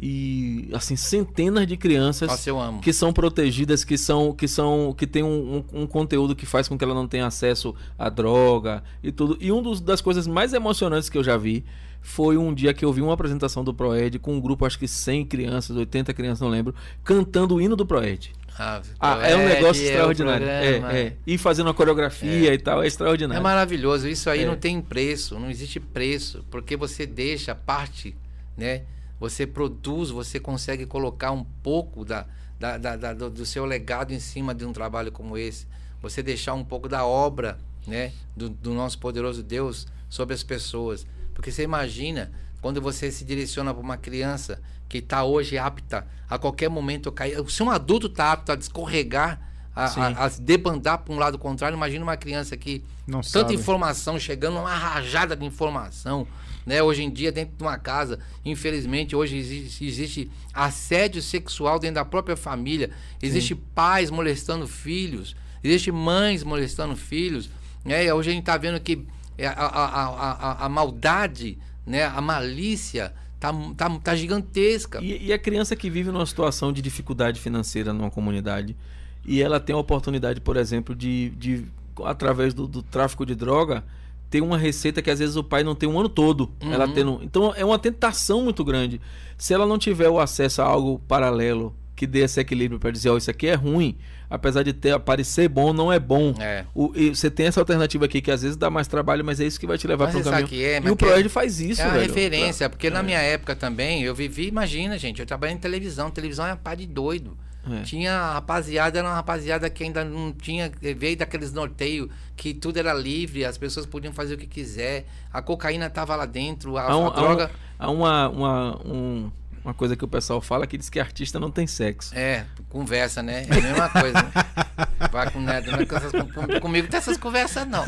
Speaker 1: e assim centenas de crianças
Speaker 3: Nossa,
Speaker 1: que são protegidas, que são que são que tem um, um- um conteúdo que faz com que ela não tenha acesso à droga e tudo. E uma das coisas mais emocionantes que eu já vi foi um dia que eu vi uma apresentação do Proed com um grupo, acho que 100 crianças, 80 crianças, não lembro, cantando o hino do Proed.
Speaker 3: Ah,
Speaker 1: Ah, é um negócio
Speaker 3: é
Speaker 1: extraordinário. É, é. E fazendo uma coreografia e tal, é
Speaker 3: É
Speaker 1: extraordinário.
Speaker 3: maravilhoso. Isso aí
Speaker 1: É.
Speaker 3: não tem preço, não existe preço, porque você deixa parte, né? Você produz, você consegue colocar um pouco da, da- da- da- do, do seu legado em cima de um trabalho como esse. Você deixar um pouco da obra, né? Do, do nosso poderoso Deus sobre as pessoas. Porque você imagina quando você se direciona para uma criança que está hoje apta a qualquer momento cair. Se um adulto está apto a escorregar, a,
Speaker 1: Sim.
Speaker 3: a, a se debandar para um lado contrário, imagina uma criança que
Speaker 2: Não
Speaker 3: tanta
Speaker 2: sabe.
Speaker 3: informação chegando, uma rajada de informação. Né? Hoje em dia, dentro de uma casa, infelizmente, hoje existe, existe assédio sexual dentro da própria família. Existe pais molestando filhos, existe mães molestando filhos. Né? Hoje a gente está vendo que é, a, a, a, a maldade, né? a malícia tá, tá, tá gigantesca.
Speaker 1: E, e a criança que vive numa situação de dificuldade financeira numa comunidade e ela tem a oportunidade, por exemplo, de, de através do, do tráfico de droga, ter uma receita que às vezes o pai não tem um ano todo.
Speaker 3: Uhum.
Speaker 1: Ela tendo, então é uma tentação muito grande. Se ela não tiver o acesso a algo paralelo que dê esse equilíbrio para dizer, ó, isso aqui é ruim, apesar de ter parecer bom, não é bom.
Speaker 3: É.
Speaker 1: O- e você tem essa alternativa aqui que às vezes dá mais trabalho, mas é isso que vai te levar para o caminho.
Speaker 3: que é,
Speaker 1: e o
Speaker 3: que-
Speaker 1: Proerd faz isso,
Speaker 3: é uma
Speaker 1: velho.
Speaker 3: referência, porque na minha época também, eu vivi, imagina, gente, eu trabalhei em televisão, televisão é pá de doido.
Speaker 1: É.
Speaker 3: Tinha a rapaziada, era uma rapaziada que ainda não tinha, veio daqueles norteios que tudo era livre, as pessoas podiam fazer o que quiser, a cocaína tava lá dentro, a,
Speaker 1: um-
Speaker 3: a
Speaker 1: há um-
Speaker 3: droga.
Speaker 1: há uma, uma, um- uma coisa que o pessoal fala que diz que artista não tem sexo.
Speaker 3: É, conversa, né? É a mesma coisa. né? Vai com, né, não é com essas- com- comigo tem essas conversas, não.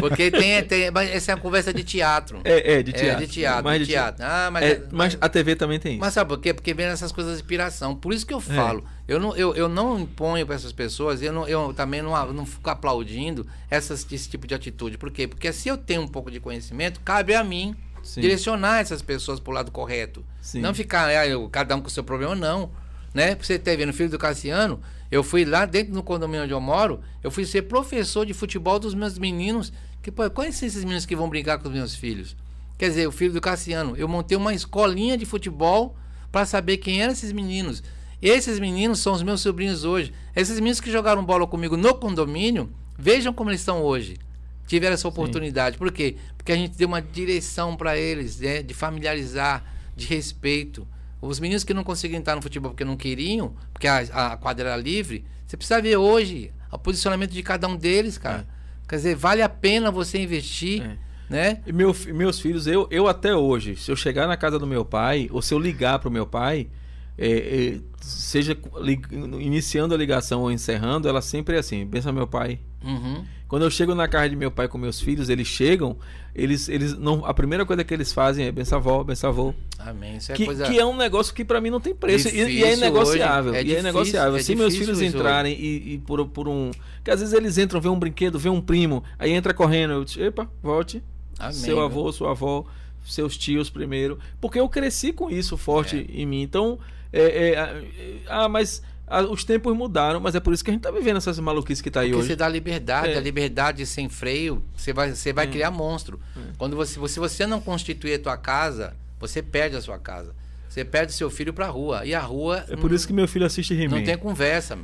Speaker 3: Porque tem, tem. mas Essa é uma conversa de teatro.
Speaker 1: É, é, de teatro.
Speaker 3: É, de teatro,
Speaker 1: Mais
Speaker 3: de teatro. Ah, mas,
Speaker 1: É, mas a TV também tem isso.
Speaker 3: Mas sabe por quê? Porque vem essas coisas de inspiração. Por isso que
Speaker 1: É.
Speaker 3: eu falo. Eu, não, eu, eu não imponho para essas pessoas, eu, não, eu também não, não fico aplaudindo essas, esse tipo de atitude. Por quê? Porque se eu tenho um pouco de conhecimento, cabe a mim
Speaker 1: Sim.
Speaker 3: direcionar essas pessoas para o lado correto.
Speaker 1: Sim.
Speaker 3: Não ficar ah, eu- cada um com o seu problema, não. Né? Pra você ter vendo, filho do Cassiano, eu fui lá dentro do condomínio onde eu moro, eu fui ser professor de futebol dos meus meninos. Que, pô, quais são esses meninos que vão brincar com os meus filhos? Quer dizer, o filho do Cassiano, eu montei uma escolinha de futebol para saber quem eram esses meninos. Esses meninos são os meus sobrinhos hoje. Esses meninos que jogaram bola comigo no condomínio, vejam como eles estão hoje. Tiveram essa oportunidade. Por quê? Porque a gente deu uma direção para eles, né? de familiarizar, de respeito. Os meninos que não conseguiam entrar no futebol porque não queriam, porque a, a quadra era livre, você precisa ver hoje o posicionamento de cada um deles, cara. Quer dizer, vale a pena você investir,
Speaker 1: É.
Speaker 3: né?
Speaker 1: E meu meus filhos, eu, eu até hoje, se eu chegar na casa do meu pai, ou se eu ligar pro meu pai, é, é, seja li- iniciando a ligação ou encerrando, ela sempre é assim, pensa meu pai.
Speaker 3: Uhum.
Speaker 1: Quando eu chego na casa de meu pai com meus filhos, eles chegam, eles, eles não, a primeira coisa que eles fazem é benção avó, benção avô.
Speaker 3: Amém. Isso é
Speaker 1: que,
Speaker 3: coisa.
Speaker 1: que é um negócio que pra mim não tem preço e- e, é
Speaker 3: hoje, é
Speaker 1: e é
Speaker 3: difícil,
Speaker 1: inegociável.
Speaker 3: é
Speaker 1: Se meus filhos entrarem e, e por, por um. Que às vezes eles entram, vê um brinquedo, vê um primo, aí entra correndo, eu disse, epa, volte.
Speaker 3: Amém,
Speaker 1: seu
Speaker 3: meu.
Speaker 1: avô, sua avó, seus tios primeiro. Porque eu cresci com isso forte em mim. Então, é, é, é, ah, mas ah, os tempos mudaram, mas é por isso que a gente tá vivendo essas maluquices que tá aí
Speaker 3: Porque
Speaker 1: hoje.
Speaker 3: você dá liberdade,
Speaker 1: É.
Speaker 3: a liberdade sem freio, você vai, você vai criar monstro. Quando você, se você não constituir a tua casa, você perde a sua casa. Você perde seu filho pra rua. E a rua
Speaker 1: É por isso que meu filho assiste He-Man.
Speaker 3: não tem conversa.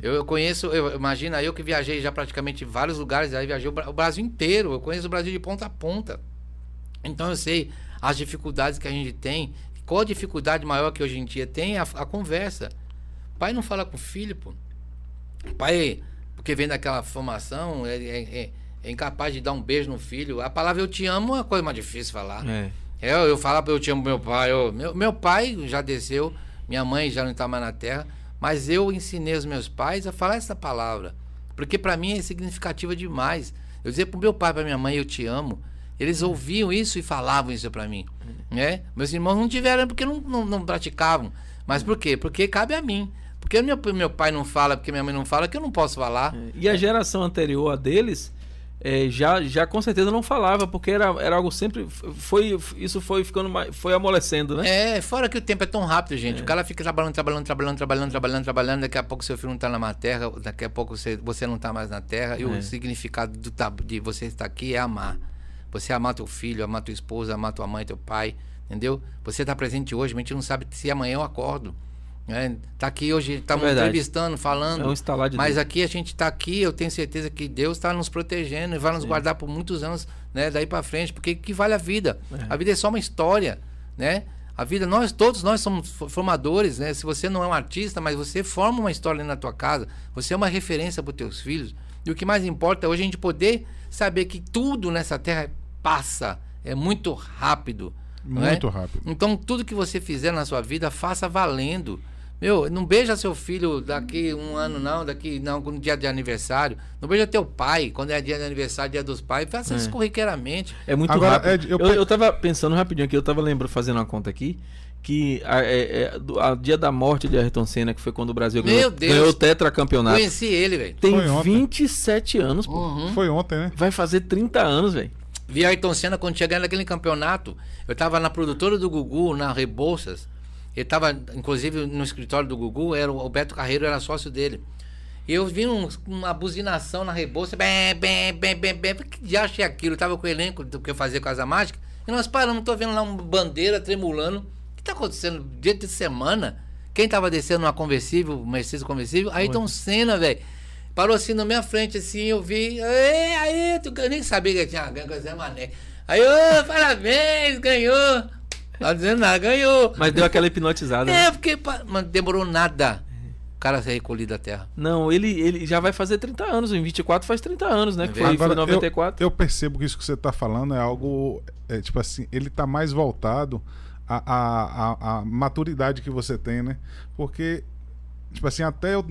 Speaker 3: Eu, eu conheço, eu, imagina eu que viajei já praticamente vários lugares, aí viajei o, o Brasil inteiro. Eu conheço o Brasil de ponta a ponta. Então eu sei as dificuldades que a gente tem. Qual a dificuldade maior que hoje em dia tem? A, a conversa. Pai não fala com o filho, pô. Pai, porque vem daquela formação, é, é- é- é incapaz de dar um beijo no filho. A palavra eu te amo é uma coisa mais difícil falar.
Speaker 1: É.
Speaker 3: Eu, eu falava eu te amo meu pai. eu- meu, meu pai já desceu, minha mãe já não está mais na terra, mas eu ensinei os meus pais a falar essa palavra. Porque para mim é significativa demais. Eu dizia pro meu pai, pra minha mãe, eu te amo. Eles ouviam isso e falavam isso para mim. Né? Meus irmãos não tiveram porque não, não, não praticavam. Mas por quê? Porque cabe a mim. Porque meu, meu pai não fala, porque minha mãe não fala, que eu não posso falar.
Speaker 1: E a geração anterior a deles é, já, já com certeza não falava, porque era, era algo sempre. Foi, isso foi ficando mais, foi amolecendo, né?
Speaker 3: É, fora que o tempo é tão rápido, gente. É. O cara fica trabalhando, trabalhando, trabalhando, trabalhando, trabalhando, trabalhando. Daqui a pouco seu filho não está na terra, daqui a pouco você, você não está mais na terra. E é. o significado do, de você estar aqui é amar. Você amar teu filho, amar tua esposa, amar tua mãe, teu pai, entendeu? Você está presente hoje, mas a gente não sabe se amanhã eu acordo. É, tá aqui hoje, estamos é entrevistando, falando. É um instalar de mas Deus. aqui a gente está aqui, eu tenho certeza que Deus está nos protegendo e vai nos guardar por muitos anos, né, daí para frente, porque que vale a vida? É. A vida é só uma história, né? A vida, nós todos nós somos formadores, né? Se você não é um artista, mas você forma uma história na tua casa, você é uma referência para os teus filhos. E o que mais importa é hoje a gente poder saber que tudo nessa terra passa, é muito rápido.
Speaker 2: É? Muito rápido.
Speaker 3: Então, tudo que você fizer na sua vida, faça valendo. Meu, não beija seu filho daqui um ano, não, daqui não, no dia de aniversário. Não beija teu pai, quando é dia de aniversário, dia dos pais. Faça é. isso corriqueiramente.
Speaker 1: É muito Agora, rápido. É, eu... Eu, eu tava pensando rapidinho aqui, eu tava lembrando, fazendo uma conta aqui, que a, é, é, a, dia da morte de Ayrton Senna, que foi quando o Brasil
Speaker 3: ganhou, ganhou
Speaker 1: o tetracampeonato.
Speaker 3: Conheci ele, velho.
Speaker 1: Tem 27 anos, pô.
Speaker 2: Uhum. Foi ontem, né?
Speaker 1: Vai fazer 30 anos, velho.
Speaker 3: Vi Ayrton Senna quando chegar naquele campeonato. Eu tava na produtora do Gugu, na Rebouças. Ele estava, inclusive, no escritório do Gugu, era o Beto Carreiro era sócio dele. E eu vi um, uma buzinação na rebolsa, bem, bem, bem, bem, bem. Que já achei aquilo? Eu tava com o elenco do que eu fazia Casa Mágica. E nós paramos, tô vendo lá uma bandeira tremulando. O que tá acontecendo? Dia de semana? Quem tava descendo uma conversível, Mercedes conversível? Aí Tom Senna, velho. Parou assim na minha frente, assim, eu vi. Aí, aí, tu, eu nem sabia que tinha ganho com Zé Mané. Aí, ô, parabéns, ganhou. Não dizendo nada, ganhou.
Speaker 1: Mas deu aquela hipnotizada.
Speaker 3: É, né? porque mas demorou nada o cara ser recolhido da terra.
Speaker 1: Não, ele, ele já vai fazer 30 anos, em 24 faz 30 anos, né? É que foi, Agora, foi 94.
Speaker 2: Eu, eu, percebo que isso que você está falando é algo, é, tipo assim, ele está mais voltado à, à, à, maturidade que você tem, né? Porque Tipo assim, até eu,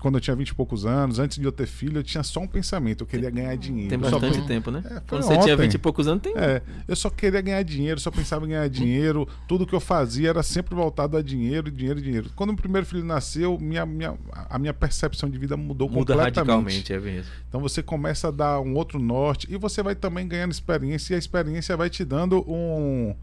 Speaker 2: quando eu tinha 20 e poucos anos, antes de eu ter filho, eu tinha só um pensamento, eu queria ganhar dinheiro.
Speaker 1: Tem bastante só... tempo, né?
Speaker 2: É,
Speaker 1: quando
Speaker 2: você
Speaker 1: tinha 20 e poucos anos, tem.
Speaker 2: É, eu só queria ganhar dinheiro, só pensava em ganhar dinheiro. Tudo que eu fazia era sempre voltado a dinheiro, dinheiro, dinheiro. Quando o primeiro filho nasceu, minha, minha, a minha percepção de vida mudou Muda completamente. radicalmente,
Speaker 1: é mesmo.
Speaker 2: Então você começa a dar um outro norte e você vai também ganhando experiência e a experiência vai te dando um.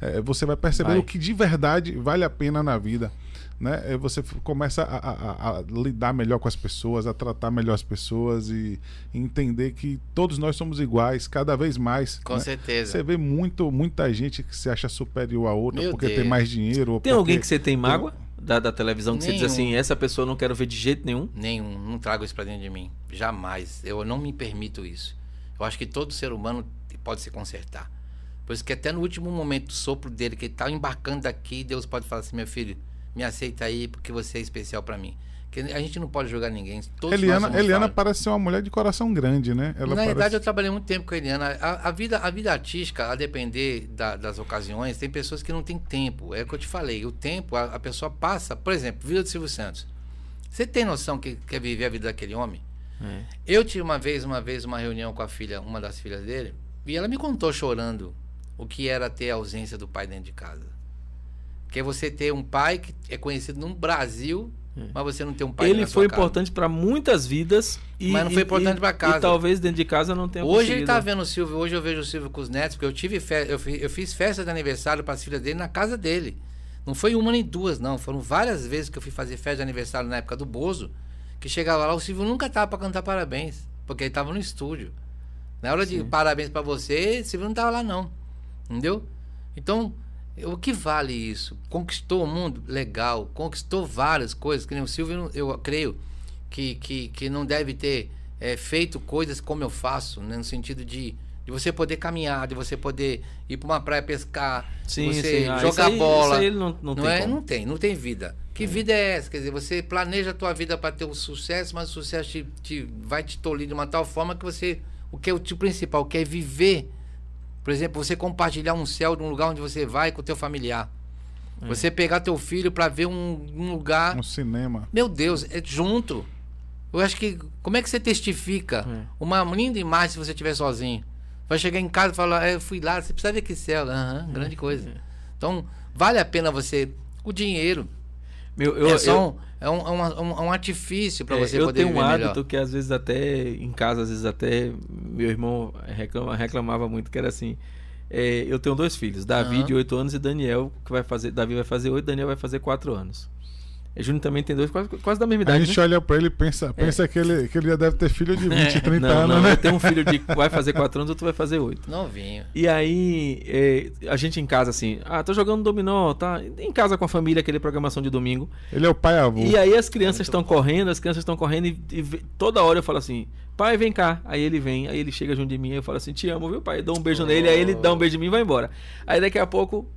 Speaker 2: É, você vai perceber vai. o que de verdade vale a pena na vida né? Você começa a, a, a, lidar melhor com as pessoas, a tratar melhor as pessoas e entender que todos nós somos iguais, cada vez mais.
Speaker 3: Com
Speaker 2: né?
Speaker 3: certeza.
Speaker 2: Você vê muito, muita gente que se acha superior a outra Meu porque Deus. tem mais dinheiro.
Speaker 1: tem
Speaker 2: porque...
Speaker 1: alguém que você tem mágoa? Da, da televisão que nenhum. você diz assim, essa pessoa eu não quero ver de jeito nenhum?
Speaker 3: Nenhum, não trago isso pra dentro de mim. Jamais. Eu não me permito isso. Eu acho que todo ser humano pode se consertar. Por isso que até no último momento do sopro dele, que ele tá embarcando daqui, Deus pode falar assim, meu filho, me aceita aí porque você é especial para mim. Que a gente não pode julgar ninguém.
Speaker 2: Todos Eliana, Eliana parece ser uma mulher de coração grande, né?
Speaker 3: Ela Na
Speaker 2: parece...
Speaker 3: verdade, eu trabalhei muito tempo com a Eliana. A, a vida, a vida artística, a depender da, das ocasiões, tem pessoas que não têm tempo. É o que eu te falei. O tempo, a, a pessoa passa. Por exemplo, vida do Silvio Santos. Você tem noção que quer viver a vida daquele homem? É. Eu tive uma vez, uma vez, uma reunião com a filha, uma das filhas dele, e ela me contou chorando o que era ter a ausência do pai dentro de casa. Que é você ter um pai que é conhecido no Brasil, é. mas você não tem um pai
Speaker 1: Ele foi importante para muitas vidas.
Speaker 3: E, mas não foi importante para casa.
Speaker 1: E talvez dentro de casa não tenha
Speaker 3: Hoje ele tá vendo o Silvio, hoje eu vejo o Silvio com os netos, porque eu tive fe... eu, fiz, eu fiz festa de aniversário para as filhas dele na casa dele. Não foi uma nem duas, não. Foram várias vezes que eu fui fazer festa de aniversário na época do Bozo, que chegava lá, o Silvio nunca tava para cantar parabéns, porque ele tava no estúdio. Na hora Sim. de parabéns para você, o Silvio não tava lá, não. Entendeu? Então, o que vale isso? Conquistou o mundo? Legal. Conquistou várias coisas. Que nem o Silvio, eu creio que, que, que não deve ter é, feito coisas como eu faço, né? no sentido de, de você poder caminhar, de você poder ir para uma praia pescar, sim, você sim. Ah, jogar aí, bola.
Speaker 1: não, não,
Speaker 3: não
Speaker 1: tem
Speaker 3: é?
Speaker 1: Como.
Speaker 3: Não tem, não tem vida. Que é. vida é essa? Quer dizer, você planeja a tua vida para ter o um sucesso, mas o sucesso te, te, vai te tolir de uma tal forma que você. O que é o tipo principal, que é viver por exemplo, você compartilhar um céu de um lugar onde você vai com o teu familiar. É. Você pegar teu filho para ver um, um, lugar.
Speaker 2: Um cinema.
Speaker 3: Meu Deus, é junto. Eu acho que. Como é que você testifica é. uma linda imagem se você estiver sozinho? Vai chegar em casa e falar, é, eu fui lá, você precisa ver que céu. Aham, uhum, grande coisa. Então, vale a pena você. O dinheiro.
Speaker 1: Meu, eu,
Speaker 3: é só
Speaker 1: eu-
Speaker 3: é um, é um, um- um artifício para
Speaker 1: É,
Speaker 3: você
Speaker 1: eu
Speaker 3: poder
Speaker 1: tenho um
Speaker 3: viver
Speaker 1: hábito
Speaker 3: melhor.
Speaker 1: que às vezes até em casa, às vezes até meu irmão reclama- reclamava muito, que era assim. é, eu tenho dois filhos, Davi
Speaker 3: Aham.
Speaker 1: de 8 anos e Daniel, que vai fazer. Davi vai fazer 8, Daniel vai fazer 4 anos. E Júnior também tem dois, quase, quase da mesma
Speaker 2: A
Speaker 1: idade.
Speaker 2: gente
Speaker 1: né?
Speaker 2: olha pra ele e pensa, pensa que, ele, que ele já deve ter filho de 20, 30
Speaker 1: não,
Speaker 2: anos,
Speaker 1: não,
Speaker 2: né?
Speaker 1: eu tenho um filho de que vai fazer 4 anos, outro vai fazer 8.
Speaker 3: Novinho.
Speaker 1: E aí, é, a gente em casa assim, ah, tô jogando dominó, tá? Em casa com a família, aquele programação de domingo.
Speaker 2: Ele é o pai avô.
Speaker 1: E aí as crianças estão
Speaker 3: bom.
Speaker 1: correndo, as crianças estão correndo e, e toda hora eu falo assim, pai, vem cá. Aí ele vem, aí ele chega junto de mim, eu falo assim, te amo, viu, pai? Dou um beijo
Speaker 3: Oh.
Speaker 1: nele, aí ele dá um beijo em mim e vai embora. Aí daqui a pouco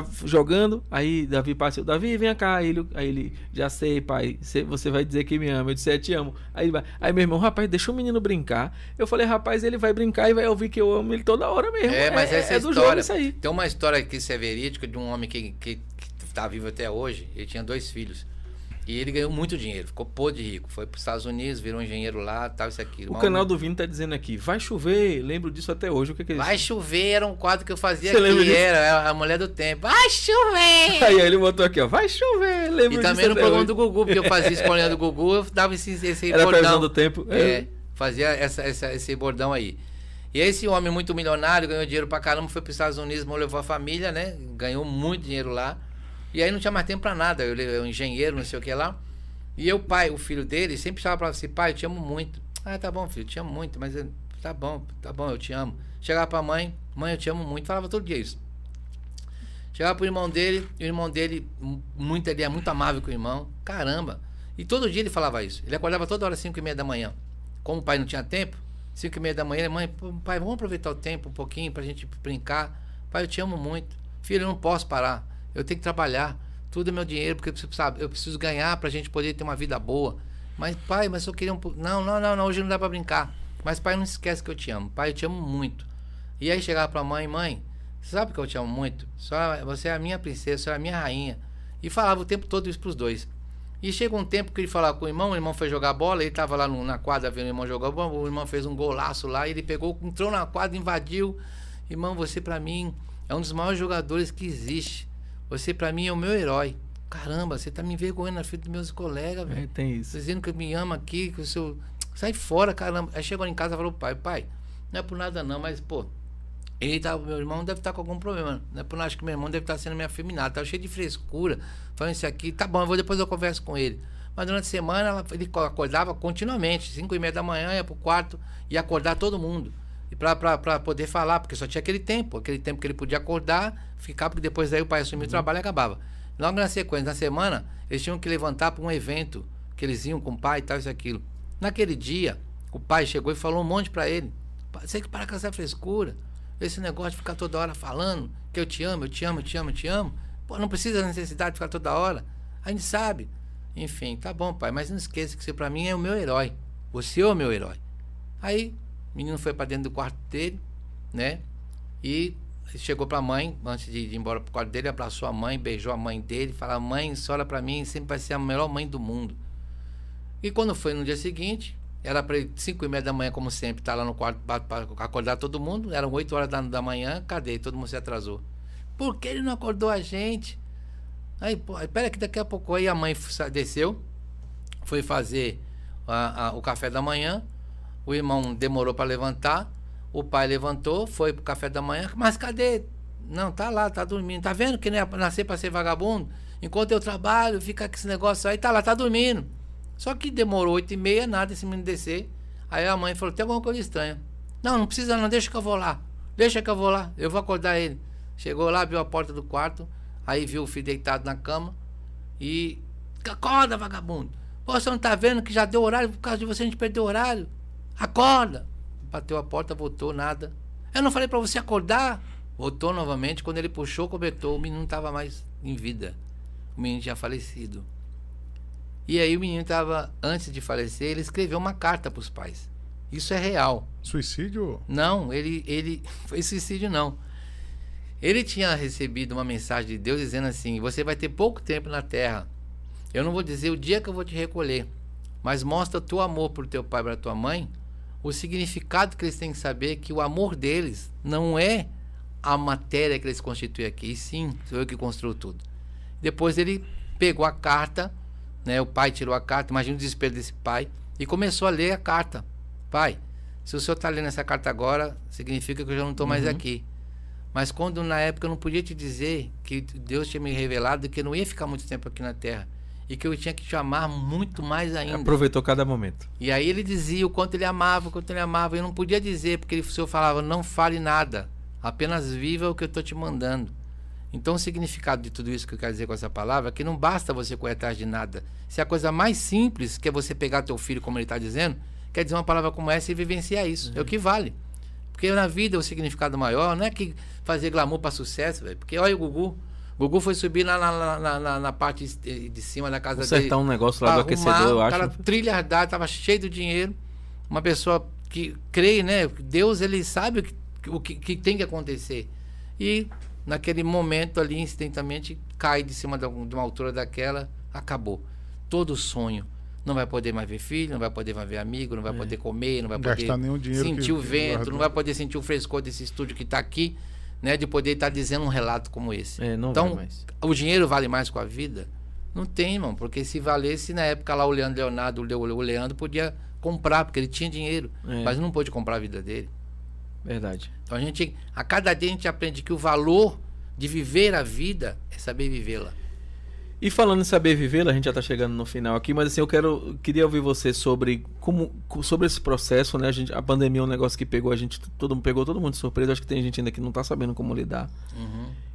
Speaker 1: tá jogando, aí Davi passa, Davi, vem cá. Aí ele, aí ele já sei, pai, cê- você vai dizer que me ama. Eu disse, é, te amo. Aí, vai, aí meu irmão, rapaz, deixa o menino brincar. Eu falei, rapaz, ele vai brincar e vai ouvir que eu amo ele toda hora mesmo.
Speaker 3: É, mas essa
Speaker 1: é,
Speaker 3: é
Speaker 1: do
Speaker 3: história.
Speaker 1: jogo isso aí.
Speaker 3: Tem uma história que isso é verídica de um homem que, que, que tá vivo até hoje. Ele tinha dois filhos. E ele ganhou muito dinheiro, ficou podre de rico. Foi para os Estados Unidos, virou engenheiro lá, tal, isso aquilo.
Speaker 1: O
Speaker 3: Mas
Speaker 1: canal do Vini tá dizendo aqui, vai chover, lembro disso até hoje. O que, que é isso?
Speaker 3: Vai chover era um quadro que eu fazia
Speaker 1: Você lembra
Speaker 3: aqui,
Speaker 1: disso?
Speaker 3: era a mulher do tempo. Vai chover!
Speaker 1: Aí ele botou aqui, ó, vai chover, lembro
Speaker 3: E também no programa
Speaker 1: hoje.
Speaker 3: do Gugu, porque eu fazia escolinha do Gugu, eu dava esse, esse
Speaker 1: Era
Speaker 3: bordão.
Speaker 1: do tempo.
Speaker 3: É, fazia essa, essa- esse bordão aí. E esse homem muito milionário, ganhou dinheiro pra caramba, foi pros Estados Unidos, levou a família, né? Ganhou muito dinheiro lá. E aí não tinha mais tempo pra nada. Eu, eu engenheiro, não sei o que lá. E eu, pai, o filho dele, sempre falava pra assim, pai, eu te amo muito. Ah, tá bom, filho, eu te amo muito, mas tá bom, tá bom, eu te amo. Chegava pra mãe, mãe, eu te amo muito, falava todo dia isso. Chegava pro irmão dele, e o irmão dele, mu- muito, ele é muito amável com o irmão. Caramba. E todo dia ele falava isso. Ele acordava toda hora, 5 e meia da manhã. Como o pai não tinha tempo, 5 e meia da manhã, mãe, pai, vamos aproveitar o tempo um pouquinho pra gente brincar. Pai, eu te amo muito. Filho, eu não posso parar. Eu tenho que trabalhar. Tudo é meu dinheiro, porque sabe, eu preciso ganhar pra gente poder ter uma vida boa. Mas, pai, mas eu queria um. Não, não, não, não, hoje não dá pra brincar. Mas, pai, não esquece que eu te amo. Pai, eu te amo muito. E aí chegava pra mãe, mãe, você sabe que eu te amo muito? Só, você é a minha princesa, você é a minha rainha. E falava o tempo todo isso pros dois. E chega um tempo que ele falava com o irmão, o irmão foi jogar bola, ele tava lá no- na quadra vendo o irmão jogar bola, o irmão fez um golaço lá, ele pegou, entrou na quadra, invadiu. Irmão, você pra mim é um dos maiores jogadores que existe. Você pra mim é o meu herói. Caramba, você tá me envergonhando na frente dos meus colegas, velho.
Speaker 1: É, tem isso.
Speaker 3: Dizendo que me ama aqui, que o seu. Sai fora, caramba. Aí chegou em casa e falou, pai, pai, não é por nada não, mas, pô, ele tá, meu irmão deve estar com algum problema. Não é por nada, acho que meu irmão deve estar sendo meio afeminado, tá cheio de frescura, falando isso aqui, tá bom, eu vou depois eu converso com ele. Mas durante a semana ela- ele co- acordava continuamente, 5 e meia da manhã, ia pro quarto e acordar todo mundo. E pra poder falar, porque só tinha aquele tempo, aquele tempo que ele podia acordar, ficar, porque depois daí o pai assumia o trabalho e acabava. Logo na sequência, na semana, eles tinham que levantar para um evento que eles iam com o pai e tal, isso e aquilo. Naquele dia, o pai chegou e falou um monte para ele. "Pai, Você que parar com essa frescura. Esse negócio de ficar toda hora falando que eu te amo, eu te amo, eu te amo, eu te amo. Pô, não precisa da necessidade de ficar toda hora. A gente sabe. Enfim, tá bom, pai, mas não esqueça que você pra mim é o meu herói. Você é o meu herói. Aí, o menino foi para dentro do quarto dele, né? E chegou pra mãe, antes de ir embora pro quarto dele, abraçou a mãe, beijou a mãe dele, falou: Mãe, você olha pra mim, sempre vai ser a melhor mãe do mundo. E quando foi no dia seguinte, era para 5 e meia da manhã, como sempre, tá lá no quarto para acordar todo mundo. Eram 8 horas da, da manhã, cadê? Todo mundo se atrasou. Por que ele não acordou a gente? Aí, pô, espera que daqui a pouco aí a mãe desceu, foi fazer a- a- o café da manhã. O irmão demorou para levantar. O pai levantou, foi pro café da manhã. Mas cadê? Não, tá lá, tá dormindo. Tá vendo que não é nascer para ser vagabundo? Enquanto eu trabalho, fica com esse negócio aí, tá lá, tá dormindo. Só que demorou oito e meia, nada esse menino descer. Aí a mãe falou, tem alguma coisa estranha. Não, não precisa não, deixa que eu vou lá. Deixa que eu vou lá, eu vou acordar ele. Chegou lá, abriu a porta do quarto, aí viu o filho deitado na cama e... Acorda, vagabundo. Pô, você não tá vendo que já deu horário? Por causa de você a gente perdeu horário. Acorda. Bateu a porta, voltou, nada. Eu não falei pra você acordar? Voltou novamente, quando ele puxou o cobertor, o menino não tava mais em vida. O menino tinha falecido. E aí o menino estava, antes de falecer, ele escreveu uma carta para os pais. Isso é real.
Speaker 2: Suicídio?
Speaker 3: Não, ele, ele foi suicídio não. Ele tinha recebido uma mensagem de Deus dizendo assim: você vai ter pouco tempo na terra. Eu não vou dizer o dia que eu vou te recolher, mas mostra o teu amor por teu pai e para tua mãe. O significado que eles têm que saber é que o amor deles não é a matéria que eles constituem aqui, e sim, sou eu que construo tudo. Depois ele pegou a carta, né? O pai tirou a carta, imagina o desespero desse pai, e começou a ler a carta. Pai, se o senhor está lendo essa carta agora, significa que eu já não estou mais
Speaker 1: Uhum.
Speaker 3: aqui. Mas quando na época eu não podia te dizer que Deus tinha me revelado que eu não ia ficar muito tempo aqui na terra e que eu tinha que te amar muito mais ainda.
Speaker 1: Aproveitou cada momento.
Speaker 3: E aí ele dizia o quanto ele amava, o quanto ele amava. Eu não podia dizer, porque ele, o senhor falava, não fale nada, apenas viva o que eu estou te mandando. Então o significado de tudo isso que eu quero dizer com essa palavra é que não basta você correr atrás de nada. Se a coisa mais simples, que é você pegar teu filho, como ele está dizendo, quer dizer uma palavra como essa e vivenciar isso. É o que vale. Porque na vida o significado maior não é que fazer glamour para sucesso, velho. Porque olha o Gugu. O Gugu foi subir lá na, na, na- na- parte de cima da casa dele.
Speaker 1: Consertar um negócio lá do aquecedor, eu
Speaker 3: o
Speaker 1: acho.
Speaker 3: cara trilhardado, tava cheio de dinheiro. Uma pessoa que crê, né? Deus, ele sabe o que, o que, que tem que acontecer. E naquele momento ali, instantaneamente, cai de cima de algum- de uma altura daquela, acabou. Todo sonho. Não vai poder mais ver filho, não vai poder mais ver amigo, não vai poder comer, não vai poder
Speaker 2: Gastar nenhum dinheiro
Speaker 3: sentir
Speaker 2: que-
Speaker 3: o vento, não vai poder sentir o frescor desse estúdio que está aqui, né? De poder estar dizendo um relato como esse.
Speaker 1: É, não
Speaker 3: então, o dinheiro vale mais com a vida? Não tem, irmão, porque se valesse na época lá o Leandro Leonardo, o Le- o Leandro podia comprar, porque ele tinha dinheiro,
Speaker 1: É.
Speaker 3: mas não pôde comprar a vida dele.
Speaker 1: Verdade.
Speaker 3: Então a gente, a cada dia a gente aprende que o valor de viver a vida é saber vivê-la.
Speaker 1: E falando em saber viver, a gente já está chegando no final aqui, mas assim, eu quero, queria ouvir você sobre como sobre esse processo, né? A, gente, a pandemia é um negócio que pegou a gente, todo pegou todo mundo de surpresa. Acho que tem gente ainda que não está sabendo como lidar.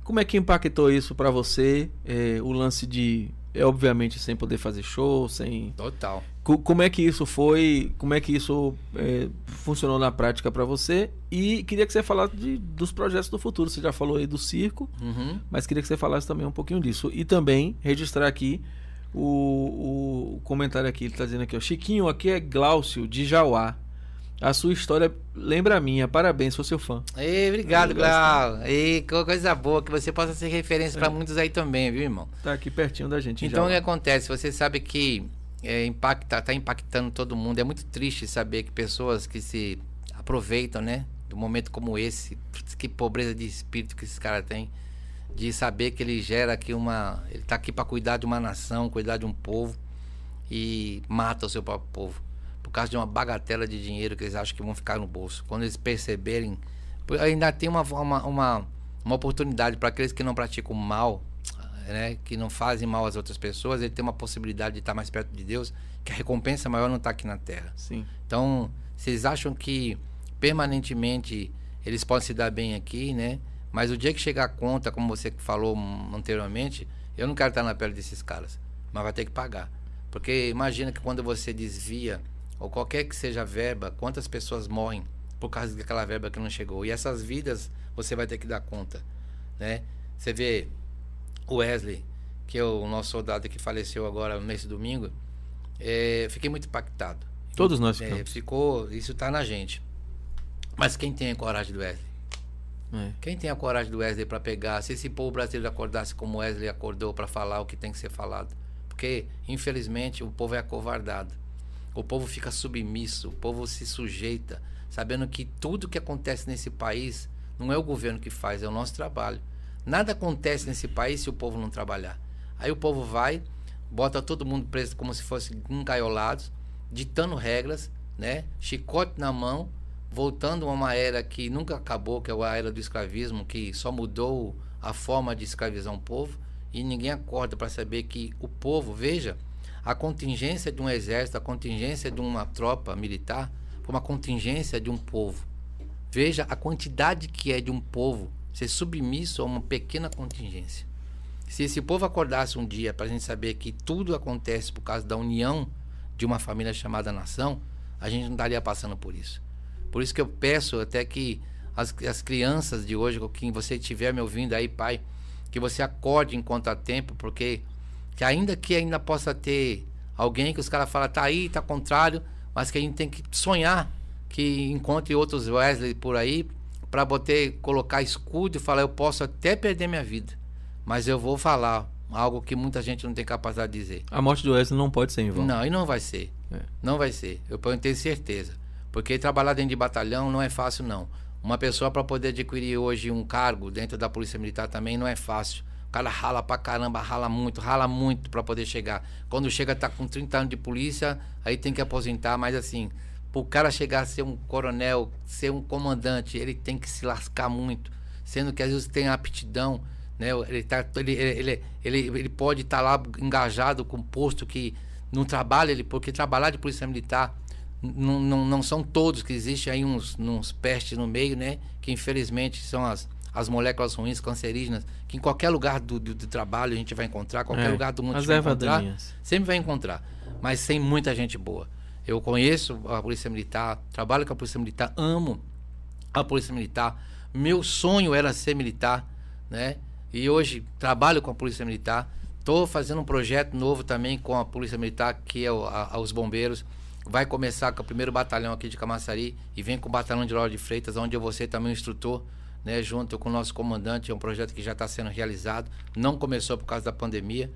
Speaker 1: Como é que impactou isso para você? É, o lance de, é obviamente, sem poder fazer show, sem
Speaker 3: Total.
Speaker 1: Co- Como é que isso foi? Como é que isso é, funcionou na prática para você? E queria que você falasse de- dos projetos do futuro. Você já falou aí do circo,
Speaker 3: Uhum.
Speaker 1: mas queria que você falasse também um pouquinho disso. E também registrar aqui o, o comentário aqui, ele está dizendo aqui, ó, Chiquinho, aqui é Glaucio, de Jauá. A sua história lembra a minha. Parabéns, sou seu fã.
Speaker 3: Ei, obrigado. Glau. Que coisa boa, que você possa ser referência para muitos aí também, viu, irmão?
Speaker 1: Tá aqui pertinho da gente.
Speaker 3: Então o que acontece? Você sabe que é, impacta, tá impactando todo mundo. É muito triste saber que pessoas que se aproveitam, né? De um momento como esse, que pobreza de espírito que esses caras têm, de saber que ele gera aqui uma. Ele tá aqui para cuidar de uma nação, cuidar de um povo e mata o seu próprio povo. Por causa de uma bagatela de dinheiro que eles acham que vão ficar no bolso. Quando eles perceberem. Ainda tem uma, uma, uma, uma oportunidade para aqueles que não praticam mal, né, que não fazem mal às outras pessoas, ele tem uma possibilidade de estar mais perto de Deus, que a recompensa maior não está aqui na terra.
Speaker 1: Sim.
Speaker 3: Então, vocês acham que permanentemente eles podem se dar bem aqui, né? Mas o dia que chegar a conta, como você falou anteriormente, eu não quero estar na pele desses caras, mas vai ter que pagar. Porque imagina que quando você desvia, ou qualquer que seja a verba, quantas pessoas morrem por causa daquela verba que não chegou. E essas vidas você vai ter que dar conta, né? Você vê o Wesley, que é o nosso soldado que faleceu agora nesse domingo, é, fiquei muito impactado.
Speaker 1: Todos nós
Speaker 3: É,
Speaker 1: ficamos.
Speaker 3: ficou, isso tá na gente. Mas quem tem a coragem do Wesley?
Speaker 1: É.
Speaker 3: Quem tem a coragem do Wesley para pegar? Se esse povo brasileiro acordasse como Wesley acordou para falar o que tem que ser falado. Porque, infelizmente, o povo é acovardado. O povo fica submisso, o povo se sujeita, sabendo que tudo que acontece nesse país não é o governo que faz, é o nosso trabalho. Nada acontece nesse país se o povo não trabalhar. Aí o povo vai, bota todo mundo preso como se fosse encaiolados, ditando regras, né? Chicote na mão, voltando a uma era que nunca acabou, que é a era do escravismo, que só mudou a forma de escravizar um povo, e ninguém acorda para saber que o povo, veja, a contingência de um exército, a contingência de uma tropa militar, foi uma contingência de um povo. Veja a quantidade que é de um povo ser submisso a uma pequena contingência. Se esse povo acordasse um dia para a gente saber que tudo acontece por causa da união de uma família chamada nação, a gente não estaria passando por isso. Por isso que eu peço até que as, as crianças de hoje, quem você estiver me ouvindo aí, pai, que você acorde enquanto há tempo, porque que ainda que ainda possa ter alguém que os caras falam, tá aí, tá contrário, mas que a gente tem que sonhar que encontre outros Wesley por aí para poder colocar escudo e falar, eu posso até perder minha vida, mas eu vou falar algo que muita gente não tem capacidade de dizer.
Speaker 1: A morte do Wesley não pode ser em vão.
Speaker 3: Não, e não vai ser.
Speaker 1: É.
Speaker 3: Não vai ser. Eu tenho ter certeza. Porque trabalhar dentro de batalhão não é fácil, não. Uma pessoa para poder adquirir hoje um cargo dentro da Polícia Militar também não é fácil. O cara rala pra caramba, rala muito, rala muito pra poder chegar. Quando chega, tá com 30 anos de polícia, aí tem que aposentar, mas assim, pro cara chegar a ser um coronel, ser um comandante, ele tem que se lascar muito. Sendo que às vezes tem aptidão, né? Ele, tá, ele, ele, ele, ele pode estar tá lá engajado com um posto que não trabalha, ele, porque trabalhar de polícia militar não, não, não são todos, que existe aí uns, uns pestes no meio, né? Que infelizmente são as, as moléculas ruins, cancerígenas, que em qualquer lugar do, do, do trabalho a gente vai encontrar, qualquer é, lugar do mundo a gente vai encontrar, sempre vai encontrar, mas sem muita gente boa. Eu conheço a Polícia Militar, trabalho com a Polícia Militar, amo a Polícia Militar. Meu sonho era ser militar, né? E hoje trabalho com a Polícia Militar. Estou fazendo um projeto novo também com a Polícia Militar, que é o, a, a, os bombeiros. Vai começar com o primeiro batalhão aqui de Camaçari e vem com o batalhão de Lauro de Freitas, onde eu vou ser também um instrutor né, junto com o nosso comandante. É um projeto que já está sendo realizado. Não começou por causa da pandemia,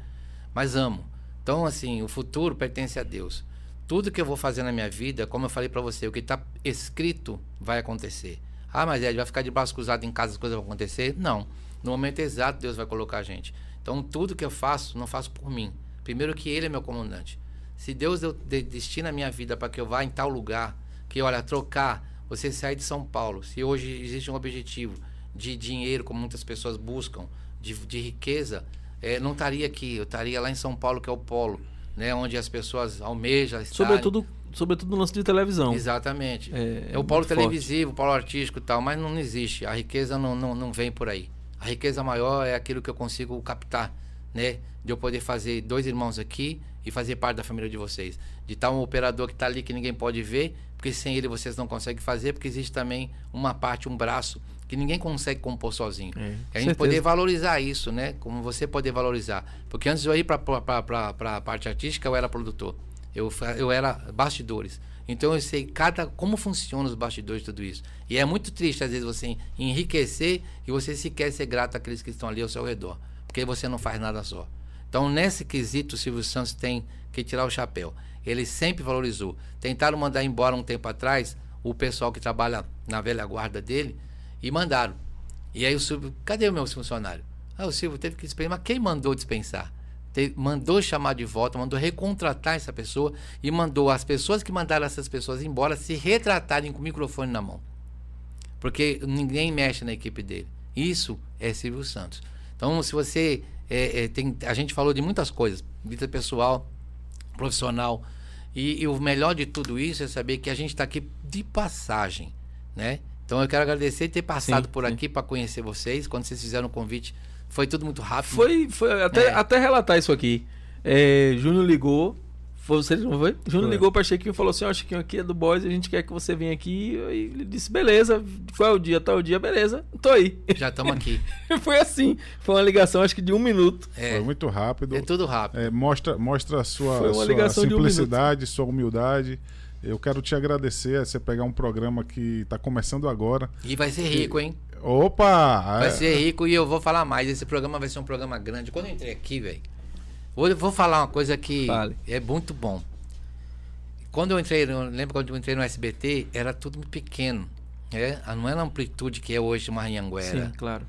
Speaker 3: mas amo. Então, assim, o futuro pertence a Deus. Tudo que eu vou fazer na minha vida, como eu falei para você, o que está escrito vai acontecer. Ah, mas ele vai ficar de braço cruzado em casa, as coisas vão acontecer? Não. No momento exato, Deus vai colocar a gente. Então, tudo que eu faço, não faço por mim. Primeiro que Ele é meu comandante. Se Deus destina a minha vida para que eu vá em tal lugar, que, olha, trocar você sair de São Paulo, se hoje existe um objetivo de dinheiro, como muitas pessoas buscam, de, de riqueza, é, não estaria aqui, eu estaria lá em São Paulo, que é o polo, né, onde as pessoas almejam estar.
Speaker 1: Sobretudo, sobretudo no lance de televisão.
Speaker 3: Exatamente. É, é o polo televisivo, o polo artístico e tal, mas não existe. A riqueza não, não, não vem por aí. A riqueza maior é aquilo que eu consigo captar, né? De eu poder fazer dois irmãos aqui e fazer parte da família de vocês. De estar um operador que está ali que ninguém pode ver, porque sem ele vocês não conseguem fazer, porque existe também uma parte, um braço que ninguém consegue compor sozinho. É, a gente certeza. poder valorizar isso, né? Como você poder valorizar. Porque antes de eu ir para a parte artística, eu era produtor. Eu, eu era bastidores. Então eu sei cada como funciona os bastidores de tudo isso. E é muito triste às vezes você enriquecer e você sequer ser grato àqueles que estão ali ao seu redor, porque você não faz nada só. Então nesse quesito o Silvio Santos tem que tirar o chapéu ele sempre valorizou. Tentaram mandar embora um tempo atrás o pessoal que trabalha na velha guarda dele e mandaram. E aí o Silvio, cadê o meu funcionário? Ah, o Silvio teve que dispensar, mas quem mandou dispensar? Te, mandou chamar de volta, mandou recontratar essa pessoa e mandou as pessoas que mandaram essas pessoas embora se retratarem com o microfone na mão. Porque ninguém mexe na equipe dele. Isso é Silvio Santos. Então, se você. É, é, tem, a gente falou de muitas coisas, vida pessoal, profissional. E, e, o melhor de tudo isso é saber que a gente está aqui de passagem, né? Então eu quero agradecer ter passado sim, por sim. aqui para conhecer vocês. Quando vocês fizeram o convite, foi tudo muito rápido.
Speaker 1: Foi, foi até, é. até relatar isso aqui. É, Júnior ligou, foi você, não foi? Júnior foi. ligou para Chiquinho e falou assim: Ó, oh, Chiquinho, aqui é do Boys, a gente quer que você venha aqui. E ele disse: beleza, qual é o dia? Tal dia, beleza, tô aí.
Speaker 3: Já estamos aqui.
Speaker 1: foi assim, foi uma ligação, acho que de um minuto.
Speaker 2: É. Foi muito rápido.
Speaker 3: É tudo rápido.
Speaker 2: É, mostra, mostra a sua, sua simplicidade, um sua humildade. Eu quero te agradecer você pegar um programa que está começando agora.
Speaker 3: E vai ser rico, hein?
Speaker 2: Opa!
Speaker 3: Vai é... ser rico e eu vou falar mais. Esse programa vai ser um programa grande. Quando eu entrei aqui, velho Vou, vou falar uma coisa que Fale. é muito bom. Quando eu entrei, eu lembro quando eu entrei no SBT, era tudo muito pequeno. É? Não era a amplitude que é hoje de Maranhanguera.
Speaker 1: Sim, claro.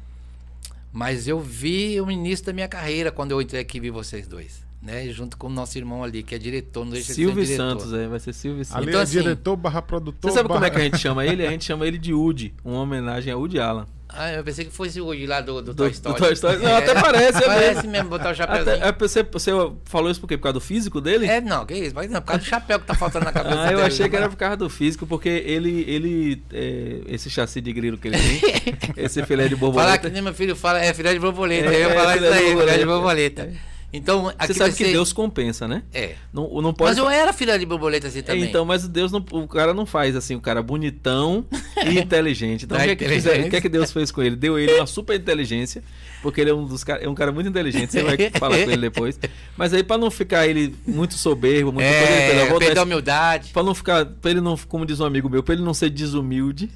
Speaker 3: Mas eu vi o início da minha carreira quando eu entrei aqui e vi vocês dois né? Junto com o nosso irmão ali, que é diretor, não deixa
Speaker 1: Silvio Santos, é, vai ser Silvio Santos.
Speaker 2: Ali então, é assim, diretor barra produtor.
Speaker 1: Você sabe
Speaker 2: barra...
Speaker 1: como é que a gente chama ele? A gente chama ele de Woody, uma homenagem a Woody Allen.
Speaker 3: Ah, eu pensei que fosse o lá do, do, do Toy Story.
Speaker 1: Do Toy Story. Não, é. até parece. É
Speaker 3: parece mesmo, mesmo botar o chapéuzinho. Até,
Speaker 1: é, você, você falou isso por quê? Por causa do físico dele?
Speaker 3: É, não, que isso. Mas não, por causa do chapéu que tá faltando na cabeça
Speaker 1: ah,
Speaker 3: dele.
Speaker 1: eu achei que era por causa do físico, porque ele, ele é, esse chassi de grilo que ele tem, esse filé de borboleta...
Speaker 3: Falar que nem meu filho fala, é filé de borboleta. É, eu ia falar isso aí, filé de borboleta. É. Então,
Speaker 1: aqui você sabe que ser... Deus compensa, né?
Speaker 3: É.
Speaker 1: Não, não pode...
Speaker 3: Mas eu era filha de borboleta assim também.
Speaker 1: É, então, mas Deus não, o cara não faz assim, o cara bonitão e inteligente. Então, o que, é que, o que, é que Deus fez com ele? Deu ele uma super inteligência, porque ele é um dos é um cara muito inteligente, você vai falar com ele depois. Mas aí para não ficar ele muito soberbo, muito
Speaker 3: é, poder, perder a humildade.
Speaker 1: Para não ficar, para ele não, como diz um amigo meu, para ele não ser desumilde.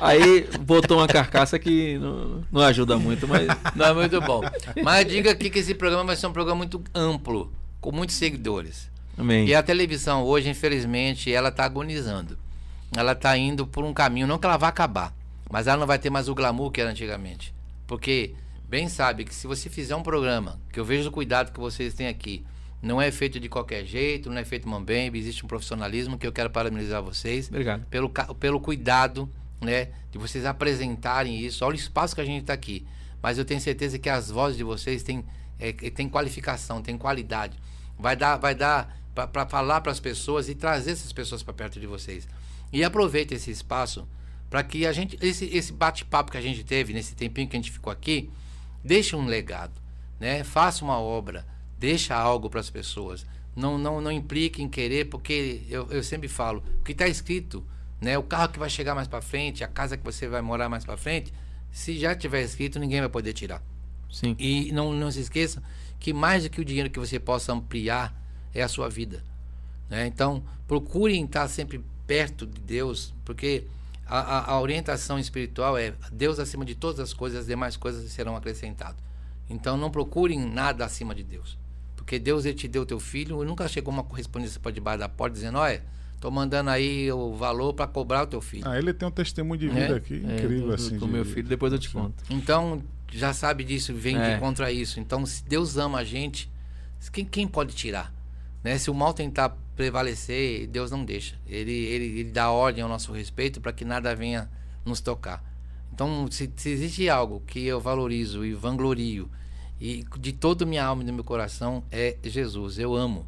Speaker 1: Aí botou uma carcaça que não, não ajuda muito, mas.
Speaker 3: Não é muito bom. Mas diga aqui que esse programa vai ser um programa muito amplo, com muitos seguidores.
Speaker 1: Amém.
Speaker 3: E a televisão hoje, infelizmente, ela está agonizando. Ela está indo por um caminho, não que ela vá acabar, mas ela não vai ter mais o glamour que era antigamente. Porque bem sabe que se você fizer um programa, que eu vejo o cuidado que vocês têm aqui, não é feito de qualquer jeito, não é feito mambembe, existe um profissionalismo que eu quero parabenizar vocês.
Speaker 1: Obrigado.
Speaker 3: Pelo, pelo cuidado, né, de vocês apresentarem isso. Olha o espaço que a gente está aqui. Mas eu tenho certeza que as vozes de vocês têm, é, têm qualificação, têm qualidade. Vai dar, vai dar para falar para as pessoas e trazer essas pessoas para perto de vocês. E aproveite esse espaço para que a gente esse, esse bate-papo que a gente teve nesse tempinho que a gente ficou aqui, deixe um legado, né? Faça uma obra, deixa algo para as pessoas. Não, não, não implique em querer, porque eu, eu sempre falo, o que está escrito, né? O carro que vai chegar mais para frente, a casa que você vai morar mais para frente, se já tiver escrito, ninguém vai poder tirar.
Speaker 1: Sim.
Speaker 3: E não, não se esqueça que mais do que o dinheiro que você possa ampliar é a sua vida. Né? Então, procurem estar sempre perto de Deus, porque a, a, a, orientação espiritual é Deus acima de todas as coisas, as demais coisas serão acrescentadas. Então, não procurem nada acima de Deus. Porque Deus ele te deu o teu filho, e nunca chegou uma correspondência para debaixo da porta dizendo: olha, estou mandando aí o valor para cobrar o teu filho.
Speaker 2: Ah, ele tem um testemunho de vida é? aqui é, incrível
Speaker 1: do,
Speaker 2: assim.
Speaker 1: Do, meu filho, depois eu te conto.
Speaker 3: Então, já sabe disso, vem é. de contra isso. Então, se Deus ama a gente, quem, quem pode tirar? Né? Se o mal tentar prevalecer, Deus não deixa. Ele, ele, ele dá ordem ao nosso respeito para que nada venha nos tocar. Então, se, se, existe algo que eu valorizo e vanglorio, e de toda minha alma e do meu coração, é Jesus. Eu amo.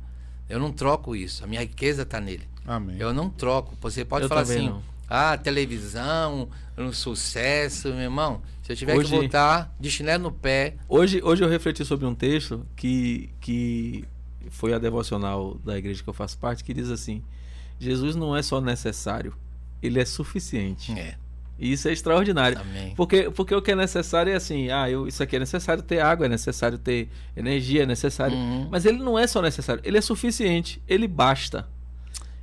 Speaker 3: Eu não troco isso. A minha riqueza está nele.
Speaker 2: Amém.
Speaker 3: Eu não troco. Você pode
Speaker 1: eu
Speaker 3: falar assim,
Speaker 1: não.
Speaker 3: ah, televisão, um sucesso, meu irmão. Se eu tiver hoje, que voltar de chinelo no pé.
Speaker 1: Hoje, hoje eu refleti sobre um texto que, que foi a devocional da igreja que eu faço parte, que diz assim: Jesus não é só necessário, ele é suficiente.
Speaker 3: É.
Speaker 1: E isso é extraordinário.
Speaker 3: Amém.
Speaker 1: Porque, porque o que é necessário é assim, ah, eu, isso aqui é necessário ter água, é necessário ter energia, é necessário.
Speaker 3: Uhum.
Speaker 1: Mas ele não é só necessário, ele é suficiente, ele basta.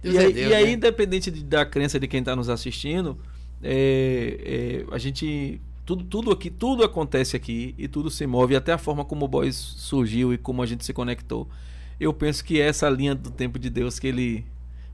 Speaker 3: Deus
Speaker 1: e,
Speaker 3: é
Speaker 1: aí,
Speaker 3: Deus,
Speaker 1: e aí,
Speaker 3: né?
Speaker 1: independente de, da crença de quem está nos assistindo, é, é, a gente. Tudo, tudo aqui, tudo acontece aqui e tudo se move, até a forma como o Boys surgiu e como a gente se conectou eu penso que é essa linha do tempo de Deus que ele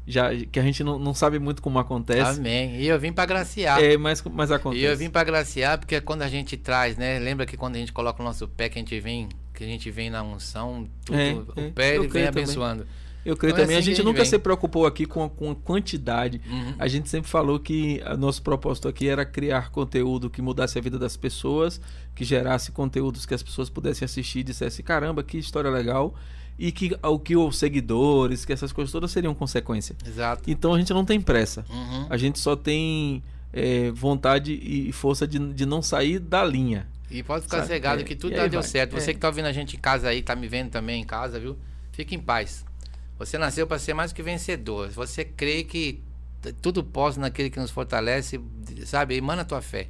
Speaker 1: já que a gente não, não sabe muito como acontece.
Speaker 3: Amém. E eu vim para graciar.
Speaker 1: É, mas, mas acontece.
Speaker 3: E eu vim para graciar porque é quando a gente traz, né? Lembra que quando a gente coloca o nosso pé, que a gente vem, que a gente vem na unção, tudo,
Speaker 1: É,
Speaker 3: o
Speaker 1: é.
Speaker 3: pé ele vem
Speaker 1: também.
Speaker 3: abençoando.
Speaker 1: Eu creio
Speaker 3: Então é
Speaker 1: também.
Speaker 3: assim
Speaker 1: a gente
Speaker 3: que a gente
Speaker 1: nunca
Speaker 3: vem.
Speaker 1: se preocupou aqui com, a- com a quantidade.
Speaker 3: Uhum.
Speaker 1: A gente sempre falou que nosso propósito aqui era criar conteúdo que mudasse a vida das pessoas, que gerasse conteúdos que as pessoas pudessem assistir e dissessem, caramba, que história legal. E que o que os seguidores, que essas coisas todas seriam consequência.
Speaker 3: Exato.
Speaker 1: Então a gente não tem pressa.
Speaker 3: Uhum.
Speaker 1: A gente só tem é, vontade e força de, de não sair da linha.
Speaker 3: E pode ficar
Speaker 1: Sabe?
Speaker 3: cegado
Speaker 1: É,
Speaker 3: que tudo
Speaker 1: e
Speaker 3: tá deu
Speaker 1: vai.
Speaker 3: certo. Você
Speaker 1: É.
Speaker 3: que tá ouvindo a gente em casa aí, tá me vendo também em casa, viu? Fique em paz. Você nasceu para ser mais que vencedor. Você crê que tudo posso naquele que nos fortalece, sabe? Emana a tua fé.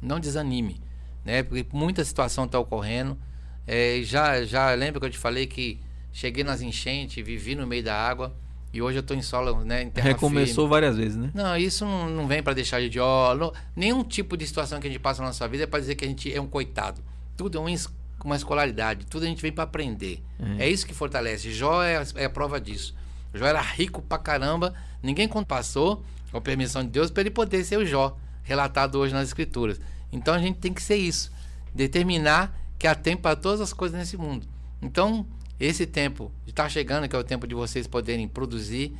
Speaker 3: Não desanime, né? Porque muita situação tá ocorrendo. É, já já lembra que eu te falei que cheguei nas enchentes, vivi no meio da água e hoje eu tô em solo, né, em terra
Speaker 1: Recomeçou várias vezes, né?
Speaker 3: não, isso não, não vem para deixar de ó, não- nenhum tipo de situação que a gente passa na nossa vida é para dizer que a gente é um coitado. Tudo é uma, es- uma escolaridade, tudo a gente vem para aprender. É. isso que fortalece. Jó é, a- é a prova disso. Jó era rico pra caramba, ninguém quando passou, com permissão de Deus, para ele poder ser o Jó, relatado hoje nas escrituras. Então a gente tem que ser isso, determinar que há tempo para todas as coisas nesse mundo. Então, esse tempo está chegando, que é o tempo de vocês poderem produzir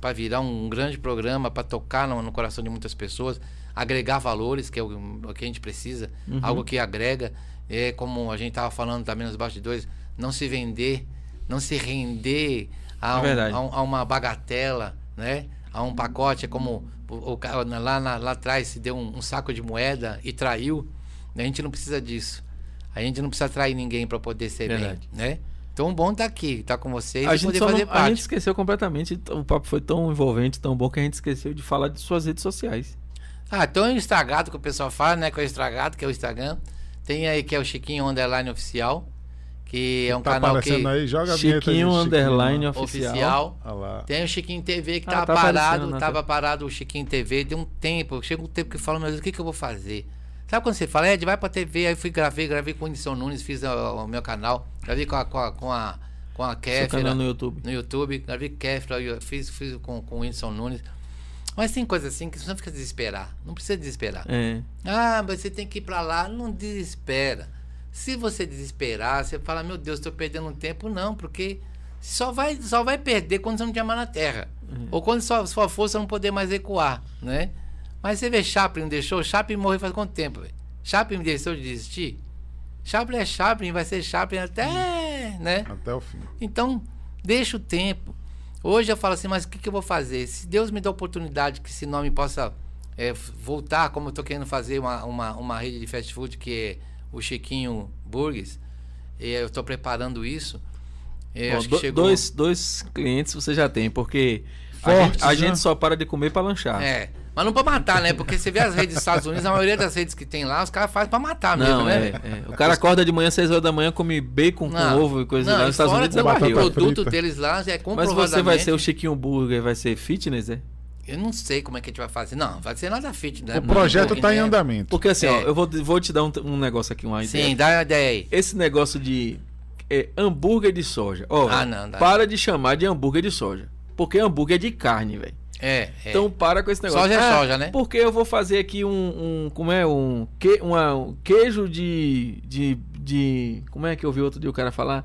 Speaker 3: para virar um grande programa, para tocar no, no coração de muitas pessoas, agregar valores, que é o, o que a gente precisa,
Speaker 1: Uhum.
Speaker 3: algo que agrega, é como a gente estava falando também nos bastidores, não se vender, não se render a,
Speaker 1: É
Speaker 3: um- a um- a uma bagatela, né? A um pacote, é como o, o lá, na- lá atrás se deu um, um saco de moeda e traiu. A gente não precisa disso. A gente não precisa trair ninguém para poder ser
Speaker 1: Verdade.
Speaker 3: bem, né? Então, bom tá aqui, tá com vocês
Speaker 1: A
Speaker 3: e
Speaker 1: gente,
Speaker 3: poder
Speaker 1: só não-
Speaker 3: fazer
Speaker 1: a
Speaker 3: parte.
Speaker 1: gente esqueceu completamente. O papo foi tão envolvente, tão bom, que a gente esqueceu de falar de suas redes sociais.
Speaker 3: Ah, tão estragado que o pessoal fala, né? Que é o estragado, que é o Instagram. Tem aí que é o Chiquinho Underline Oficial, que é um
Speaker 2: tá
Speaker 3: canal que
Speaker 2: aparecendo aí, joga de
Speaker 1: Chiquinho Underline. Oficial.
Speaker 3: oficial. Tem o Chiquinho TV que
Speaker 1: Ah,
Speaker 3: tava
Speaker 1: tá aparecendo
Speaker 3: parado,
Speaker 1: na
Speaker 3: tava parado o Chiquinho TV, deu um tempo, chega um tempo que eu falo, meu Deus, o que, que eu vou fazer? Sabe quando você fala, Ed, vai pra TV, aí fui gravei, gravei com o Whindersson Nunes, fiz o, o meu canal, gravei com a, com a, com a, com a
Speaker 1: Seu canal no YouTube.
Speaker 3: no YouTube, gravei Kéfera, eu fiz, fiz com, com o Whindersson Nunes. Mas tem coisa assim que você não fica desesperar, não precisa desesperar.
Speaker 1: É.
Speaker 3: Ah, mas você tem que ir pra lá, não desespera. Se você desesperar, você fala, meu Deus, estou perdendo tempo, não, porque só vai, só vai perder quando você não tiver mais na terra. Ou quando sua, sua força não poder mais recuar, né? Mas você vê Chaplin não deixou? Chaplin morreu faz quanto tempo, velho? Chaplin deixou de desistir? Chaplin é Chaplin, vai ser Chaplin até, né?
Speaker 2: Até o fim.
Speaker 3: Então, deixa o tempo. Hoje eu falo assim, mas o que, que eu vou fazer? Se Deus me dá a oportunidade que esse nome possa é, voltar, como eu estou querendo fazer uma, uma, uma rede de fast food, que é o Chiquinho Burgers, e eu estou preparando isso. É,
Speaker 1: Bom,
Speaker 3: acho que
Speaker 1: do-
Speaker 3: chegou...
Speaker 1: dois, dois clientes você já tem, porque a,
Speaker 2: Fortes,
Speaker 1: gente, a
Speaker 2: né?
Speaker 1: gente só para de comer para lanchar.
Speaker 3: É, mas não pra matar, né? Porque você vê as redes dos Estados Unidos, a maioria das redes que tem lá, os caras fazem pra matar mesmo,
Speaker 1: Não,
Speaker 3: né?
Speaker 1: é, é. O cara acorda de manhã, 6 horas da manhã, come bacon
Speaker 3: Não,
Speaker 1: com ovo e coisa
Speaker 3: não,
Speaker 1: lá. Nos Estados Unidos é
Speaker 3: o
Speaker 1: barril.
Speaker 3: produto
Speaker 2: frita.
Speaker 3: deles lá é
Speaker 1: Mas
Speaker 3: comprovadamente...
Speaker 1: você vai ser o Chiquinho Burger, vai ser fitness, é?
Speaker 3: Eu não sei como é que a gente vai fazer. Não, vai ser nada fit, né?
Speaker 2: O projeto está em
Speaker 3: né?
Speaker 2: andamento.
Speaker 1: Porque assim, ó,
Speaker 3: É.
Speaker 1: eu vou, vou te dar um, um negócio aqui, uma ideia.
Speaker 3: Sim, dá uma ideia aí.
Speaker 1: Esse negócio de é, hambúrguer de soja. Ó,
Speaker 3: Ah, não, dá.
Speaker 1: para de chamar de hambúrguer de soja. Porque hambúrguer é de carne, velho.
Speaker 3: É, é.
Speaker 1: Então para com esse negócio.
Speaker 3: Soja é
Speaker 1: Ah,
Speaker 3: soja, né?
Speaker 1: Porque eu vou fazer aqui um, um como é um, que, uma, um queijo de, de de como é que eu vi outro dia o cara falar?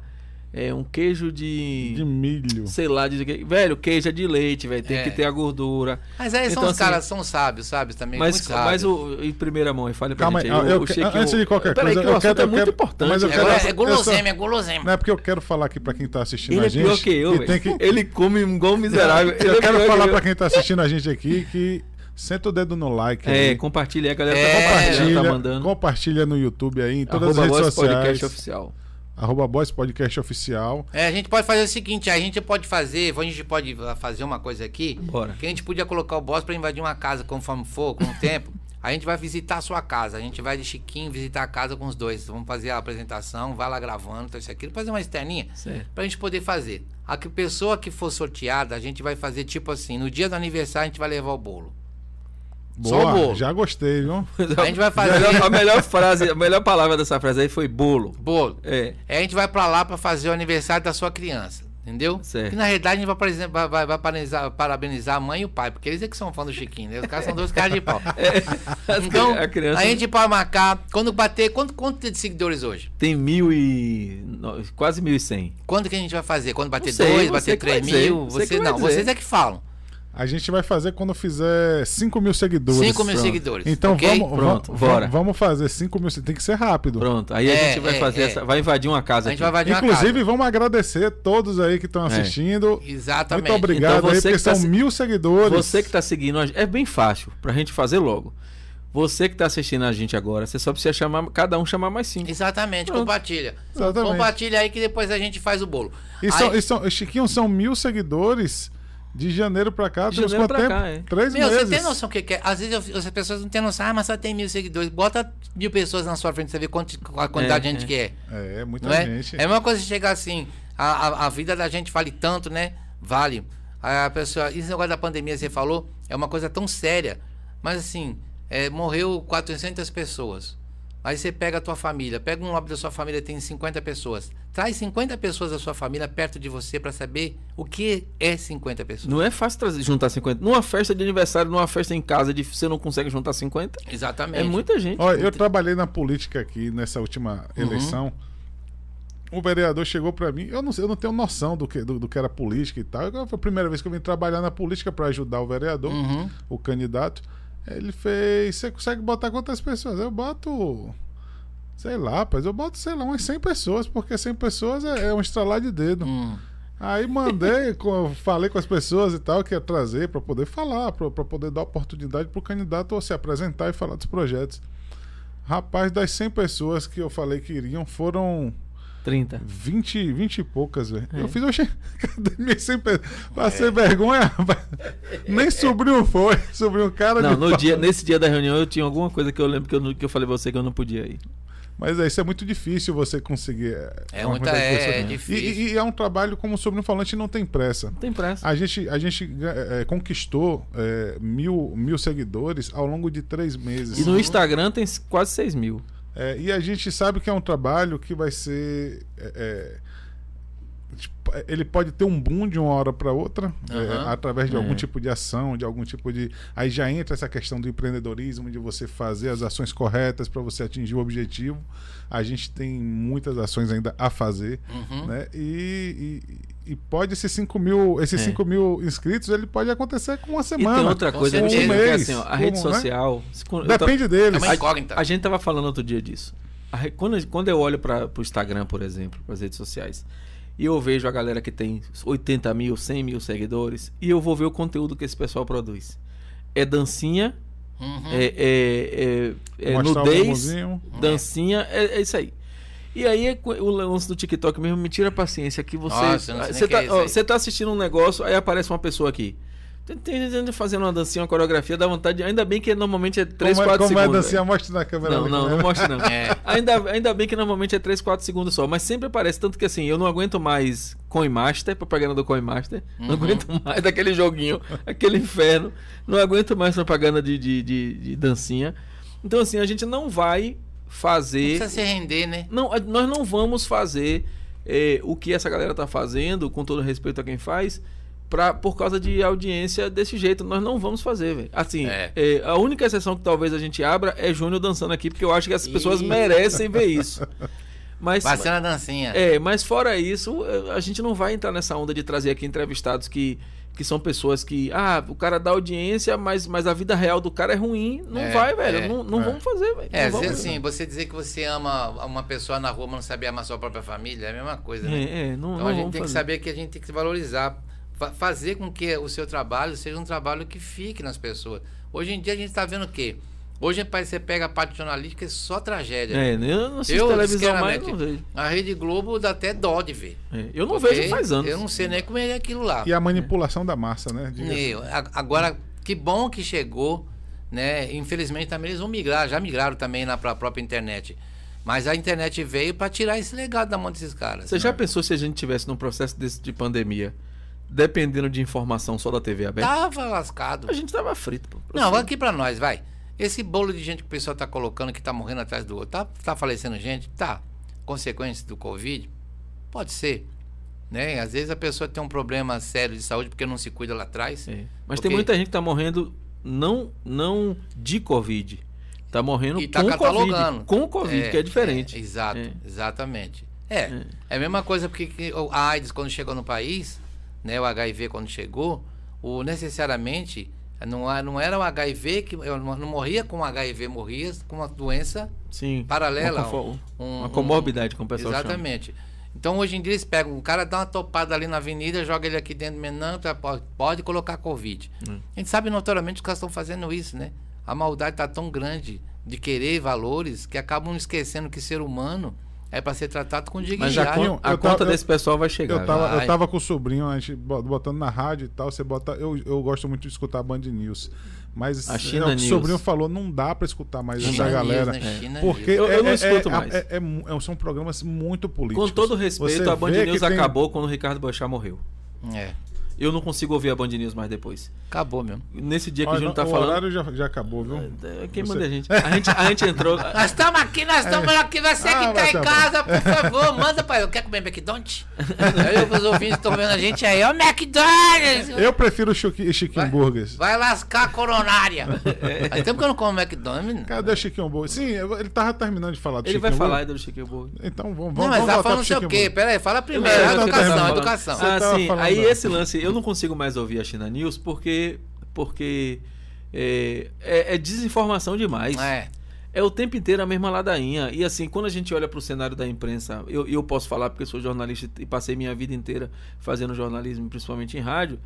Speaker 1: É um queijo de,
Speaker 2: De milho.
Speaker 1: sei lá, de que- velho, queijo é de leite, velho, tem
Speaker 3: É.
Speaker 1: que ter a gordura.
Speaker 3: Mas aí são
Speaker 1: Então,
Speaker 3: os
Speaker 1: assim,
Speaker 3: caras, são sábios, sábios também.
Speaker 1: Mas,
Speaker 3: muito sábios.
Speaker 1: mas o, em primeira mão, e fale pra
Speaker 2: Calma
Speaker 1: gente
Speaker 2: aí,
Speaker 1: aí,
Speaker 2: eu
Speaker 1: o, o
Speaker 2: que-
Speaker 1: Chiquinho-
Speaker 2: antes de qualquer coisa,
Speaker 1: que
Speaker 2: eu
Speaker 1: o assunto
Speaker 2: quero-
Speaker 1: é
Speaker 2: eu
Speaker 1: muito
Speaker 2: quero-
Speaker 1: importante.
Speaker 2: mas eu
Speaker 3: É,
Speaker 1: né?
Speaker 2: quero-
Speaker 3: é
Speaker 2: eu
Speaker 3: gulosema, é gulosema.
Speaker 2: Não é porque eu quero falar aqui pra quem tá assistindo
Speaker 1: Ele
Speaker 2: a
Speaker 1: é
Speaker 2: gente.
Speaker 1: pior que eu,
Speaker 2: que tem
Speaker 1: velho.
Speaker 2: que,
Speaker 1: Ele come igual um miserável.
Speaker 2: Eu
Speaker 1: é
Speaker 2: quero falar
Speaker 1: que eu.
Speaker 2: pra quem tá assistindo a gente aqui que senta o dedo no like.
Speaker 1: É,
Speaker 2: aí,
Speaker 1: compartilha aí, a galera
Speaker 3: É,
Speaker 1: tá compartilhando,
Speaker 2: compartilha,
Speaker 1: tá mandando.
Speaker 2: compartilha no YouTube aí, em todas
Speaker 1: Arroba
Speaker 2: as redes sociais.
Speaker 1: Podcast Oficial.
Speaker 2: Arroba Boys Podcast Oficial.
Speaker 3: É, a gente pode fazer o seguinte, a gente pode fazer, a gente pode fazer uma coisa aqui,
Speaker 1: Bora.
Speaker 3: que a gente podia colocar o boss pra invadir uma casa conforme for, com o tempo. A gente vai visitar a sua casa, a gente vai de Chiquinho visitar a casa com os dois. Vamos fazer a apresentação, vai lá gravando, então isso aqui, fazer uma externinha.
Speaker 1: Certo.
Speaker 3: Pra gente poder fazer. A pessoa que for sorteada, a gente vai fazer tipo assim, no dia do aniversário a gente vai levar o bolo. Só
Speaker 2: Boa,
Speaker 3: bolo.
Speaker 2: já gostei, viu?
Speaker 3: A gente vai
Speaker 1: A
Speaker 3: fazer
Speaker 1: melhor, a melhor frase, a melhor palavra dessa frase aí foi bolo.
Speaker 3: bolo.
Speaker 1: É.
Speaker 3: Aí a gente vai pra lá pra fazer o aniversário da sua criança. Entendeu?
Speaker 1: Certo.
Speaker 3: E na realidade a gente vai, por exemplo, vai, vai- vai parabenizar, parabenizar a mãe e o pai, porque eles é que são fãs do Chiquinho, né? Os caras são dois caras de pau. Então,
Speaker 1: a criança
Speaker 3: a gente pode marcar, quando bater, quanto, quanto tem de seguidores hoje?
Speaker 1: tem mil e. quase mil e cem.
Speaker 3: Quando que a gente vai fazer? Quando bater
Speaker 1: sei,
Speaker 3: dois, bater
Speaker 1: que
Speaker 3: três
Speaker 1: dizer,
Speaker 3: mil?
Speaker 1: você
Speaker 3: Você,
Speaker 1: que
Speaker 3: não, vocês é que falam.
Speaker 2: A gente vai fazer quando fizer 5 mil seguidores.
Speaker 3: 5 mil
Speaker 1: pronto.
Speaker 3: seguidores.
Speaker 2: Então
Speaker 3: ok?
Speaker 2: vamos,
Speaker 1: Pronto,
Speaker 2: vamos,
Speaker 1: bora.
Speaker 2: vamos fazer 5 mil. Tem que ser rápido.
Speaker 1: Pronto. Aí a
Speaker 3: É,
Speaker 1: gente vai
Speaker 3: é,
Speaker 1: fazer
Speaker 3: é.
Speaker 1: essa. Vai invadir uma casa.
Speaker 3: A gente
Speaker 1: aqui.
Speaker 3: vai invadir uma
Speaker 2: Inclusive,
Speaker 3: casa.
Speaker 2: vamos agradecer todos aí que estão
Speaker 1: É.
Speaker 2: assistindo.
Speaker 3: Exatamente.
Speaker 2: Muito obrigado
Speaker 1: Então
Speaker 2: aí,
Speaker 1: você
Speaker 2: porque
Speaker 1: que tá
Speaker 2: são
Speaker 1: se-
Speaker 2: mil seguidores.
Speaker 1: Você que tá seguindo a gente. É bem fácil pra gente fazer logo. Você que tá assistindo a gente agora, você só precisa chamar. Cada um chamar mais cinco.
Speaker 3: Exatamente,
Speaker 1: Pronto.
Speaker 3: compartilha.
Speaker 2: Exatamente.
Speaker 3: Compartilha aí que depois a gente faz o bolo.
Speaker 2: E são,
Speaker 3: Aí-
Speaker 2: e são, Chiquinho, são mil seguidores de janeiro pra cá.
Speaker 1: De janeiro pra
Speaker 2: tempo?
Speaker 1: cá, é.
Speaker 2: Três
Speaker 3: Meu,
Speaker 2: meses.
Speaker 3: você tem noção o que que é? Às vezes eu- as pessoas não têm noção, ah, mas só tem mil seguidores. Bota mil pessoas na sua frente, você vê quanto, a quantidade
Speaker 1: É,
Speaker 3: de gente
Speaker 1: é.
Speaker 3: que é.
Speaker 2: É, muita
Speaker 3: Não é?
Speaker 2: gente.
Speaker 3: é a mesma coisa de chegar assim, a, a, a vida da gente vale tanto, né? Vale. A pessoa, esse negócio da pandemia, você falou, é uma coisa tão séria. Mas assim, é, morreu 400 pessoas. Aí você pega a tua família, pega um óbito da sua família, tem 50 pessoas. Traz 50 pessoas da sua família perto de você pra saber o que é 50 pessoas.
Speaker 1: Não é fácil trazer, juntar 50. Numa festa de aniversário, numa festa em casa, de, você não consegue juntar 50?
Speaker 3: Exatamente.
Speaker 1: É muita gente.
Speaker 2: Olha, eu trabalhei na política aqui nessa última
Speaker 3: Uhum.
Speaker 2: eleição. O vereador chegou pra mim, eu não sei, eu não tenho noção do que, do, do que era política e tal. Eu- Foi a primeira vez que eu vim trabalhar na política pra ajudar o vereador,
Speaker 3: Uhum.
Speaker 2: o candidato. Ele fez, você consegue botar quantas pessoas? Eu boto, sei lá, rapaz, eu boto, sei lá, umas 100 pessoas, porque 100 pessoas é, é um estralar de dedo.
Speaker 3: Hum.
Speaker 2: Aí mandei, com- falei com as pessoas e tal, que ia trazer pra poder falar, pra poder dar oportunidade pro candidato se apresentar e falar dos projetos. Rapaz, das 100 pessoas que eu falei que iriam, foram
Speaker 1: 30.
Speaker 2: 20, 20 e poucas, velho.
Speaker 1: É.
Speaker 2: Eu fiz, oxe, cadê minhas 100 pessoas? Passei vergonha, rapaz. Nem sobrinho foi, sobrinho cara
Speaker 1: Não,
Speaker 2: de
Speaker 1: no
Speaker 2: pau.
Speaker 1: dia, nesse dia da reunião eu tinha alguma coisa que eu lembro que eu, não- que eu falei pra você que eu não podia ir.
Speaker 2: Mas é, isso é muito difícil você conseguir.
Speaker 3: É
Speaker 2: uma
Speaker 3: muita- é
Speaker 2: pessoas.
Speaker 3: difícil.
Speaker 2: E, e é um trabalho, como o sobrinho falante, não tem pressa.
Speaker 1: Não tem pressa.
Speaker 2: A gente, a gente é, é, conquistou é, mil, mil seguidores ao longo de três meses.
Speaker 1: E no Instagram tem quase 6 mil.
Speaker 2: É, e a gente sabe que é um trabalho que vai ser. é, é, ele pode ter um boom de uma hora para outra, é,
Speaker 3: Aham.
Speaker 2: através de
Speaker 1: É.
Speaker 2: algum tipo de ação, de algum tipo de. Aí já entra essa questão do empreendedorismo, de você fazer as ações corretas para você atingir o objetivo. A gente tem muitas ações ainda a fazer,
Speaker 3: Uhum.
Speaker 2: né? E, e, e pode esses 5 mil, esses
Speaker 1: É.
Speaker 2: 5 mil inscritos, ele pode acontecer com uma
Speaker 1: E
Speaker 2: semana.
Speaker 1: tem outra
Speaker 3: com
Speaker 1: coisa. Michel,
Speaker 2: Um
Speaker 1: que é
Speaker 2: mês,
Speaker 1: assim, ó, a rede
Speaker 2: como, né?
Speaker 1: social. se- eu
Speaker 2: Depende
Speaker 3: É
Speaker 2: deles.
Speaker 3: uma incógnita.
Speaker 1: A gente tava falando outro dia disso. A quando, quando eu olho para o Instagram, por exemplo, para as redes sociais, e eu vejo a galera que tem 80 mil, 100 mil seguidores, e eu vou ver o conteúdo que esse pessoal produz. É dancinha,
Speaker 3: Uhum.
Speaker 1: é, é, é- é nudez, dancinha, é, é isso aí. E aí o lance do TikTok mesmo me tira a paciência que você.
Speaker 3: Nossa,
Speaker 1: você, tá,
Speaker 3: é
Speaker 1: ó, você tá assistindo um negócio, aí aparece uma pessoa aqui. Tem- tem gente Fazendo uma dancinha, uma coreografia, dá vontade. de- Ainda bem que normalmente é 3,
Speaker 2: como é,
Speaker 1: 4
Speaker 2: como é a
Speaker 1: segundos.
Speaker 2: dancinha? Mostra na câmera.
Speaker 1: Não,
Speaker 2: ali,
Speaker 1: não,
Speaker 2: como
Speaker 1: não mostra não.
Speaker 3: É.
Speaker 1: Ainda, ainda bem que normalmente é 3, 4 segundos só, mas sempre aparece. Tanto que assim, eu não aguento mais Coinmaster, propaganda do Coinmaster. Não
Speaker 3: Uhum.
Speaker 1: aguento mais daquele joguinho, aquele inferno. Não aguento mais propaganda de, de, de, de dancinha. Então assim, a gente não vai
Speaker 3: Não
Speaker 1: fazer.
Speaker 3: precisa se render, né?
Speaker 1: Não, nós não vamos fazer eh, o que essa galera tá fazendo, com todo respeito a quem faz, pra, por causa de audiência desse jeito. Nós não vamos fazer, velho. Assim,
Speaker 3: É.
Speaker 1: eh, a única exceção que talvez a gente abra é Júnior dançando aqui, porque eu acho que as pessoas
Speaker 3: Ih.
Speaker 1: merecem ver isso. Mas,
Speaker 3: Vai ser uma dancinha.
Speaker 1: é, mas fora isso, a gente não vai entrar nessa onda de trazer aqui entrevistados que, que são pessoas que, ah, o cara dá audiência, mas, mas a vida real do cara é ruim. Não
Speaker 3: É,
Speaker 1: vai, velho.
Speaker 3: é,
Speaker 1: não não
Speaker 2: é.
Speaker 1: vamos fazer, velho.
Speaker 3: É,
Speaker 1: vamos
Speaker 3: assim, você dizer que você ama uma pessoa na rua, mas não sabe amar sua própria família, é a mesma coisa, né?
Speaker 1: É, é, não,
Speaker 3: Então
Speaker 1: não
Speaker 3: a gente tem que
Speaker 1: fazer.
Speaker 3: saber que a gente tem que se valorizar. Fa- fazer com que o seu trabalho seja um trabalho que fique nas pessoas. Hoje em dia a gente está vendo o quê? Hoje pai, você pega a parte jornalística é só tragédia.
Speaker 1: É, eu não assisto
Speaker 3: Eu,
Speaker 1: televisão mais, não vejo.
Speaker 3: A Rede Globo dá até dó de ver.
Speaker 1: É, eu não vejo faz anos.
Speaker 3: Eu não sei nem como é aquilo lá.
Speaker 2: E a manipulação da massa, né? Diga-
Speaker 3: Meu, a- agora, que bom que chegou, né? Infelizmente também eles vão migrar, já migraram também na pra própria internet. Mas a internet veio para tirar esse legado da mão desses caras.
Speaker 1: Você já pensou se a gente tivesse num processo desse de pandemia, dependendo de informação só da TV aberta?
Speaker 3: Tava lascado.
Speaker 1: A gente tava frito, pô.
Speaker 3: Não, vai aqui pra nós, vai. Esse bolo de gente que o pessoal tá colocando que tá morrendo atrás do outro, tá, tá falecendo gente? Tá. Consequência do Covid? Pode ser. Né? Às vezes a pessoa tem um problema sério de saúde porque não se cuida lá atrás.
Speaker 1: É. Mas
Speaker 3: Porque-
Speaker 1: tem muita gente que tá morrendo não, não de Covid. Tá morrendo
Speaker 3: E tá
Speaker 1: com
Speaker 3: catalogando.
Speaker 1: Covid. Com Covid, que é diferente.
Speaker 3: é, exato,
Speaker 1: É.
Speaker 3: exatamente. É, é, a mesma coisa porque a AIDS quando chegou no país, né, o HIV quando chegou, o necessariamente não, não era o HIV que eu não, não morria com HIV, morria com uma doença
Speaker 1: Sim.
Speaker 3: paralela.
Speaker 1: Uma, confo-
Speaker 3: um-
Speaker 1: uma
Speaker 3: um-
Speaker 1: comorbidade, como o pessoal chama.
Speaker 3: Exatamente. Então hoje em dia eles pegam, o cara dá uma topada ali na avenida, joga ele aqui dentro do menão, tá, pode, pode colocar Covid.
Speaker 1: Hum.
Speaker 3: A gente sabe notoriamente que os caras estão fazendo isso, né? A maldade tá tão grande de querer valores que acabam esquecendo que ser humano é para ser tratado com
Speaker 1: Mas
Speaker 3: dignidade.
Speaker 2: Jaquinho,
Speaker 1: con- a
Speaker 2: eu
Speaker 1: conta
Speaker 2: tava-
Speaker 1: desse pessoal vai chegar.
Speaker 2: Eu tava, eu tava com o sobrinho, a gente bo- botando na rádio e tal, você bota. Eu, eu gosto muito de escutar a Band News. Mas
Speaker 1: A China
Speaker 2: é, o que
Speaker 1: News.
Speaker 2: o sobrinho falou, não dá pra escutar mais
Speaker 3: China
Speaker 2: essa galera.
Speaker 3: News, né? China
Speaker 2: Porque.
Speaker 1: Eu- eu não
Speaker 2: é-
Speaker 1: escuto
Speaker 2: é-
Speaker 1: mais.
Speaker 2: é- é é- são programas muito políticos.
Speaker 1: Com todo respeito,
Speaker 2: Você
Speaker 1: a Band News
Speaker 2: tem-
Speaker 1: acabou quando o Ricardo Boechat morreu.
Speaker 3: É,
Speaker 1: Eu não consigo ouvir a Band News mais depois.
Speaker 3: acabou mesmo.
Speaker 1: Nesse dia que
Speaker 2: Olha,
Speaker 1: o Júnior tá
Speaker 2: o
Speaker 1: falando.
Speaker 2: horário já, já acabou, viu?
Speaker 1: É, Quem
Speaker 2: Você-
Speaker 1: manda a gente? A gente, a gente entrou.
Speaker 3: Nós estamos aqui, nós estamos aqui. Você
Speaker 2: Ah,
Speaker 3: que tá em casa, por favor, manda pra eu. Quer comer McDonald's? aí os ouvintes estão vendo a gente aí, ó, McDonald's!
Speaker 2: Eu prefiro o
Speaker 3: Vai.
Speaker 2: Burgers.
Speaker 3: Vai lascar a coronária. Faz tempo que eu não como McDonald's.
Speaker 2: Cadê o Chiquinho Burgers? Sim, ele tava terminando de falar do
Speaker 1: Ele vai
Speaker 2: Chiquinho
Speaker 1: falar
Speaker 2: Burgers.
Speaker 1: aí do Chiquinho Burger.
Speaker 2: Então vamos, vamos,
Speaker 3: Não, mas
Speaker 2: vamos
Speaker 3: tá falando
Speaker 2: pro
Speaker 3: não sei o quê.
Speaker 2: Burgers.
Speaker 3: Pera aí, fala primeiro.
Speaker 1: É,
Speaker 3: educação,
Speaker 1: falando.
Speaker 3: educação.
Speaker 1: Ah, sim. Aí esse lance, eu não consigo mais ouvir a China News porque, porque é, é- é desinformação demais.
Speaker 3: É.
Speaker 1: É o tempo inteiro a mesma ladainha. E assim, quando a gente olha para o cenário da imprensa, eu, eu posso falar porque sou jornalista e passei minha vida inteira fazendo jornalismo, principalmente em rádio.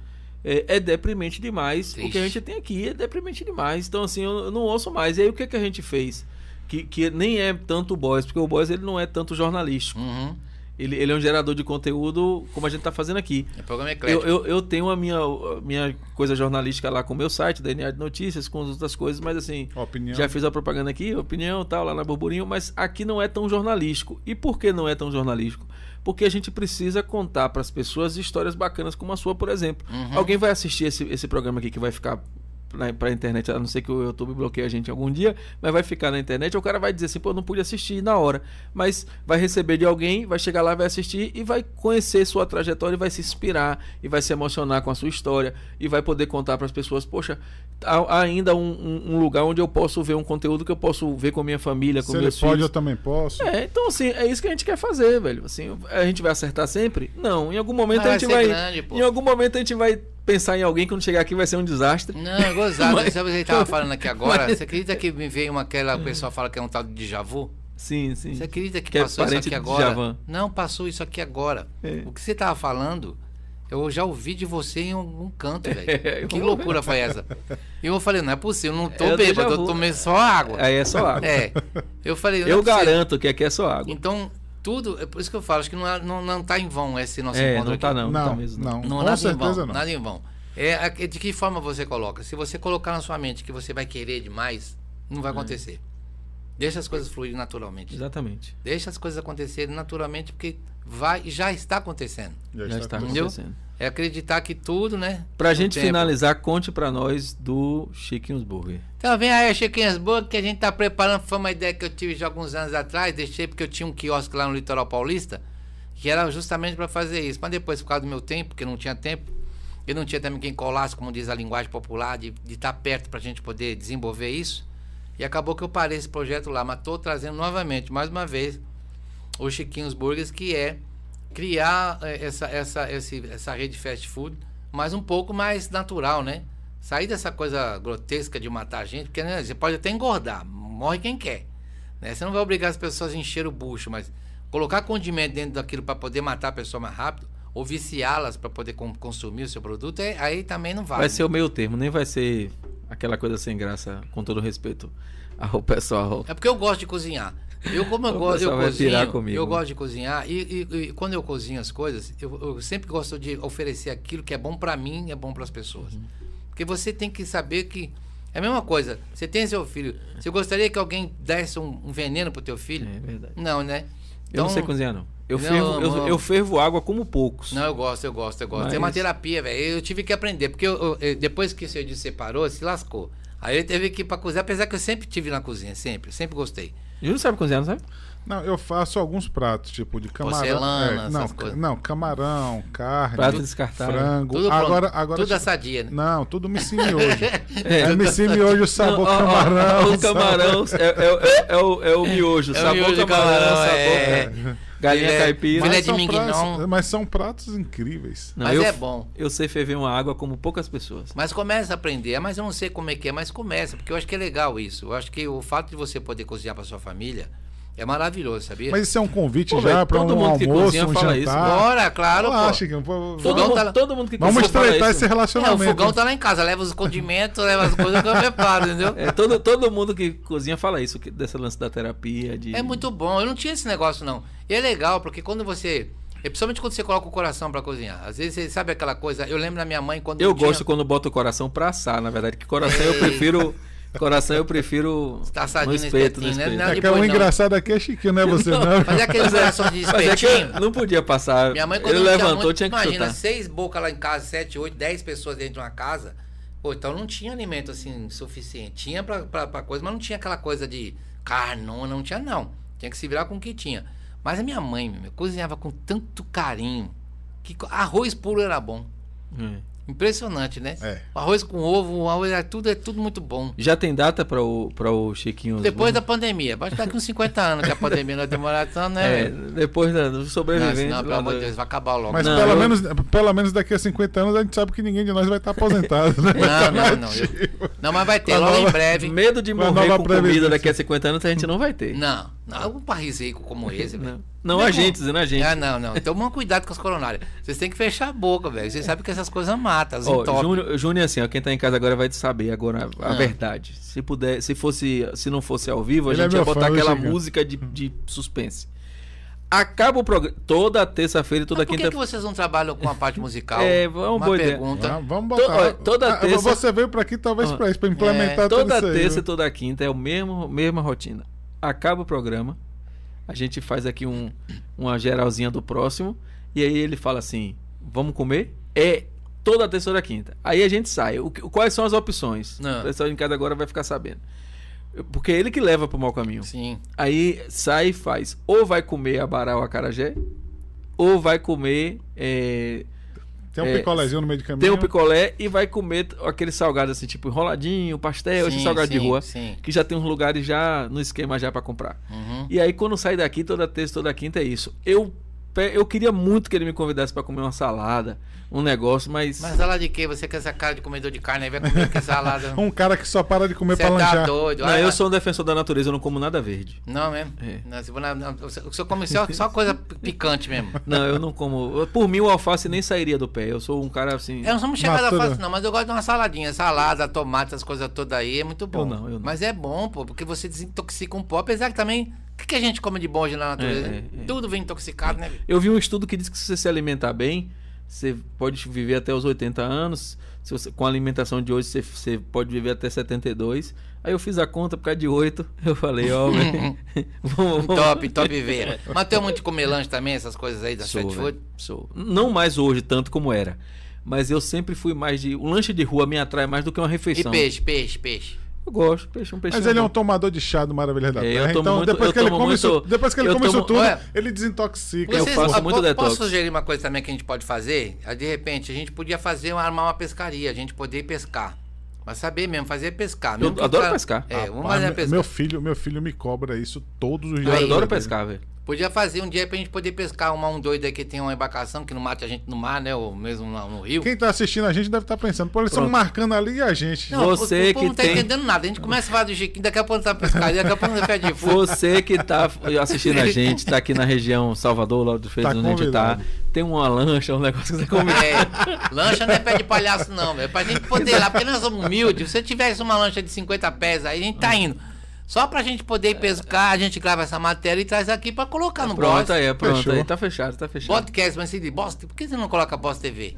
Speaker 1: É, é deprimente demais. O que a gente tem aqui é deprimente demais. Então, assim, eu, eu não ouço mais. E aí, o que, que a gente fez? Que, que nem é tanto o Boys, porque o Boys ele não é tanto jornalístico.
Speaker 3: Uhum.
Speaker 1: Ele, ele é um gerador de conteúdo, como a gente está fazendo aqui.
Speaker 3: É programa
Speaker 1: Eu,
Speaker 3: eclético.
Speaker 1: eu, eu tenho a minha, a minha coisa jornalística lá com o meu site, DNA de Notícias, com as outras coisas, mas assim,
Speaker 2: Opinião.
Speaker 1: já fiz a propaganda aqui, opinião tal, lá na Burburinho, mas aqui não é tão jornalístico. E por que não é tão jornalístico? Porque a gente precisa contar para as pessoas histórias bacanas como a sua, por exemplo.
Speaker 3: Uhum.
Speaker 1: Alguém vai assistir esse, esse programa aqui que vai ficar pra, pra internet, a não ser que o YouTube bloqueie a gente algum dia, mas vai ficar na internet, o cara vai dizer assim, pô, não pude assistir na hora. Mas vai receber de alguém, vai chegar lá, vai assistir e vai conhecer sua trajetória e vai se inspirar e vai se emocionar com a sua história e vai poder contar para as pessoas, poxa, há ainda um, um, um, lugar onde eu posso ver um conteúdo que eu posso ver com minha família, com
Speaker 2: Se
Speaker 1: meus
Speaker 2: ele pode,
Speaker 1: filhos.
Speaker 2: eu também posso.
Speaker 1: É, então assim, é isso que a gente quer fazer, velho. Assim, a gente vai acertar sempre? Não, em algum momento
Speaker 3: Mas
Speaker 1: a gente
Speaker 3: vai
Speaker 1: vai,
Speaker 3: grande,
Speaker 1: em algum momento a gente vai pensar em alguém quando chegar aqui vai ser um desastre.
Speaker 3: Não, é gozado.
Speaker 1: Mas-
Speaker 3: Sabe o que ele tava falando aqui agora?
Speaker 1: Mas-
Speaker 3: Você acredita que me veio uma aquela o pessoal fala que é um tal de déjà vu?
Speaker 1: Sim, sim.
Speaker 3: Você acredita que,
Speaker 1: Que é
Speaker 3: passou isso
Speaker 1: parente
Speaker 3: aqui agora? Não, passou isso aqui agora.
Speaker 1: É.
Speaker 3: O que você tava falando, eu já ouvi de você em algum canto, velho.
Speaker 1: É,
Speaker 3: que loucura foi essa? E eu falei, não é possível, eu não tô
Speaker 1: É
Speaker 3: bêbado, eu tomei só água.
Speaker 1: Aí é só água.
Speaker 3: É. Eu falei, não é
Speaker 1: Eu
Speaker 3: possível.
Speaker 1: garanto que aqui é só água.
Speaker 3: Então, tudo, é por isso que eu falo, acho que não, é- não, não tá em vão esse nosso
Speaker 1: É,
Speaker 3: encontro
Speaker 1: não tá
Speaker 3: aqui.
Speaker 1: não, não, tá
Speaker 2: Não,
Speaker 1: mesmo.
Speaker 2: não.
Speaker 3: Não,
Speaker 2: Com
Speaker 3: nada em
Speaker 2: certeza
Speaker 3: vão,
Speaker 2: não.
Speaker 3: nada em vão. É, a- de que forma você coloca? Se você colocar na sua mente que você vai querer demais, não
Speaker 1: É.
Speaker 3: vai acontecer. Deixa as coisas fluírem naturalmente.
Speaker 1: Exatamente.
Speaker 3: Deixa as coisas acontecerem naturalmente, porque vai já está acontecendo.
Speaker 1: Já está
Speaker 3: Entendeu?
Speaker 1: acontecendo.
Speaker 3: É acreditar que tudo, né?
Speaker 1: Pra gente
Speaker 3: tempo.
Speaker 1: finalizar, conte pra nós do Chiquinhos Burger.
Speaker 3: Então vem aí, Chiquinhas Burger, que a gente tá preparando. Foi uma ideia que eu tive já alguns anos atrás. Deixei porque eu tinha um quiosque lá no Litoral Paulista, que era justamente para fazer isso. Mas depois, por causa do meu tempo, porque não tinha tempo, e não tinha também quem colasse, como diz a linguagem popular, de estar perto pra gente poder desenvolver isso. E acabou que eu parei esse projeto lá, mas tô trazendo novamente, mais uma vez, o Chiquinhos Burgers, que é criar eh, essa, essa, esse, essa rede fast food, mas um pouco mais natural, né? Sair dessa coisa grotesca de matar gente, porque né, você pode até engordar, morre quem quer. Né? Você não vai obrigar as pessoas a encher o bucho, mas colocar condimento dentro daquilo para poder matar a pessoa mais rápido, ou viciá-las para poder consumir o seu produto, é- aí também não vale.
Speaker 1: Vai ser o meio termo, nem vai ser aquela coisa sem graça, com todo respeito ao pessoal.
Speaker 3: É porque eu gosto de cozinhar. Eu, como eu gosto, eu cozinho,
Speaker 1: comigo.
Speaker 3: eu gosto de cozinhar e, e- e quando eu cozinho as coisas, eu, eu sempre gosto de oferecer aquilo que é bom pra mim e é bom pras pessoas.
Speaker 1: Uhum.
Speaker 3: Porque você tem que saber que é a mesma coisa. Você tem seu filho. Você gostaria que alguém desse um, um veneno pro teu filho?
Speaker 1: É verdade.
Speaker 3: Não, né?
Speaker 1: Eu não sei
Speaker 3: Então,
Speaker 1: cozinhar, não. Eu,
Speaker 3: Não,
Speaker 1: fervo, eu, eu fervo água como poucos.
Speaker 3: Não, eu gosto, eu gosto, eu gosto. É uma
Speaker 1: Mas-
Speaker 3: terapia, velho. Eu tive que aprender, porque eu- eu- eu- depois que o seu se separou, se lascou. Aí ele teve que ir pra cozinhar, apesar que eu sempre tive na cozinha, sempre, sempre gostei.
Speaker 1: Júlio sabe cozinhar, não sabe?
Speaker 2: Não, eu faço alguns pratos, tipo de camarão.
Speaker 3: Porcelana,
Speaker 2: é, não,
Speaker 3: coisas.
Speaker 2: não, camarão, carne,
Speaker 1: Prato descartável.
Speaker 2: frango.
Speaker 3: Tudo pronto.
Speaker 2: agora, agora
Speaker 3: Tudo assadia, né?
Speaker 2: Não, tudo MC miojo.
Speaker 1: É.
Speaker 2: é MC miojo, sabor
Speaker 1: Não, ó, ó,
Speaker 2: camarão.
Speaker 1: o camarão é, é- é- é o, é o miojo.
Speaker 3: É o
Speaker 1: sabor
Speaker 3: miojo
Speaker 1: camarão,
Speaker 3: camarão,
Speaker 1: sabor
Speaker 3: é.
Speaker 1: galinha
Speaker 3: Filé-
Speaker 1: caipira.
Speaker 2: Mas
Speaker 3: de
Speaker 2: pratos- mas são pratos incríveis.
Speaker 1: Não,
Speaker 3: Mas
Speaker 1: eu,
Speaker 3: é bom.
Speaker 1: Eu sei ferver uma água como poucas pessoas.
Speaker 3: Mas começa a aprender, mas eu não sei como é que é, mas começa, porque eu acho que é legal isso. Eu acho que o fato de você poder cozinhar para sua família é maravilhoso, sabia?
Speaker 2: Mas isso é um convite
Speaker 1: Pô,
Speaker 2: já para
Speaker 1: todo
Speaker 2: um
Speaker 1: mundo que
Speaker 2: almoço,
Speaker 1: cozinha
Speaker 2: um
Speaker 1: fala
Speaker 2: jantar.
Speaker 1: isso.
Speaker 3: Bora, claro,
Speaker 2: Ah,
Speaker 3: pô.
Speaker 2: Pô,
Speaker 1: Todo,
Speaker 3: Fogão
Speaker 1: mundo,
Speaker 3: tá lá.
Speaker 1: todo mundo que
Speaker 2: Vamos estreitar
Speaker 1: isso.
Speaker 2: esse
Speaker 3: É, o
Speaker 2: relacionamento.
Speaker 3: fogão tá lá em casa, leva os condimentos, leva as coisas que eu preparo, entendeu?
Speaker 1: É, todo, todo mundo que cozinha fala isso, que- desse lance da terapia. De...
Speaker 3: É muito bom. Eu não tinha esse negócio, não. E é legal, porque quando você. é Principalmente quando você coloca o coração pra cozinhar. Às vezes você sabe aquela coisa. Eu lembro da minha mãe quando.
Speaker 1: Eu
Speaker 3: tinha-
Speaker 1: gosto quando boto o coração pra assar, na verdade. Que coração eu prefiro. Coração eu prefiro.
Speaker 3: Tá assadinho
Speaker 1: no espeto, no
Speaker 3: espetinho, né?
Speaker 1: espeto.
Speaker 2: É que
Speaker 3: depois
Speaker 2: o
Speaker 3: não.
Speaker 2: engraçado aqui é Chiquinho, não é você não.
Speaker 3: Fazer aqueles corações de
Speaker 1: é
Speaker 3: espetinho.
Speaker 1: não podia passar.
Speaker 3: Minha mãe, quando
Speaker 1: Ele
Speaker 3: não tinha
Speaker 1: levantou,
Speaker 3: muito,
Speaker 1: tinha que
Speaker 3: imagina,
Speaker 1: chutar.
Speaker 3: seis bocas lá em casa, sete, oito, dez pessoas dentro de uma casa. Pô, então não tinha alimento assim suficiente. Tinha pra, pra, pra coisa, mas não tinha aquela coisa de carnona, não tinha não. Tinha que se virar com o que tinha. Mas a minha mãe, meu, cozinhava com tanto carinho que arroz puro era bom.
Speaker 1: É.
Speaker 3: Impressionante, né?
Speaker 2: É.
Speaker 3: O arroz com ovo, o arroz, é tudo, é tudo muito bom.
Speaker 1: Já tem data para o, pra o Chiquinho?
Speaker 3: Depois da pandemia, vai daqui uns 50 anos que a pandemia não vai demorar tanto, né?
Speaker 1: É, depois da, do
Speaker 3: Não, senão, pelo amor de Deus, vai acabar logo.
Speaker 2: Mas
Speaker 1: Não,
Speaker 2: pelo,
Speaker 1: eu-
Speaker 2: menos, pelo menos daqui a 50 anos a gente sabe que ninguém de nós vai estar aposentado, né?
Speaker 3: Não, não, não. eu- não, mas vai ter, logo em
Speaker 2: nova-
Speaker 3: breve.
Speaker 1: Medo de morrer com comida daqui a 50 anos a gente não vai ter.
Speaker 3: Não, não, um país rico como esse, velho.
Speaker 1: Não, não
Speaker 3: Não
Speaker 1: a
Speaker 3: é
Speaker 1: gente, dizendo a gente.
Speaker 3: Ah, não, não. Então, toma cuidado com as coronárias. Vocês têm que fechar a boca, velho. Vocês sabem que essas coisas matam, as
Speaker 1: Ó,
Speaker 3: entopem.
Speaker 1: Júnior, Júnior, assim, ó, quem tá em casa agora vai saber agora a
Speaker 3: Ah.
Speaker 1: verdade. Se puder, se fosse, se não fosse ao vivo, a
Speaker 2: Ele é
Speaker 1: gente ia
Speaker 2: meu
Speaker 1: botar
Speaker 2: fã,
Speaker 1: aquela música de, de suspense. Acaba o programa toda terça-feira e toda
Speaker 3: Mas por que,
Speaker 1: quinta.
Speaker 3: que vocês não trabalham com a parte musical?
Speaker 1: É, é uma
Speaker 3: Uma
Speaker 1: boa ideia.
Speaker 3: pergunta.
Speaker 2: Ah, vamos
Speaker 1: To-
Speaker 2: botar.
Speaker 1: olha, toda
Speaker 2: Ah,
Speaker 1: terça-
Speaker 2: Você veio pra aqui talvez
Speaker 1: Ah.
Speaker 2: pra isso, pra implementar
Speaker 3: É,
Speaker 2: tudo
Speaker 1: Toda terça e toda quinta é o mesmo, mesma rotina. Acaba o programa, a gente faz aqui um, uma geralzinha do próximo, e aí ele fala assim: vamos comer? É Toda terça toda quinta. Aí a gente sai. O, quais são as opções?
Speaker 3: Não.
Speaker 1: O pessoal em casa agora vai ficar sabendo. Porque é ele que leva pro mau caminho.
Speaker 3: Sim.
Speaker 1: Aí sai e faz. Ou vai comer abará ou acarajé, ou vai comer. é,
Speaker 2: Tem um
Speaker 1: É,
Speaker 2: picolézinho no meio de caminho.
Speaker 1: tem um picolé e vai comer aquele salgado assim, tipo enroladinho, pastel, esse
Speaker 3: Sim,
Speaker 1: salgado de
Speaker 3: sim,
Speaker 1: rua.
Speaker 3: sim.
Speaker 1: Que já tem uns lugares já no esquema já pra comprar.
Speaker 3: Uhum.
Speaker 1: E aí quando sai daqui, toda terça, toda quinta é isso. Eu, pe- eu queria muito que ele me convidasse pra comer uma salada, um negócio, mas.
Speaker 3: Mas salada de quê? Você com essa cara de comedor de carne aí vai comer que salada.
Speaker 2: Um cara que só para de comer
Speaker 3: Você
Speaker 2: pra
Speaker 3: tá
Speaker 2: lanchar.
Speaker 3: doido.
Speaker 1: Não,
Speaker 3: Ah,
Speaker 1: eu
Speaker 3: ah,
Speaker 1: sou um defensor da natureza, eu não como nada verde.
Speaker 3: Não mesmo?
Speaker 1: É.
Speaker 3: Não, se na- senhor come só, só coisa picante mesmo.
Speaker 1: Não, eu não como. Por mim, o alface nem sairia do pé. Eu sou um cara assim.
Speaker 3: Eu não sou muito chegado a fazer, não, mas eu gosto de uma saladinha. Salada, tomate, essas coisas todas aí, é muito bom.
Speaker 1: Eu não, eu não.
Speaker 3: Mas é bom, pô, porque você desintoxica um pó. Apesar que também, que, que a gente come de bom hoje na natureza?
Speaker 1: É, é, é.
Speaker 3: Tudo vem intoxicado, né?
Speaker 1: Eu vi um estudo que diz que se você se alimentar bem, você pode viver até os 80 anos. Se você- com a alimentação de hoje, você, você pode viver até 72. Aí eu fiz a conta por causa de 8. Eu falei, ó, vamos, vamos.
Speaker 3: Top, top viver. Mas tem muito de comer lanche também, essas coisas aí da
Speaker 1: Sou,
Speaker 3: fast food?
Speaker 1: sou. Não mais hoje, tanto como era. Mas eu sempre fui mais de. O lanche de rua me atrai mais do que uma
Speaker 3: E
Speaker 1: refeição.
Speaker 3: peixe, peixe, peixe.
Speaker 1: Eu gosto, peixe, um peixe.
Speaker 2: Mas ele é um tomador de chá do Maravilha da
Speaker 1: É, eu
Speaker 2: Terra. Então,
Speaker 1: muito-
Speaker 2: depois
Speaker 1: eu
Speaker 2: que ele come
Speaker 1: muito-
Speaker 2: isso, depois que ele
Speaker 1: eu
Speaker 2: come isso tudo,
Speaker 3: Ué.
Speaker 2: ele desintoxica.
Speaker 1: Eu faço
Speaker 3: ah,
Speaker 1: muito detox.
Speaker 3: Posso sugerir uma coisa também que a gente pode fazer? Ah, De repente, a gente podia fazer, armar uma pescaria, a gente poder ir pescar. Mas saber mesmo, fazer pescar.
Speaker 1: Eu
Speaker 3: Mesmo o
Speaker 1: adoro
Speaker 3: cara-
Speaker 1: pescar.
Speaker 3: É, vamos
Speaker 2: Rapaz,
Speaker 3: fazer
Speaker 2: me-
Speaker 3: pescar.
Speaker 2: meu filho, meu filho me cobra isso todos os
Speaker 1: Eu
Speaker 2: dias.
Speaker 3: Aí.
Speaker 1: adoro pescar, velho.
Speaker 3: Podia fazer um dia pra gente poder pescar uma, um doido aí que tem uma embarcação que não mate a gente no mar, né? Ou mesmo no, no rio.
Speaker 2: Quem tá assistindo a gente deve estar pensando, pô, eles estão marcando ali e a gente.
Speaker 3: Não,
Speaker 1: Você
Speaker 3: o, o povo
Speaker 1: que
Speaker 3: não tá
Speaker 1: tem-
Speaker 3: entendendo nada. A gente começa a falar do Chiquinho, daqui a pouco tá pescaria, daqui a pouco tá pé de fogo.
Speaker 1: Você que tá assistindo a gente, tá aqui na região Salvador, lá do Feito,
Speaker 2: Tá
Speaker 1: onde a gente tá. Tem uma lancha, um negócio que você come.
Speaker 3: É, lancha não é pé de palhaço, não, velho. Pra gente poder ir lá, porque nós somos humildes. Se você tivesse uma lancha de 50 pés, aí a gente tá indo. Só pra gente poder ir pescar, a gente grava essa matéria e traz aqui pra colocar no
Speaker 1: Pronto,
Speaker 3: Bros.
Speaker 1: aí, pronto,
Speaker 2: Fechou.
Speaker 1: aí tá fechado, tá fechado.
Speaker 3: Podcast, mas se de Boss, por que você não coloca Boss TV?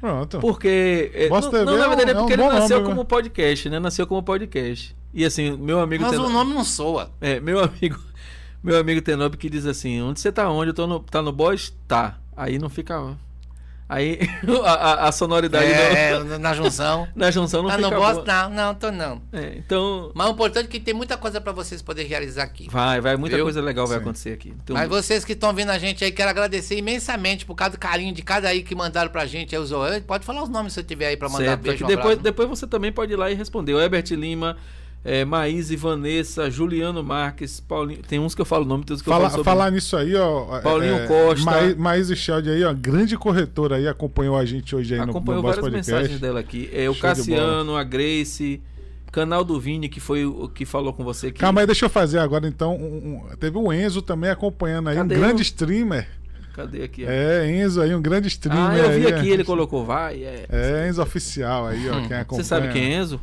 Speaker 2: Pronto.
Speaker 1: Porque. é,
Speaker 2: Voz
Speaker 1: não,
Speaker 2: TV
Speaker 1: não, na
Speaker 2: é um-
Speaker 1: verdade é
Speaker 2: é um
Speaker 1: porque ele nasceu
Speaker 2: nome,
Speaker 1: como
Speaker 2: né?
Speaker 1: podcast, né? Nasceu como podcast. E assim, meu amigo.
Speaker 3: Mas
Speaker 1: Teno-
Speaker 3: o nome não soa.
Speaker 1: É, meu amigo. Meu amigo Tenob que diz assim: onde você tá onde? Eu tô no, tá no boss? Tá. Aí não fica. Aí a, a- a sonoridade
Speaker 3: É,
Speaker 1: do-
Speaker 3: na junção.
Speaker 1: na junção não
Speaker 3: ah,
Speaker 1: fica.
Speaker 3: não gosto?
Speaker 1: boa.
Speaker 3: Não, não, tô não.
Speaker 1: É, então.
Speaker 3: Mas o importante é que tem muita coisa pra vocês poderem realizar aqui.
Speaker 1: Vai, vai, muita
Speaker 3: Viu?
Speaker 1: coisa legal vai
Speaker 2: Sim.
Speaker 1: acontecer aqui. Então,
Speaker 3: Mas vocês que estão vendo a gente aí, quero agradecer imensamente por causa do carinho de cada aí que mandaram pra gente. Aí, os- Pode falar os nomes se você tiver aí pra mandar
Speaker 1: certo,
Speaker 3: beijo.
Speaker 1: aqui
Speaker 3: um
Speaker 1: depois,
Speaker 3: abraço.
Speaker 1: depois você também pode ir lá e responder. O Herbert Lima, é, Maíse, Vanessa, Juliano Marques, Paulinho. Tem uns que eu falo o nome, tem uns que eu
Speaker 2: Fala,
Speaker 1: falo sobre
Speaker 2: falar nisso aí, ó.
Speaker 1: Paulinho Costa.
Speaker 2: Ma- Maísa Scheld aí, ó. Grande corretora aí, acompanhou a gente hoje aí no, no
Speaker 1: Acompanhou várias
Speaker 2: Podcast.
Speaker 1: mensagens dela aqui. É, o
Speaker 2: Show
Speaker 1: Cassiano, a Grace, canal do Vini, que foi o que falou com você aqui.
Speaker 2: Calma aí, deixa eu fazer agora então. um- um- teve o Enzo também acompanhando aí,
Speaker 1: Cadê
Speaker 2: um grande streamer.
Speaker 1: Cadê aqui? ó?
Speaker 2: É, Enzo aí, um grande streamer.
Speaker 1: ah, eu vi
Speaker 2: aí,
Speaker 1: aqui,
Speaker 2: é.
Speaker 1: ele colocou, vai. É.
Speaker 2: É, Enzo Oficial aí, ó. Quem acompanha.
Speaker 1: Você sabe quem é Enzo?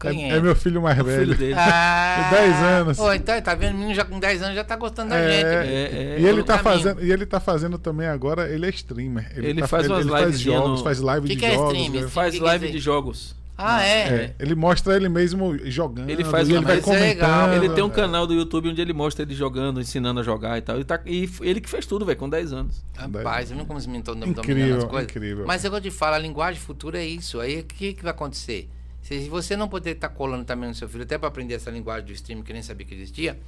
Speaker 3: Quem
Speaker 2: É,
Speaker 3: é?
Speaker 2: é meu filho mais
Speaker 1: O
Speaker 2: velho.
Speaker 1: filho dele.
Speaker 3: Ah,
Speaker 2: De 10 anos.
Speaker 3: Pô, então, tá vendo? O menino já com 10 anos já tá gostando da
Speaker 2: É,
Speaker 3: gente.
Speaker 1: É,
Speaker 3: velho.
Speaker 1: é,
Speaker 2: E ele, tá
Speaker 3: caminho.
Speaker 2: fazendo, e ele tá fazendo também agora, ele é streamer.
Speaker 1: Ele
Speaker 2: tá-
Speaker 1: faz umas
Speaker 2: ele faz
Speaker 1: livezinha
Speaker 2: jogos,
Speaker 1: no-
Speaker 2: faz live
Speaker 3: Que
Speaker 2: de
Speaker 3: que é
Speaker 2: jogos.
Speaker 3: streamer?
Speaker 2: né?
Speaker 1: Faz
Speaker 3: que
Speaker 1: live de jogos.
Speaker 3: Ah, é?
Speaker 2: É, ele mostra ele mesmo jogando.
Speaker 1: Ele faz
Speaker 2: ele vai
Speaker 3: isso é legal.
Speaker 2: comentando.
Speaker 1: Ele tem um
Speaker 2: é.
Speaker 1: canal do YouTube onde ele mostra ele jogando, ensinando a jogar e tal. E, tá- e ele que fez tudo, velho, com 10 anos.
Speaker 3: Rapaz, eu não como menino todo
Speaker 2: Incrível,
Speaker 3: dominando as coisas.
Speaker 2: incrível.
Speaker 3: Mas eu te falo, a linguagem futura é isso. Aí o que, que vai acontecer? Se você não poder estar colando também no seu filho, até para aprender essa linguagem do streaming que nem sabia que existia,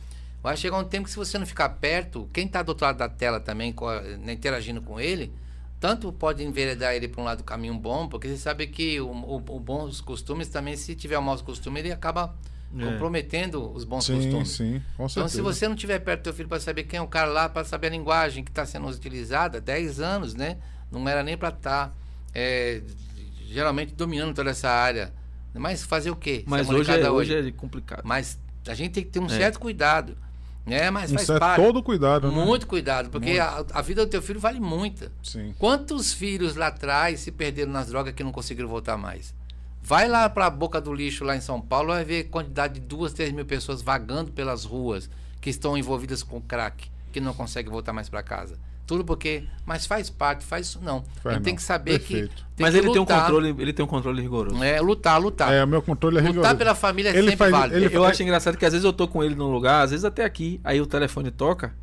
Speaker 3: vai chegar um tempo que se você não ficar perto, quem está do outro lado da tela também, né, interagindo com ele, tanto pode enveredar ele para um lado do caminho bom, porque você sabe que o, o, o bons costumes também, se tiver um mau costume, ele acaba
Speaker 1: É.
Speaker 3: comprometendo os bons
Speaker 2: Sim,
Speaker 3: costumes.
Speaker 2: sim, com
Speaker 3: Então,
Speaker 2: certeza.
Speaker 3: se você não tiver perto do teu filho para saber quem é o cara lá, para saber a linguagem que está sendo utilizada, 10 anos, né? Não era nem para estar geralmente dominando toda essa área. Mas fazer o quê?
Speaker 1: Mas hoje é,
Speaker 3: molecada
Speaker 1: hoje é complicado.
Speaker 3: Mas a gente tem que ter um
Speaker 1: É.
Speaker 3: certo cuidado. Né? Mas
Speaker 2: Um
Speaker 3: faz
Speaker 2: certo-
Speaker 3: parte.
Speaker 2: todo cuidado, né?
Speaker 3: Muito cuidado, porque a, a vida do teu filho vale muito.
Speaker 2: Sim.
Speaker 3: Quantos filhos lá atrás se perderam nas drogas que não conseguiram voltar mais? Vai lá para a boca do lixo lá em São Paulo, vai ver a quantidade de duas, três mil pessoas vagando pelas ruas que estão envolvidas com crack, que não conseguem voltar mais para casa. Tudo porque, mas faz parte, faz isso não. a gente
Speaker 2: não.
Speaker 3: tem que saber
Speaker 2: Perfeito.
Speaker 3: que tem
Speaker 1: Mas
Speaker 3: que
Speaker 1: ele tem um
Speaker 3: lutar.
Speaker 1: controle, ele tem um controle rigoroso.
Speaker 3: É, lutar, lutar.
Speaker 2: É, o meu controle é
Speaker 3: lutar
Speaker 2: rigoroso.
Speaker 3: pela família é
Speaker 2: Ele
Speaker 3: sempre
Speaker 2: faz-
Speaker 3: válido.
Speaker 2: ele
Speaker 1: Eu acho engraçado que às vezes eu tô com ele num lugar, às vezes até aqui, aí o telefone toca,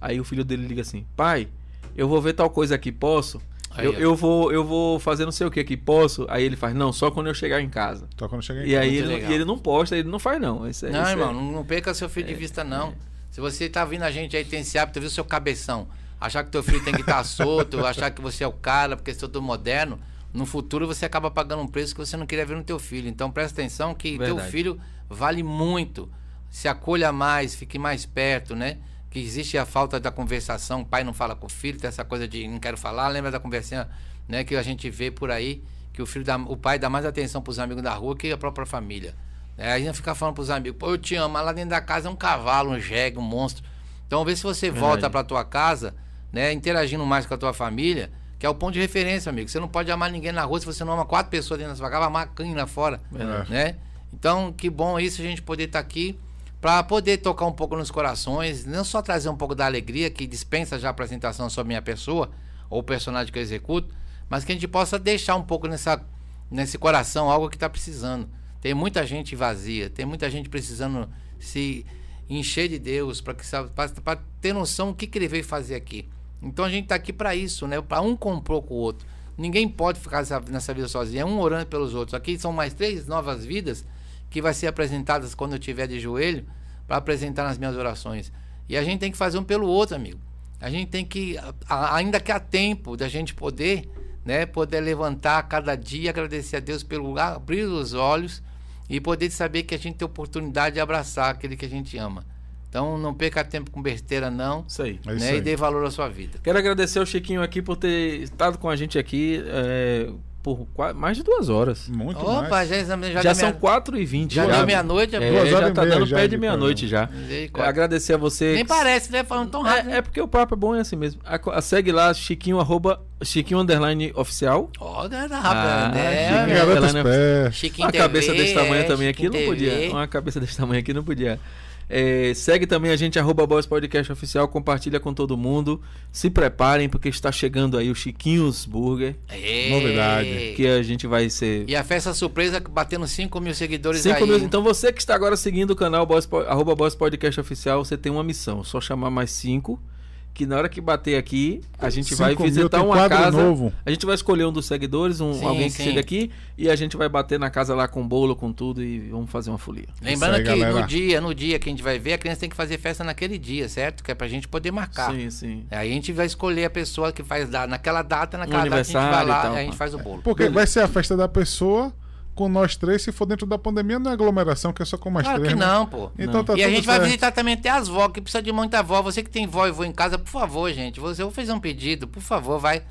Speaker 1: aí o filho dele liga assim: "Pai, eu vou ver tal coisa aqui, posso?"
Speaker 3: Aí,
Speaker 1: eu,
Speaker 3: ó.
Speaker 1: eu vou eu vou fazer não sei o que aqui, posso? Aí ele faz, não, só quando eu chegar em casa.
Speaker 2: Só quando chegar em
Speaker 1: E
Speaker 2: casa.
Speaker 1: aí ele, e ele não posta, ele não faz não. Isso, é-
Speaker 3: Não,
Speaker 1: isso é-
Speaker 3: irmão, não, não perca seu filho de vista, não. Se você tá vindo a gente aí, tem esse hábito, viu seu cabeção, achar que teu filho tem que estar solto, achar que você é o cara, porque é todo moderno, no futuro você acaba pagando um preço que você não queria ver no teu filho. Então presta atenção que teu
Speaker 1: Verdade.
Speaker 3: filho vale muito. Se acolha mais, fique mais perto, né? Que existe a falta da conversação, o pai não fala com o filho, tem essa coisa de não quero falar, lembra da conversinha, né, que a gente vê por aí, que o filho dá, o pai dá mais atenção pros amigos da rua que a própria família. É, aí não fica falando pros amigos, pô, eu te amo, mas lá dentro da casa é um cavalo, um jegue, um monstro. Então vê se você volta pra tua casa, né, interagindo mais com a tua família, que é o ponto de referência, amigo. Você não pode amar ninguém na rua se você não ama quatro pessoas dentro da sua casa, vai amar quem lá fora,
Speaker 1: Verdade.
Speaker 3: né? Então, que bom isso a gente poder estar aqui para poder tocar um pouco nos corações, não só trazer um pouco da alegria que dispensa já a apresentação sobre minha pessoa ou o personagem que eu executo, mas que a gente possa deixar um pouco nessa nesse coração algo que está precisando. Tem muita gente vazia, tem muita gente precisando se encher de Deus para que para ter noção do que, que ele veio fazer aqui. Então a gente está aqui para isso, né? Para um comprar com o outro. Ninguém pode ficar nessa, vida sozinho, é um orando pelos outros. Aqui são mais três novas vidas que vai ser apresentadas quando eu tiver de joelho para apresentar nas minhas orações. E a gente tem que fazer um pelo outro, amigo. A gente tem que, ainda que há tempo da gente poder, né, poder levantar cada dia, agradecer a Deus pelo lugar, abrir os olhos e poder saber que a gente tem oportunidade de abraçar aquele que a gente ama. Então não perca tempo com besteira não,
Speaker 1: Isso aí.
Speaker 2: É isso
Speaker 3: né, e
Speaker 2: aí.
Speaker 3: dê valor à sua vida.
Speaker 1: Quero agradecer ao Chiquinho aqui por ter estado com a gente aqui é, por qua- mais de duas horas.
Speaker 2: Muito
Speaker 3: Opa,
Speaker 2: mais.
Speaker 3: já, já,
Speaker 1: Já,
Speaker 3: deu
Speaker 1: são
Speaker 3: meia-
Speaker 1: 4 e 20
Speaker 3: já
Speaker 1: já.
Speaker 3: deu meia-noite,
Speaker 1: É,
Speaker 2: horas
Speaker 1: já
Speaker 2: e
Speaker 1: tá
Speaker 2: meia
Speaker 1: dando
Speaker 2: já
Speaker 1: pé
Speaker 2: de
Speaker 1: meia-noite já.
Speaker 3: Misericórdia.
Speaker 1: Agradecer a você.
Speaker 3: Nem parece, né? Falando tão rápido.
Speaker 1: É, é porque o papo é bom é assim mesmo. A- a- segue lá, Chiquinho, arroba, Chiquinho Underline Oficial.
Speaker 3: Ó,
Speaker 1: Ah,
Speaker 3: rápida, né?
Speaker 1: Chiquinho?
Speaker 2: Garota
Speaker 1: ela, né?
Speaker 2: esperta.
Speaker 3: Chiquinho
Speaker 1: Uma cabeça desse tamanho
Speaker 3: é,
Speaker 1: também aqui
Speaker 3: Chiquinho
Speaker 1: não podia. Uma cabeça desse tamanho aqui não podia. É, segue também a gente, arroba Boys Podcast Oficial, compartilha com todo mundo. Se preparem, porque está chegando aí o Chiquinhos Burger,
Speaker 3: É.
Speaker 2: Novidade.
Speaker 1: que a gente vai ser.
Speaker 3: E a festa surpresa batendo 5 mil seguidores
Speaker 1: 5
Speaker 3: aí.
Speaker 1: mil. Então você que está agora seguindo o canal Boys, arroba Boys Podcast Oficial, você tem uma missão. Só chamar mais 5. Que na hora que bater aqui, a gente vai visitar uma
Speaker 2: quadro
Speaker 1: casa.
Speaker 2: novo.
Speaker 1: A gente vai escolher um dos seguidores, um,
Speaker 3: Sim,
Speaker 1: alguém que
Speaker 3: sim.
Speaker 1: chega aqui, e a gente vai bater na casa lá com bolo, com tudo, e vamos fazer uma folia.
Speaker 3: Lembrando
Speaker 2: aí,
Speaker 3: que
Speaker 2: galera.
Speaker 3: no dia, no dia que a gente vai ver, a criança tem que fazer festa naquele dia, certo? Que é pra gente poder marcar.
Speaker 1: Sim, sim.
Speaker 3: Aí a gente vai escolher a pessoa que faz naquela data, naquela
Speaker 1: Um
Speaker 3: data a gente vai
Speaker 1: e
Speaker 3: lá
Speaker 1: tal,
Speaker 3: e a gente faz o bolo.
Speaker 2: Porque
Speaker 1: Beleza.
Speaker 2: vai ser a festa da pessoa com nós três. Se for dentro da pandemia, não é aglomeração, que é só com mais
Speaker 3: Claro
Speaker 2: três.
Speaker 3: que
Speaker 2: né?
Speaker 3: não, pô.
Speaker 2: Então
Speaker 1: Não.
Speaker 2: tá
Speaker 3: e a gente vai
Speaker 2: certo.
Speaker 3: visitar também até as vó, que precisa de muita avó. Você que tem vó e vô em casa, por favor, gente. Você, eu vou fazer um pedido, por favor, vai.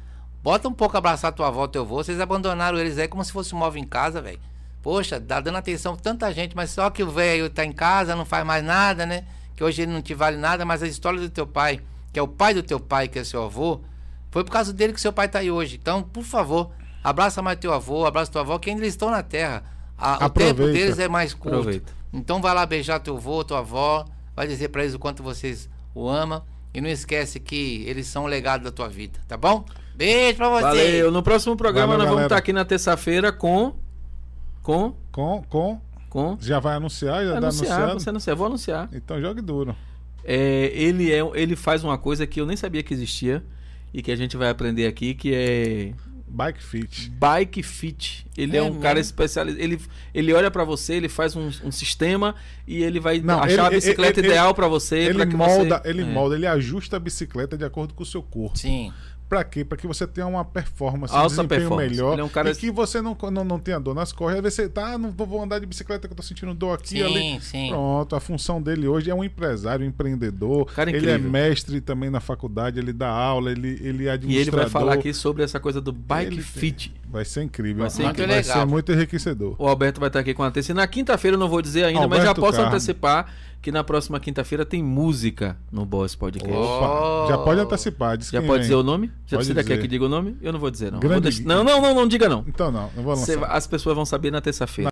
Speaker 3: Bota um pouco abraçar tua avó, teu avô. Vocês abandonaram eles aí como se fosse um móvel em casa, velho. Poxa, dá dando atenção tanta gente, mas só que o velho tá em casa, não faz mais nada, né? Que hoje ele não te vale nada, mas a história do teu pai, que é o pai do teu pai, que é seu avô, foi por causa dele que seu pai tá aí hoje. Então, por favor, abraça mais teu avô, abraça tua avó, que ainda eles estão na terra. A- o tempo deles é mais curto.
Speaker 1: Aproveita.
Speaker 3: Então vai lá beijar teu avô, tua avó, vai dizer pra eles o quanto vocês o amam e não esquece que eles são o legado da tua vida, tá bom? Beijo pra você.
Speaker 1: Valeu. No próximo programa
Speaker 2: Valeu,
Speaker 1: nós vamos
Speaker 2: galera.
Speaker 1: estar aqui na terça-feira com. Com.
Speaker 2: Com, com.
Speaker 1: Com.
Speaker 2: Já vai anunciar? Já tá
Speaker 1: Anunciar,
Speaker 2: anunciado?
Speaker 1: você anunciar, vou anunciar.
Speaker 2: Então jogue duro.
Speaker 1: É, ele, é, ele faz uma coisa que eu nem sabia que existia e que a gente vai aprender aqui, que é
Speaker 2: Bike Fit.
Speaker 1: Bike Fit. Ele é,
Speaker 3: É
Speaker 1: um
Speaker 3: mesmo?
Speaker 1: cara especializado. Ele, ele olha pra você, ele faz um, um sistema e ele vai
Speaker 2: Não,
Speaker 1: achar
Speaker 2: ele-
Speaker 1: a bicicleta
Speaker 2: ele-
Speaker 1: ideal pra você.
Speaker 2: Ele
Speaker 1: pra que
Speaker 2: molda,
Speaker 1: você...
Speaker 2: ele
Speaker 1: É.
Speaker 2: molda, ele ajusta a bicicleta de acordo com o seu corpo.
Speaker 3: Sim.
Speaker 2: Pra quê? Pra que você tenha uma performance, um desempenho
Speaker 1: performance.
Speaker 2: melhor.
Speaker 1: É um cara-
Speaker 2: E que você não, não, não tenha dor nas costas. Às vezes você tá, ah, não vou- andar de bicicleta que eu tô sentindo dor aqui
Speaker 3: Sim,
Speaker 2: ali.
Speaker 3: sim.
Speaker 2: Pronto, a função dele hoje é um empresário, um empreendedor.
Speaker 1: Cara
Speaker 2: ele é mestre também na faculdade, ele dá aula, ele, ele é
Speaker 1: E
Speaker 2: administrador.
Speaker 1: ele vai falar aqui sobre essa coisa do Bike
Speaker 2: Ele-
Speaker 1: Fit.
Speaker 2: Vai ser incrível.
Speaker 1: Vai ser
Speaker 2: vai
Speaker 3: incrível.
Speaker 2: ser muito enriquecedor.
Speaker 1: O Alberto vai estar aqui com a terça. E na quinta-feira eu não vou dizer ainda, mas já
Speaker 2: Alberto
Speaker 1: posso
Speaker 2: Carmo.
Speaker 1: antecipar que na próxima quinta-feira tem música no Boss Podcast.
Speaker 3: Oh.
Speaker 2: Opa, já pode antecipar. Diz
Speaker 1: Já
Speaker 2: quem
Speaker 1: pode
Speaker 2: vem.
Speaker 1: dizer o nome? Já
Speaker 2: Pode
Speaker 1: você quer
Speaker 2: dizer.
Speaker 1: que diga o nome? Eu não vou dizer, não.
Speaker 2: Grande
Speaker 1: Vou. Não, não, não, não diga não.
Speaker 2: Então não, não vou lançar.
Speaker 1: as pessoas vão saber na terça-feira.